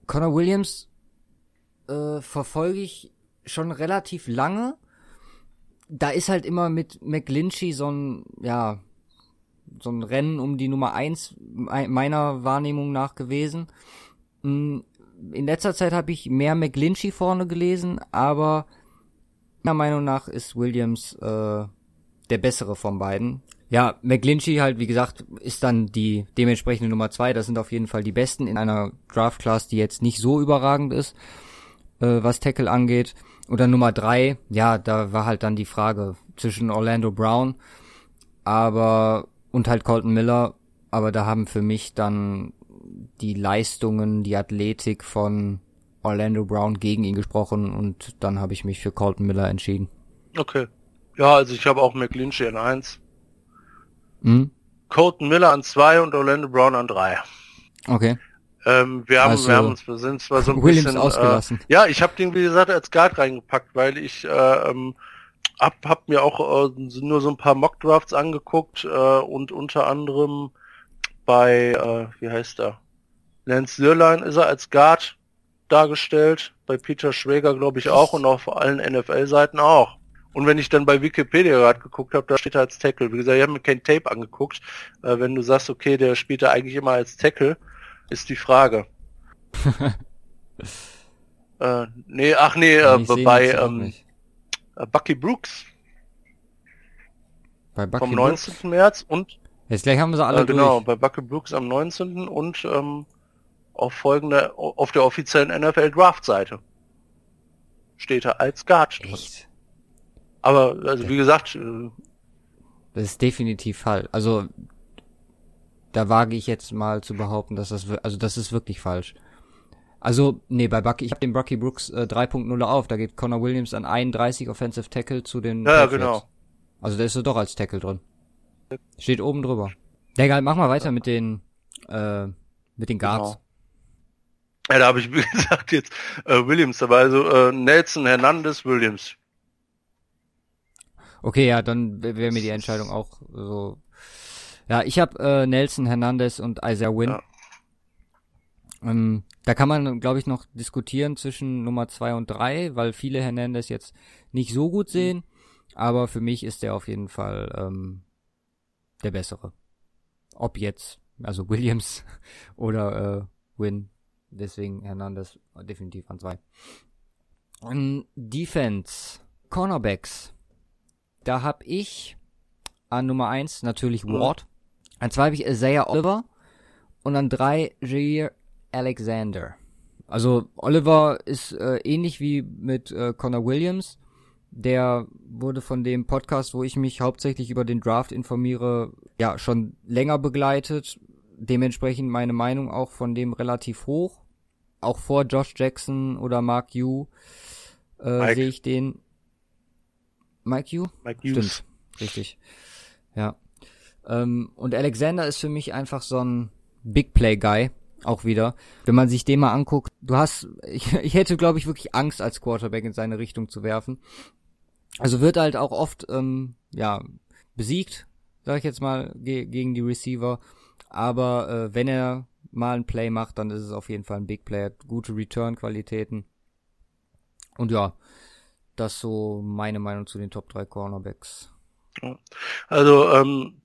[SPEAKER 1] Connor Williams äh, verfolge ich schon relativ lange. Da ist halt immer mit McGlinchey so ein, ja, so ein Rennen um die Nummer eins mei- meiner Wahrnehmung nach gewesen. In letzter Zeit habe ich mehr McGlinchey vorne gelesen, aber meiner Meinung nach ist Williams äh, der bessere von beiden. Ja, McGlinchey halt, wie gesagt, ist dann die dementsprechende Nummer zwei. Das sind auf jeden Fall die Besten in einer Draft-Class, die jetzt nicht so überragend ist, äh, was Tackle angeht. Oder Nummer drei, ja, da war halt dann die Frage zwischen Orlando Brown, aber und halt Colton Miller, aber da haben für mich dann die Leistungen, die Athletik von Orlando Brown gegen ihn gesprochen und dann habe ich mich für Colton Miller entschieden.
[SPEAKER 2] Okay. Ja, also ich habe auch McLinchy an eins.
[SPEAKER 1] Mhm.
[SPEAKER 2] Colton Miller an zwei und Orlando Brown an drei.
[SPEAKER 1] Okay.
[SPEAKER 2] Ähm, wir haben,
[SPEAKER 1] Also,
[SPEAKER 2] wir haben uns, wir sind zwar so ein
[SPEAKER 1] Williams
[SPEAKER 2] bisschen,
[SPEAKER 1] ausgelassen.
[SPEAKER 2] Äh, ja, ich habe den wie gesagt als Guard reingepackt, weil ich äh, ähm, hab, hab mir auch äh, nur so ein paar Mock Drafts angeguckt äh, und unter anderem bei, äh, wie heißt er, Lance Sirlein ist er als Guard dargestellt, bei Peter Schwäger glaube ich auch und auf allen NFL-Seiten auch. Und wenn ich dann bei Wikipedia gerade geguckt habe, da steht er als Tackle. Wie gesagt, ich habe mir kein Tape angeguckt. Äh, wenn du sagst, okay, der spielt da eigentlich immer als Tackle, ist die Frage. [laughs] äh, nee, ach nee, äh, bei
[SPEAKER 1] auch
[SPEAKER 2] ähm, äh, Bucky Brooks
[SPEAKER 1] Bei Bucky
[SPEAKER 2] vom
[SPEAKER 1] Brooks.
[SPEAKER 2] 19. März und
[SPEAKER 1] Jetzt gleich haben wir sie alle
[SPEAKER 2] äh, genau,
[SPEAKER 1] durch.
[SPEAKER 2] bei Bucky Brooks am 19. und ähm, auf folgender auf der offiziellen NFL Draft Seite steht er als Guard. drin.
[SPEAKER 1] Echt?
[SPEAKER 2] Aber also wie gesagt, äh,
[SPEAKER 1] Das ist definitiv falsch. Also da wage ich jetzt mal zu behaupten, dass das also das ist wirklich falsch. Also nee, bei Bucky, ich habe den Bucky Brooks äh, 3.0 auf, da geht Connor Williams an 31 Offensive Tackle zu den
[SPEAKER 2] Ja,
[SPEAKER 1] Patriots.
[SPEAKER 2] genau.
[SPEAKER 1] Also der ist so doch als Tackle drin. Steht oben drüber. Ja, egal, mach mal weiter mit den äh, mit den Guards.
[SPEAKER 2] Genau. Ja, da habe ich, [laughs] wie gesagt, jetzt äh, Williams dabei. Also äh, Nelson Hernandez Williams.
[SPEAKER 1] Okay, ja, dann wäre mir die Entscheidung auch so. Ja, ich habe äh, Nelson Hernandez und Isaiah Wynn.
[SPEAKER 2] Ja.
[SPEAKER 1] Ähm, da kann man, glaube ich, noch diskutieren zwischen Nummer zwei und drei, weil viele Hernandez jetzt nicht so gut sehen. Aber für mich ist der auf jeden Fall ähm, der bessere. Ob jetzt, also Williams [laughs] oder äh, Win. Deswegen Hernandez definitiv an zwei. Ähm, Defense. Cornerbacks. Da hab ich an Nummer eins natürlich
[SPEAKER 2] Mhm.
[SPEAKER 1] Ward. An zwei habe ich Isaiah Oliver. Und an drei Jair Alexander. Also Oliver ist äh, ähnlich wie mit äh, Connor Williams. Der wurde von dem Podcast, wo ich mich hauptsächlich über den Draft informiere, ja schon länger begleitet. Dementsprechend meine Meinung auch von dem relativ hoch. Auch vor Josh Jackson oder Mark Yu äh, sehe ich den. Mike Yu?
[SPEAKER 2] Mike Hughes.
[SPEAKER 1] Stimmt, richtig. Ja. Ähm, und Alexander ist für mich einfach so ein Big Play Guy, auch wieder. Wenn man sich den mal anguckt, du hast, [laughs] ich, ich hätte glaube ich wirklich Angst als Quarterback in seine Richtung zu werfen. Also wird halt auch oft, ähm, ja, besiegt, sag ich jetzt mal, ge gegen die Receiver. Aber äh, wenn er mal ein Play macht, dann ist es auf jeden Fall ein Big Play, Er hat gute Return-Qualitäten. Und ja, das so meine Meinung zu den Top 3 Cornerbacks.
[SPEAKER 2] Also, ähm,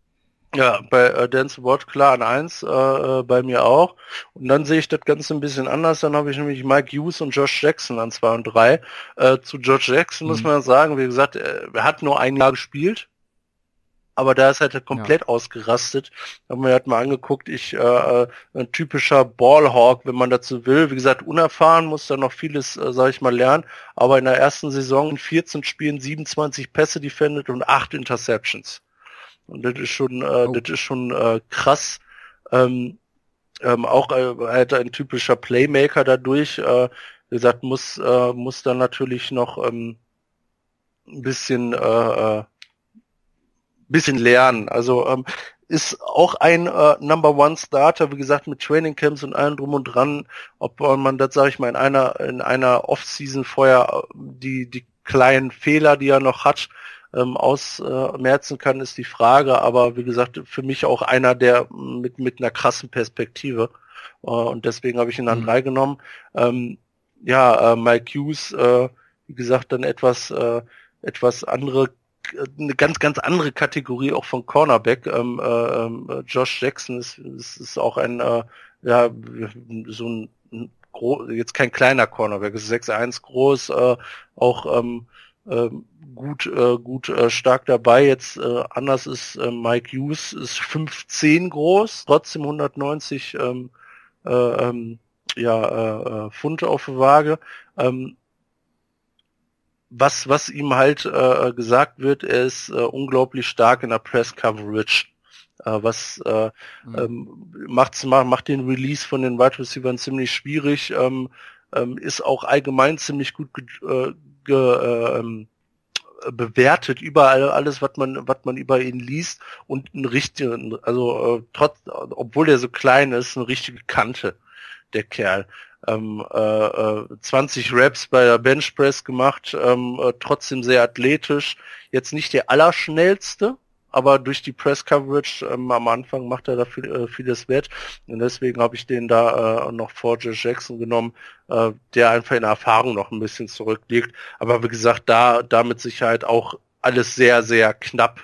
[SPEAKER 2] ja, bei äh, Dance Ward klar an eins, äh, äh, bei mir auch. Und dann sehe ich das Ganze ein bisschen anders. Dann habe ich nämlich Mike Hughes und Josh Jackson an zwei und drei. Äh, zu Josh Jackson muss
[SPEAKER 1] Mhm.
[SPEAKER 2] man sagen, wie gesagt, er, er hat nur ein Jahr gespielt. Aber da ist halt komplett ausgerastet. Haben wir halt mal angeguckt, ich, äh, äh, ein typischer Ballhawk, wenn man dazu will. Wie gesagt, unerfahren, muss da noch vieles, äh, sag ich mal, lernen. Aber in der ersten Saison in 14 Spielen 27 Pässe defended und 8 Interceptions. Und das ist schon, äh,
[SPEAKER 1] Oh.
[SPEAKER 2] das ist schon äh, krass. Ähm, ähm, auch äh, halt ein typischer Playmaker dadurch. Äh, wie gesagt, muss äh, muss dann natürlich noch ähm, ein bisschen äh, äh, bisschen lernen. Also ähm, ist auch ein äh, Number One Starter, wie gesagt, mit Training Camps und allem drum und dran. Ob äh, man das, sage ich mal, in einer in einer Off-Season vorher äh, die die kleinen Fehler, die er noch hat, ähm, ausmerzen kann, ist die Frage. Aber wie gesagt, für mich auch einer, der mit mit einer krassen Perspektive. Äh, und deswegen habe ich ihn an
[SPEAKER 1] Mhm.
[SPEAKER 2] drei genommen. Ähm, ja, äh, Mike Hughes, äh, wie gesagt, dann etwas äh, etwas andere eine ganz, ganz andere Kategorie auch von Cornerback. Ähm, äh, ähm, Josh Jackson ist, ist, ist auch ein, äh, ja, so ein jetzt kein kleiner Cornerback, ist 6'1 groß, äh, auch ähm, äh, gut, äh, gut äh, stark dabei. Jetzt äh, anders ist äh, Mike Hughes ist 5'10 groß, trotzdem 190 ähm, äh, ähm, ja, äh, äh, Pfund auf der Waage. Ähm, was, was ihm halt äh, gesagt wird, er ist äh, unglaublich stark in der Press Coverage. Äh, was äh, mhm. ähm, macht's, macht den Release von den Wide Receivers ziemlich schwierig, ähm, ähm, ist auch allgemein ziemlich gut ge, äh, ge, äh, ähm, bewertet überall alles was man was man über ihn liest und ein richtigen also äh, trotz obwohl er so klein ist eine richtige Kante der Kerl ähm, äh, 20 äh, Raps bei der Bench Press gemacht ähm, äh, trotzdem sehr athletisch jetzt nicht der allerschnellste aber durch die Press Coverage ähm, am Anfang macht er da viel, äh, vieles wett und deswegen habe ich den da äh, noch vor Josh Jackson genommen, äh, der einfach in Erfahrung noch ein bisschen zurückliegt. Aber wie gesagt, da da mit Sicherheit auch alles sehr sehr knapp,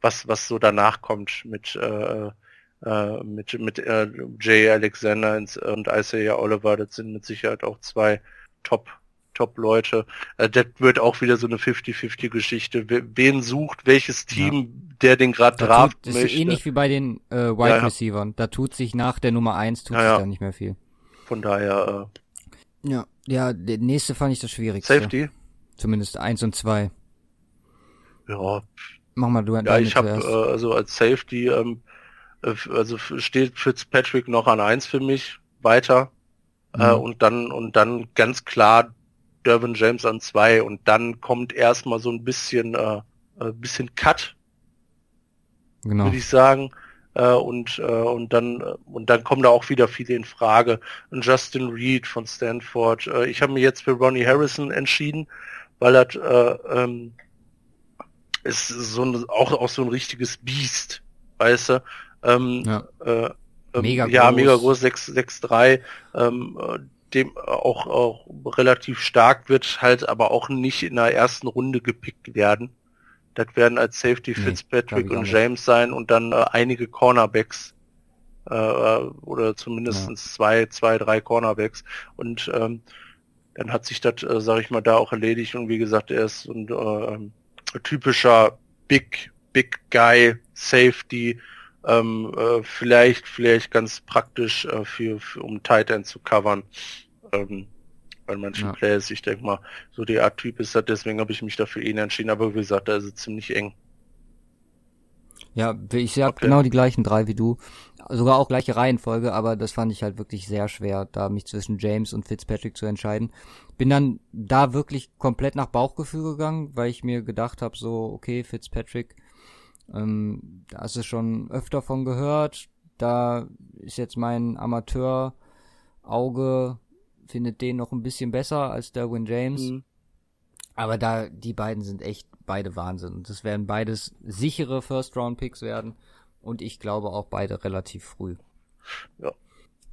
[SPEAKER 2] was was so danach kommt mit äh, äh, mit mit äh, Jay Alexander und Isaiah Oliver. Das sind mit Sicherheit auch zwei Top Top-Leute. Äh, das wird auch wieder so eine 50-50-Geschichte. Wen sucht welches Team, ja. der den gerade draft
[SPEAKER 1] tut, möchte. Das ist ähnlich wie bei den äh, Wide ja, ja. Receivern. Da tut sich nach der Nummer 1 tut ja, sich da nicht mehr viel.
[SPEAKER 2] Von daher.
[SPEAKER 1] Äh, ja, ja, der nächste fand ich das schwierigste.
[SPEAKER 2] Safety?
[SPEAKER 1] Zumindest 1 und 2.
[SPEAKER 2] Ja.
[SPEAKER 1] Mach mal du
[SPEAKER 2] Ja, ich habe äh, also als Safety, ähm, äh, also steht Fitzpatrick noch an 1 für mich weiter. Äh, mhm. Äh, und dann und dann ganz klar Dervin James an zwei und dann kommt erstmal so ein bisschen, äh, ein äh, bisschen Cut, genau. würde ich sagen. Äh, und, äh, und dann äh, und dann kommen da auch wieder viele in Frage. Und Justin Reed von Stanford. Äh, ich habe mich jetzt für Ronnie Harrison entschieden, weil er äh, ähm, ist so ein, auch, auch so ein richtiges Biest, weißt du? Ähm, ja. Äh, ähm, mega groß. Ja, mega groß, 6'3. Ähm, dem auch, auch relativ stark wird, halt aber auch nicht in der ersten Runde gepickt werden. Das werden als Safety nee, Fitzpatrick und James sein und dann äh, einige Cornerbacks äh, oder zumindest ja. zwei, zwei, drei Cornerbacks und ähm, dann hat sich das, äh, sage ich mal, da auch erledigt und wie gesagt, er ist ein äh, typischer Big, Big Guy Safety, ähm, äh, vielleicht, vielleicht ganz praktisch äh, für, für, um Tight End zu covern. Ähm, bei manchen ja. Players, ich denke mal, so der Art Typ ist das, deswegen habe ich mich dafür ihn entschieden, aber wie gesagt, da ist es ziemlich eng.
[SPEAKER 1] Ja, ich habe okay. genau die gleichen drei wie du. Sogar auch gleiche Reihenfolge, aber das fand ich halt wirklich sehr schwer, da mich zwischen James und Fitzpatrick zu entscheiden. Bin dann da wirklich komplett nach Bauchgefühl gegangen, weil ich mir gedacht habe, so, okay, Fitzpatrick ähm, da hast du schon öfter von gehört. Da ist jetzt mein Amateurauge, findet den noch ein bisschen besser als Derwin James. Mhm. Aber da, die beiden sind echt beide Wahnsinn. Das werden beides sichere First-Round-Picks werden. Und ich glaube auch beide relativ früh. Ja.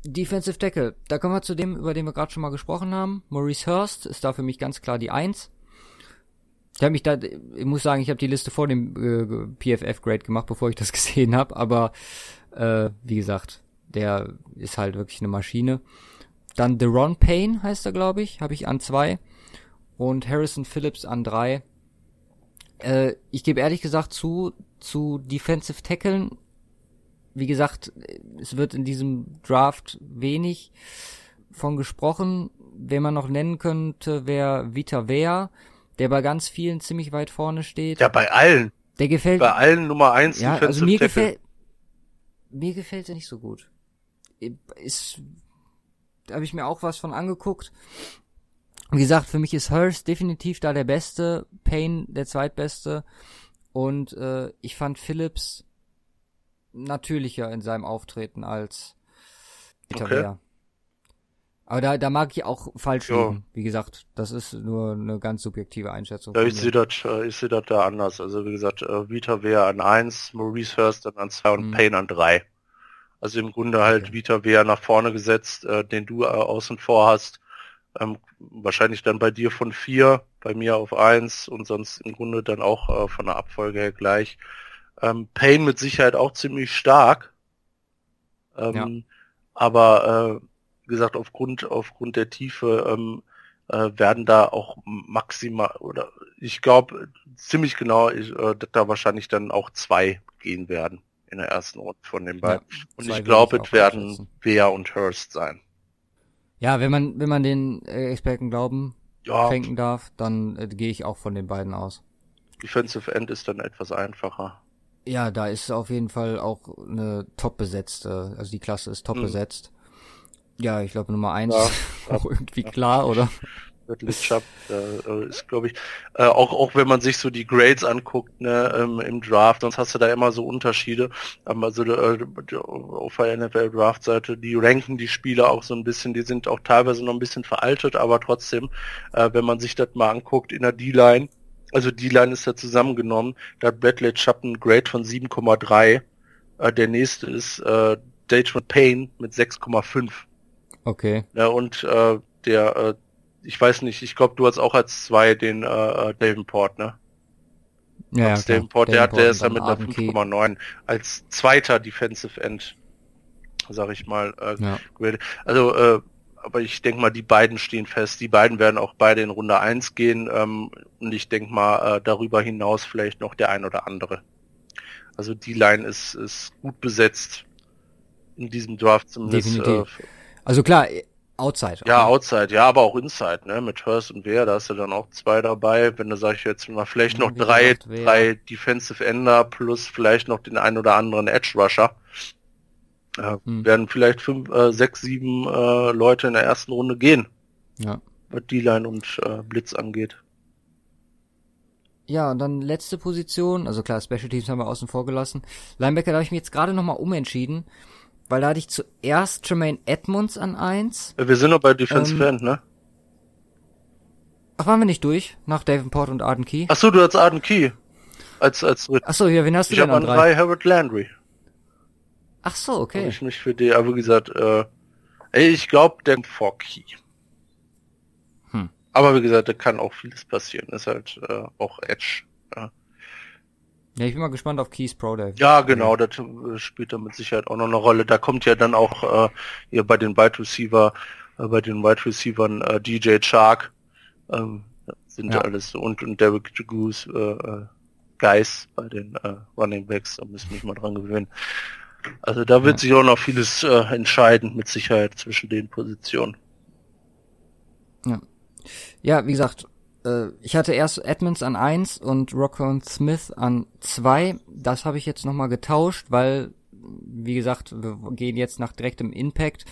[SPEAKER 1] Defensive Tackle. Da kommen wir zu dem, über den wir gerade schon mal gesprochen haben. Maurice Hurst ist da für mich ganz klar die Eins. Ich habe mich da, ich muss sagen, ich habe die Liste vor dem äh, PFF-Grade gemacht, bevor ich das [laughs] gesehen habe, aber äh, wie gesagt, der ist halt wirklich eine Maschine. Dann Deron Payne heißt er, glaube ich, habe ich an zwei. Und Harrison Phillips an drei. Äh, ich gebe ehrlich gesagt zu, zu Defensive Tackeln. Wie gesagt, es wird in diesem Draft wenig von gesprochen. Wen man noch nennen könnte, wäre Vita Vea der bei ganz vielen ziemlich weit vorne steht.
[SPEAKER 2] Ja, bei allen.
[SPEAKER 1] Der gefällt.
[SPEAKER 2] Bei allen Nummer eins.
[SPEAKER 1] Ja, also mir gefällt, mir gefällt er nicht so gut. Ist, da habe ich mir auch was von angeguckt. Wie gesagt, für mich ist Hurst definitiv da der Beste, Payne der Zweitbeste und äh, ich fand Phillips natürlicher in seinem Auftreten als okay. Aber da, da mag ich auch falsch ja. liegen. Wie gesagt, das ist nur eine ganz subjektive Einschätzung.
[SPEAKER 2] Ja, ich sehe das, ich sehe das da anders. Also wie gesagt, äh, Vita wäre an eins, Maurice Hurst dann an zwei und mhm. Payne an drei. Also im Grunde halt okay. Vita wäre nach vorne gesetzt, äh, den du äh, außen vor hast. Ähm, wahrscheinlich dann bei dir von vier, bei mir auf eins und sonst im Grunde dann auch äh, von der Abfolge her gleich. Ähm, Payne mit Sicherheit auch ziemlich stark. Ähm, ja. Aber äh, wie gesagt, aufgrund, aufgrund der Tiefe ähm, äh, werden da auch maximal, oder ich glaube ziemlich genau, ich, äh, dass da wahrscheinlich dann auch zwei gehen werden in der ersten Runde von den beiden. Ja, und ich glaube, es werden Bea und Hurst sein.
[SPEAKER 1] Ja, wenn man, wenn man den äh, Experten glauben ja. schenken darf, dann äh, gehe ich auch von den beiden aus.
[SPEAKER 2] Defensive End ist dann etwas einfacher.
[SPEAKER 1] Ja, da ist auf jeden Fall auch eine top besetzte, also die Klasse ist top mhm. besetzt. Ja, ich glaube Nummer eins [laughs] ja, auch irgendwie klar, oder?
[SPEAKER 2] Bradley Chubb äh, ist, glaube ich, äh, auch auch wenn man sich so die Grades anguckt ne, ähm, im Draft, sonst hast du da immer so Unterschiede. Ähm, also äh, auf der NFL Draft Seite, die ranken die Spieler auch so ein bisschen, die sind auch teilweise noch ein bisschen veraltet, aber trotzdem, äh, wenn man sich das mal anguckt in der D-Line, also D-Line ist da zusammengenommen, da hat Bradley Chubb ein Grade von 7,3. Äh, der nächste ist äh, Dayton Payne mit 6,5.
[SPEAKER 1] Okay.
[SPEAKER 2] Ja, und äh, der äh, ich weiß nicht, ich glaube, du hast auch als zwei den äh, äh Davenport, ne?
[SPEAKER 1] Ja, ja
[SPEAKER 2] Davenport, der, hat, der ist ja mit einer 5,9 als zweiter Defensive End, sag ich mal. Äh, ja. Also, äh, aber ich denke mal, die beiden stehen fest. Die beiden werden auch beide in Runde 1 gehen. Ähm, und ich denke mal, äh, darüber hinaus vielleicht noch der ein oder andere. Also die Line ist, ist gut besetzt in diesem Draft
[SPEAKER 1] zumindest. Definitiv. Äh, also klar, Outside.
[SPEAKER 2] Ja, Outside, ja, aber auch Inside, ne? Mit Hurst und Wehr, da hast du dann auch zwei dabei. Wenn du sag ich jetzt mal vielleicht noch drei, gesagt, drei Defensive Ender plus vielleicht noch den ein oder anderen Edge Rusher. Äh, hm. Werden vielleicht fünf, äh, sechs, sieben äh, Leute in der ersten Runde gehen.
[SPEAKER 1] Ja.
[SPEAKER 2] Was D-Line und äh, Blitz angeht.
[SPEAKER 1] Ja, und dann letzte Position, also klar, Special Teams haben wir außen vor gelassen. Linebacker, da habe ich mich jetzt gerade nochmal umentschieden weil da hatte ich zuerst Jermaine Edmonds an eins.
[SPEAKER 2] Wir sind noch bei Defense ähm, End, ne?
[SPEAKER 1] Ach, waren wir nicht durch? Nach Davenport und Arden Key?
[SPEAKER 2] Ach so, du hast Arden Key. Als, als
[SPEAKER 1] Ach so, ja, wen hast du
[SPEAKER 2] ich
[SPEAKER 1] denn
[SPEAKER 2] an drei? drei Harold Landry.
[SPEAKER 1] Ach so, okay. Hab
[SPEAKER 2] ich mich für die, aber wie gesagt, äh, ey, ich glaube, der vor Key. Hm. Aber wie gesagt, da kann auch vieles passieren. Ist halt äh, auch Edge. Ja.
[SPEAKER 1] Ja, ich bin mal gespannt auf Keys Pro Day.
[SPEAKER 2] Ja, genau, das äh, spielt da mit Sicherheit auch noch eine Rolle. Da kommt ja dann auch äh, hier bei den Wide Receiver, äh, bei den Wide Receivern äh, DJ Shark, ähm, sind ja. alles so und, und Derek Goose, äh, äh, Guys bei den äh, Running Backs, da müssen wir mich mal dran gewöhnen. Also da wird ja. sich auch noch vieles äh, entscheiden, mit Sicherheit zwischen den Positionen.
[SPEAKER 1] Ja. Ja, wie gesagt, äh, ich hatte erst Edmonds an eins und Rockon Smith an zwei. Das habe ich jetzt nochmal getauscht, weil, wie gesagt, wir gehen jetzt nach direktem Impact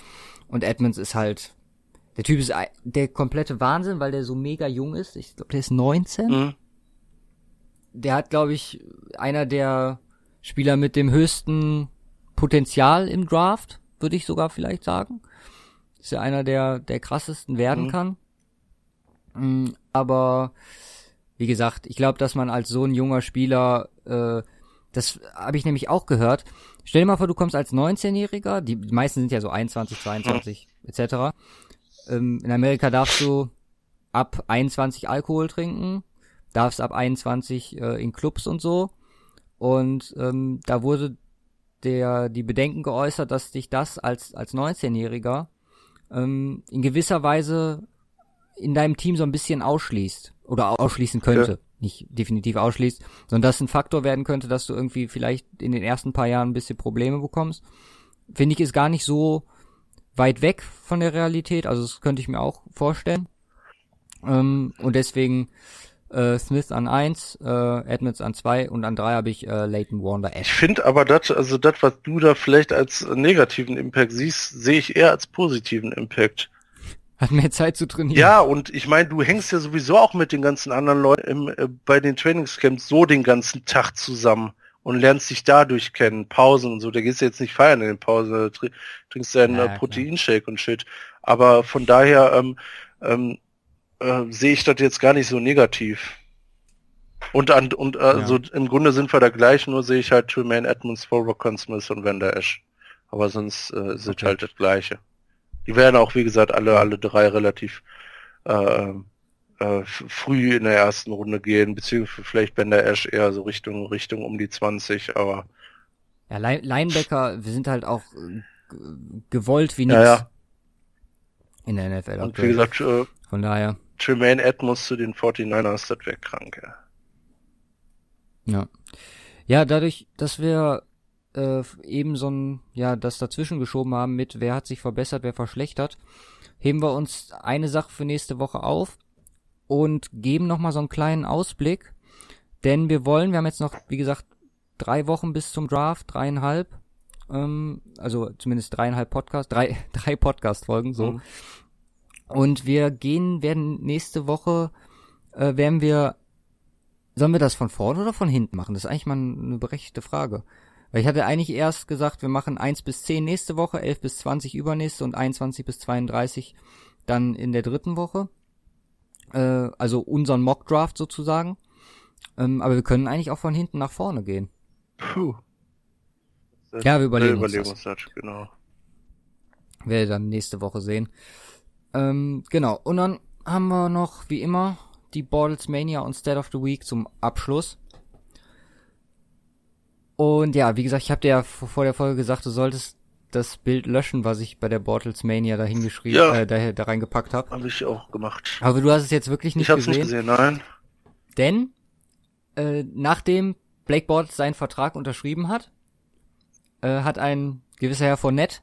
[SPEAKER 1] und Edmonds ist halt, der Typ ist der komplette Wahnsinn, weil der so mega jung ist. Ich glaube, der ist 19. Mhm. Der hat, glaube ich, einer der Spieler mit dem höchsten Potenzial im Draft, würde ich sogar vielleicht sagen. Ist ja einer der, der krassesten werden mhm. kann. Mm, aber wie gesagt, ich glaube, dass man als so ein junger Spieler, äh, das habe ich nämlich auch gehört. Stell dir mal vor, du kommst als 19-Jähriger, die meisten sind ja so 21, 22 etc. Ähm, in Amerika darfst du ab 21 Alkohol trinken, darfst ab 21 äh, in Clubs und so. Und ähm, da wurde der die Bedenken geäußert, dass dich das als als 19-Jähriger ähm, in gewisser Weise in deinem Team so ein bisschen ausschließt oder ausschließen könnte. Ja. Nicht definitiv ausschließt, sondern das ein Faktor werden könnte, dass du irgendwie vielleicht in den ersten paar Jahren ein bisschen Probleme bekommst. Finde ich ist gar nicht so weit weg von der Realität, also das könnte ich mir auch vorstellen. Ähm, und deswegen äh, Smith an eins, äh, Edmonds an zwei und an drei habe ich äh, Leighton Wander.
[SPEAKER 2] Ich finde aber das, also das, was du da vielleicht als negativen Impact siehst, sehe ich eher als positiven Impact.
[SPEAKER 1] Hat mehr Zeit zu trainieren.
[SPEAKER 2] Ja, und ich meine, du hängst ja sowieso auch mit den ganzen anderen Leuten im, äh, bei den Trainingscamps so den ganzen Tag zusammen und lernst dich dadurch kennen, Pausen und so. Da gehst du jetzt nicht feiern in den Pausen, tr trinkst deinen ja, äh, Proteinshake und shit. Aber von daher ähm, ähm, äh, sehe ich das jetzt gar nicht so negativ. Und an und äh, ja. so im Grunde sind wir da gleich, nur sehe ich halt Tremaine Edmonds, Volvo Smith und Vander Ash. Aber sonst äh, ist okay. halt das gleiche. Die werden auch, wie gesagt, alle, alle drei relativ äh, äh, früh in der ersten Runde gehen, beziehungsweise vielleicht Bender Ash eher so Richtung, Richtung um die 20, aber.
[SPEAKER 1] Ja, Linebacker, wir sind halt auch äh, gewollt wie nichts.
[SPEAKER 2] Ja, ja.
[SPEAKER 1] In der NFL.
[SPEAKER 2] Und wie gesagt, äh,
[SPEAKER 1] von daher.
[SPEAKER 2] Tremaine Edmonds zu den 49ers, das wäre krank, ja.
[SPEAKER 1] Ja. Ja, dadurch, dass wir äh, eben so ein, ja, das dazwischen geschoben haben mit, wer hat sich verbessert, wer verschlechtert, heben wir uns eine Sache für nächste Woche auf und geben nochmal so einen kleinen Ausblick. Denn wir wollen, wir haben jetzt noch, wie gesagt, drei Wochen bis zum Draft, dreieinhalb, ähm, also zumindest dreieinhalb Podcast, drei, [laughs] drei Podcast-Folgen, so. Mhm. Und wir gehen, werden nächste Woche, äh, werden wir, sollen wir das von vorne oder von hinten machen? Das ist eigentlich mal eine berechtigte Frage. Weil ich hatte eigentlich erst gesagt, wir machen 1 bis 10 nächste Woche, 11 bis 20 übernächste und 21 bis 32 dann in der dritten Woche. Äh, also unseren Mock Draft sozusagen. Ähm, aber wir können eigentlich auch von hinten nach vorne gehen.
[SPEAKER 2] Puh.
[SPEAKER 1] ja, wir überlegen uns
[SPEAKER 2] das. genau.
[SPEAKER 1] Werde dann nächste Woche sehen. Ähm, genau. Und dann haben wir noch, wie immer, die Bortles Mania und State of the Week zum Abschluss. Und ja, wie gesagt, ich habe dir ja vor der Folge gesagt, du solltest das Bild löschen, was ich bei der Bortles Mania da hingeschrieben, ja, äh, da, da reingepackt habe.
[SPEAKER 2] Habe ich auch gemacht.
[SPEAKER 1] Aber du hast es jetzt wirklich nicht
[SPEAKER 2] ich hab's
[SPEAKER 1] gesehen.
[SPEAKER 2] Ich habe nicht gesehen, nein.
[SPEAKER 1] Denn äh, nachdem Blake Bortles seinen Vertrag unterschrieben hat, äh, hat ein gewisser Herr Fournette,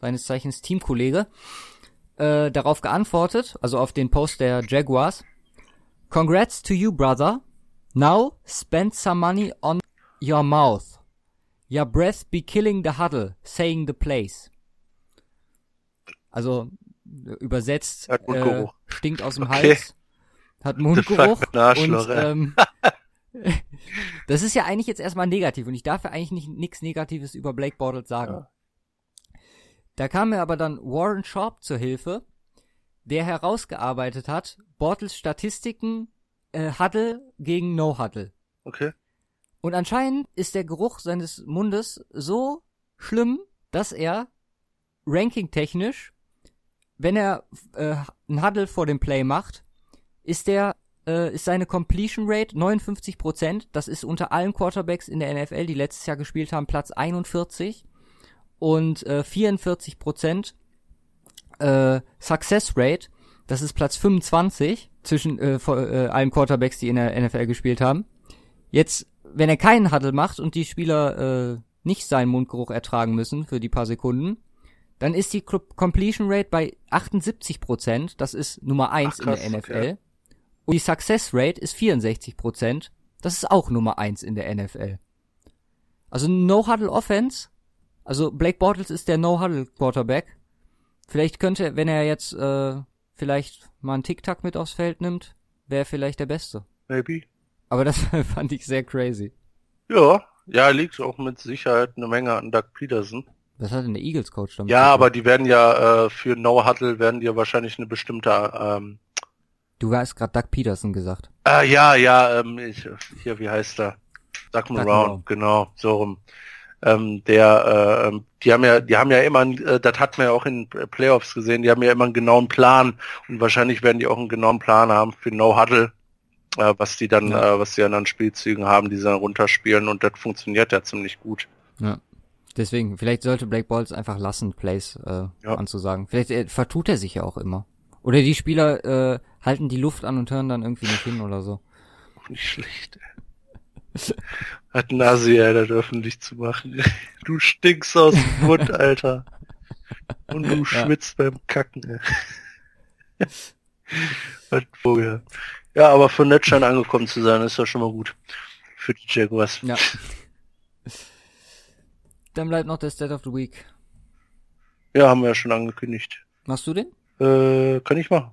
[SPEAKER 1] seines Zeichens Teamkollege, äh, darauf geantwortet, also auf den Post der Jaguars. Congrats to you, brother. Now spend some money on your mouth. Your breath be killing the huddle, saying the place. Also übersetzt äh, stinkt aus dem okay. Hals, hat Mundgeruch und ähm, [laughs] das ist ja eigentlich jetzt erstmal negativ und ich darf ja eigentlich nicht nichts Negatives über Blake Bortles sagen. Ja. Da kam mir aber dann Warren Sharp zur Hilfe, der herausgearbeitet hat, Bortles Statistiken äh, Huddle gegen No Huddle.
[SPEAKER 2] Okay.
[SPEAKER 1] Und anscheinend ist der Geruch seines Mundes so schlimm, dass er ranking-technisch, wenn er äh, ein Huddle vor dem Play macht, ist der äh, ist seine Completion Rate 59% Das ist unter allen Quarterbacks in der NFL, die letztes Jahr gespielt haben, Platz 41 und äh, 44 Prozent äh, Success Rate, das ist Platz 25 zwischen äh, vor, äh, allen Quarterbacks, die in der NFL gespielt haben. Jetzt, wenn er keinen Huddle macht und die Spieler äh, nicht seinen Mundgeruch ertragen müssen für die paar Sekunden, dann ist die Completion Rate bei 78 Prozent. Das ist Nummer eins Ach, krass, in der NFL. Okay. Und die Success Rate ist 64 Prozent. Das ist auch Nummer eins in der NFL. Also No Huddle Offense also Blake Bortles ist der No-Huddle-Quarterback. Vielleicht könnte, wenn er jetzt äh, vielleicht mal einen Tic-Tac mit aufs Feld nimmt, wäre vielleicht der Beste.
[SPEAKER 2] Maybe.
[SPEAKER 1] Aber das [laughs] fand ich sehr crazy.
[SPEAKER 2] Ja, ja, liegt auch mit Sicherheit eine Menge an Doug Peterson.
[SPEAKER 1] Was hat denn der Eagles-Coach damit?
[SPEAKER 2] Ja, aber die werden ja äh, für No-Huddle werden die ja wahrscheinlich eine bestimmte ähm,
[SPEAKER 1] Du hast gerade Doug Peterson gesagt.
[SPEAKER 2] Ah, ja, ja, ähm, ich, hier, wie heißt er? Doug Brown, genau, so rum ähm, der, äh, die haben ja, die haben ja immer, äh, das hat man ja auch in Playoffs gesehen, die haben ja immer einen genauen Plan und wahrscheinlich werden die auch einen genauen Plan haben für No Huddle, äh, was die dann, ja. äh, was die dann an Spielzügen haben, die sie dann runterspielen und das funktioniert ja ziemlich gut.
[SPEAKER 1] Ja. Deswegen, vielleicht sollte Blake Balls einfach lassen, Plays äh, ja. anzusagen. Vielleicht äh, vertut er sich ja auch immer. Oder die Spieler äh, halten die Luft an und hören dann irgendwie nicht hin oder so.
[SPEAKER 2] Nicht schlecht. Hat Nasi, ja, das öffentlich zu machen. [laughs] Du stinkst aus dem Mund, [laughs] Alter. Und du ja. schwitzt beim Kacken. [laughs] Was Vogel. Ja, aber für Netschein angekommen zu sein, ist ja schon mal gut. Für die Jaguars.
[SPEAKER 1] Ja. Dann bleibt noch der State of the Week.
[SPEAKER 2] Ja, haben wir ja schon angekündigt.
[SPEAKER 1] Machst du den?
[SPEAKER 2] Äh, kann ich machen.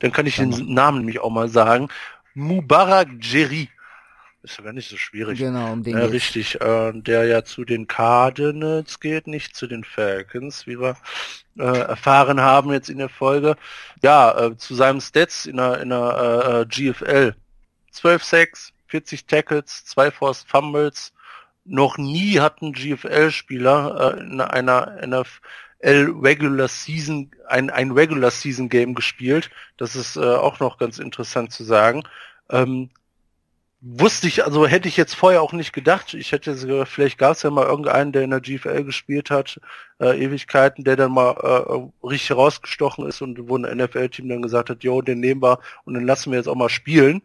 [SPEAKER 2] Dann kann ich Dann den Namen nämlich auch mal sagen. Mubarak Jerry. Ist ja gar nicht so schwierig.
[SPEAKER 1] Genau, um den
[SPEAKER 2] äh, Richtig, äh, der ja zu den Cardinals geht, nicht zu den Falcons, wie wir äh, erfahren haben jetzt in der Folge. Ja, äh, zu seinem Stats in der, in der äh, GFL. 12 Sacks, 40 Tackles, 2 Forced Fumbles. Noch nie hat ein GFL-Spieler äh, in einer NFL Regular Season ein, ein Regular Season Game gespielt. Das ist äh, auch noch ganz interessant zu sagen. Ähm, wusste ich, also hätte ich jetzt vorher auch nicht gedacht. Ich hätte vielleicht gab es ja mal irgendeinen, der in der GFL gespielt hat, äh, Ewigkeiten, der dann mal äh, richtig rausgestochen ist und wo ein NFL-Team dann gesagt hat, jo, den nehmen wir und dann lassen wir jetzt auch mal spielen.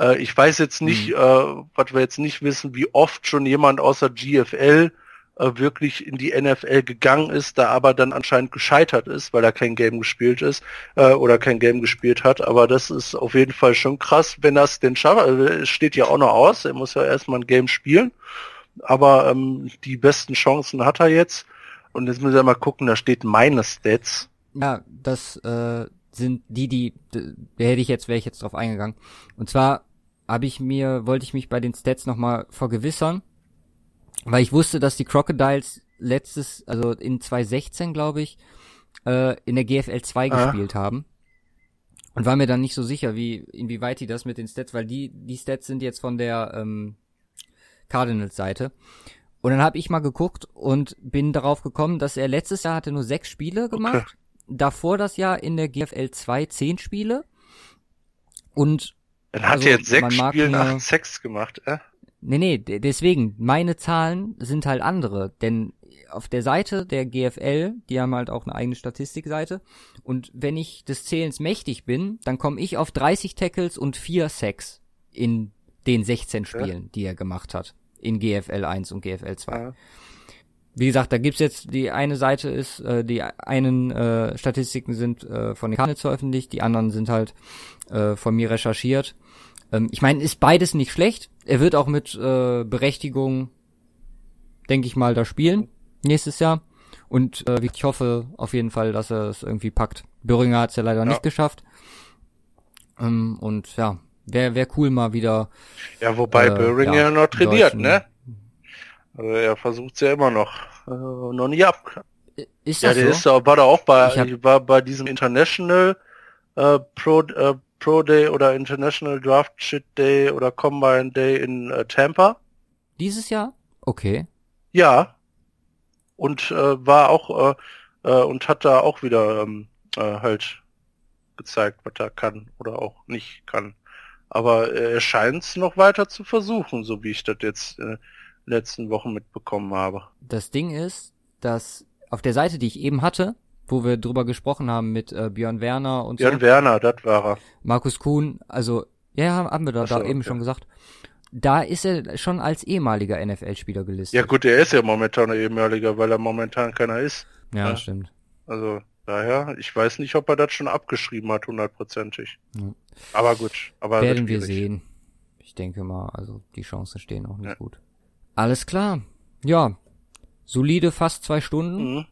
[SPEAKER 2] Äh, ich weiß jetzt nicht, mhm. äh, was wir jetzt nicht wissen, wie oft schon jemand außer GFL äh, wirklich in die NFL gegangen ist, da aber dann anscheinend gescheitert ist, weil er kein Game gespielt ist äh, oder kein Game gespielt hat. Aber das ist auf jeden Fall schon krass, wenn das denn schafft. Also, es steht ja auch noch aus, er muss ja erstmal ein Game spielen. Aber ähm, die besten Chancen hat er jetzt. Und jetzt müssen wir mal gucken, da steht meine Stats.
[SPEAKER 1] Ja, das äh, sind die, die, da hätte ich jetzt, wäre ich jetzt drauf eingegangen. Und zwar habe ich mir, wollte ich mich bei den Stats nochmal vergewissern, weil ich wusste, dass die Crocodiles letztes, also in 2016, glaube ich, äh, in der GFL 2 ah. gespielt haben. Und war mir dann nicht so sicher, wie, inwieweit die das mit den Stats, weil die, die Stats sind jetzt von der ähm, Cardinals-Seite. Und dann habe ich mal geguckt und bin darauf gekommen, dass er letztes Jahr hatte nur sechs Spiele gemacht. Okay. Davor das Jahr in der GFL 2 zehn Spiele. Und
[SPEAKER 2] dann hat also, er jetzt sechs Spiele acht Sex gemacht, äh?
[SPEAKER 1] Nee, nee, deswegen, meine Zahlen sind halt andere, denn auf der Seite der GFL, die haben halt auch eine eigene Statistikseite, und wenn ich des Zählens mächtig bin, dann komme ich auf 30 Tackles und 4 Sacks in den 16 Spielen, ja. die er gemacht hat, in GFL 1 und GFL 2. Ja. Wie gesagt, da gibt's jetzt, die eine Seite ist, äh, die einen äh, Statistiken sind äh, von den Cardinals veröffentlicht, die anderen sind halt äh, von mir recherchiert. Ähm, ich meine, ist beides nicht schlecht. Er wird auch mit äh, Berechtigung, denke ich mal, da spielen nächstes Jahr. Und äh, ich hoffe auf jeden Fall, dass er es irgendwie packt. Böhringer hat es ja leider ja. nicht geschafft. Ähm, und ja, wäre wär cool mal wieder.
[SPEAKER 2] Ja, wobei äh, Böhringer ja, noch trainiert, ne? Also er versucht ja immer noch. Äh, noch nicht ab. Ist das ja, der so? ist, war da auch bei, hab... war bei diesem International äh, Pro, äh, Pro Day oder International Draft Shit Day oder Combine Day in äh, Tampa.
[SPEAKER 1] Dieses Jahr? Okay.
[SPEAKER 2] Ja. Und äh, war auch äh, äh, und hat da auch wieder ähm, äh, halt gezeigt, was er kann oder auch nicht kann. Aber äh, er scheint es noch weiter zu versuchen, so wie ich das jetzt äh, letzten Wochen mitbekommen habe.
[SPEAKER 1] Das Ding ist, dass auf der Seite, die ich eben hatte, wo wir drüber gesprochen haben mit äh, Björn Werner und
[SPEAKER 2] Björn so. Björn Werner, das war er.
[SPEAKER 1] Markus Kuhn, also ja, haben wir da, so, da eben okay. schon gesagt. Da ist er schon als ehemaliger NFL-Spieler gelistet.
[SPEAKER 2] Ja gut, er ist ja momentan ein ehemaliger, weil er momentan keiner ist.
[SPEAKER 1] Ja, ja. stimmt.
[SPEAKER 2] Also daher, ich weiß nicht, ob er das schon abgeschrieben hat, hundertprozentig. Ja. Aber gut, aber
[SPEAKER 1] werden wir sehen. Ich denke mal, also die Chancen stehen auch nicht ja. gut. Alles klar. Ja, solide fast zwei Stunden. Mhm.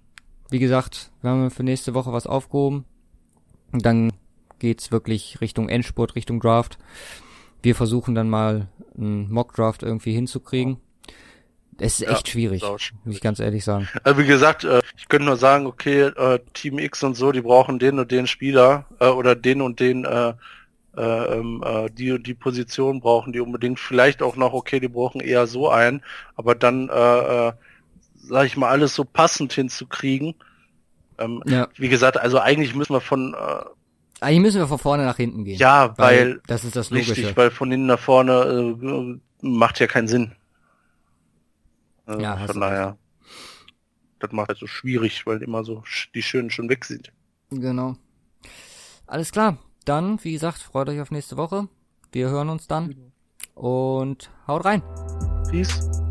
[SPEAKER 1] Wie gesagt, wir haben für nächste Woche was aufgehoben. Und dann geht's wirklich Richtung Endspurt, Richtung Draft. Wir versuchen dann mal einen Mock-Draft irgendwie hinzukriegen. Es ist echt ja, schwierig, muss ich ganz ehrlich sagen.
[SPEAKER 2] Also wie gesagt, äh, ich könnte nur sagen, okay, äh, Team X und so, die brauchen den und den Spieler oder den und den ähm, die und die Position brauchen die unbedingt. Vielleicht auch noch, okay, die brauchen eher so einen, aber dann sag ich mal, alles so passend hinzukriegen. Ähm, ja. Wie gesagt, also eigentlich müssen wir von äh,
[SPEAKER 1] eigentlich müssen wir von vorne nach hinten gehen.
[SPEAKER 2] Ja, weil, weil
[SPEAKER 1] das ist das Logische. Richtig,
[SPEAKER 2] weil von hinten nach vorne äh, macht ja keinen Sinn. Äh, ja, von daher. Das macht halt so schwierig, weil immer so die Schönen schon weg sind.
[SPEAKER 1] Genau. Alles klar. Dann, wie gesagt, freut euch auf nächste Woche. Wir hören uns dann. Und haut rein.
[SPEAKER 2] Peace.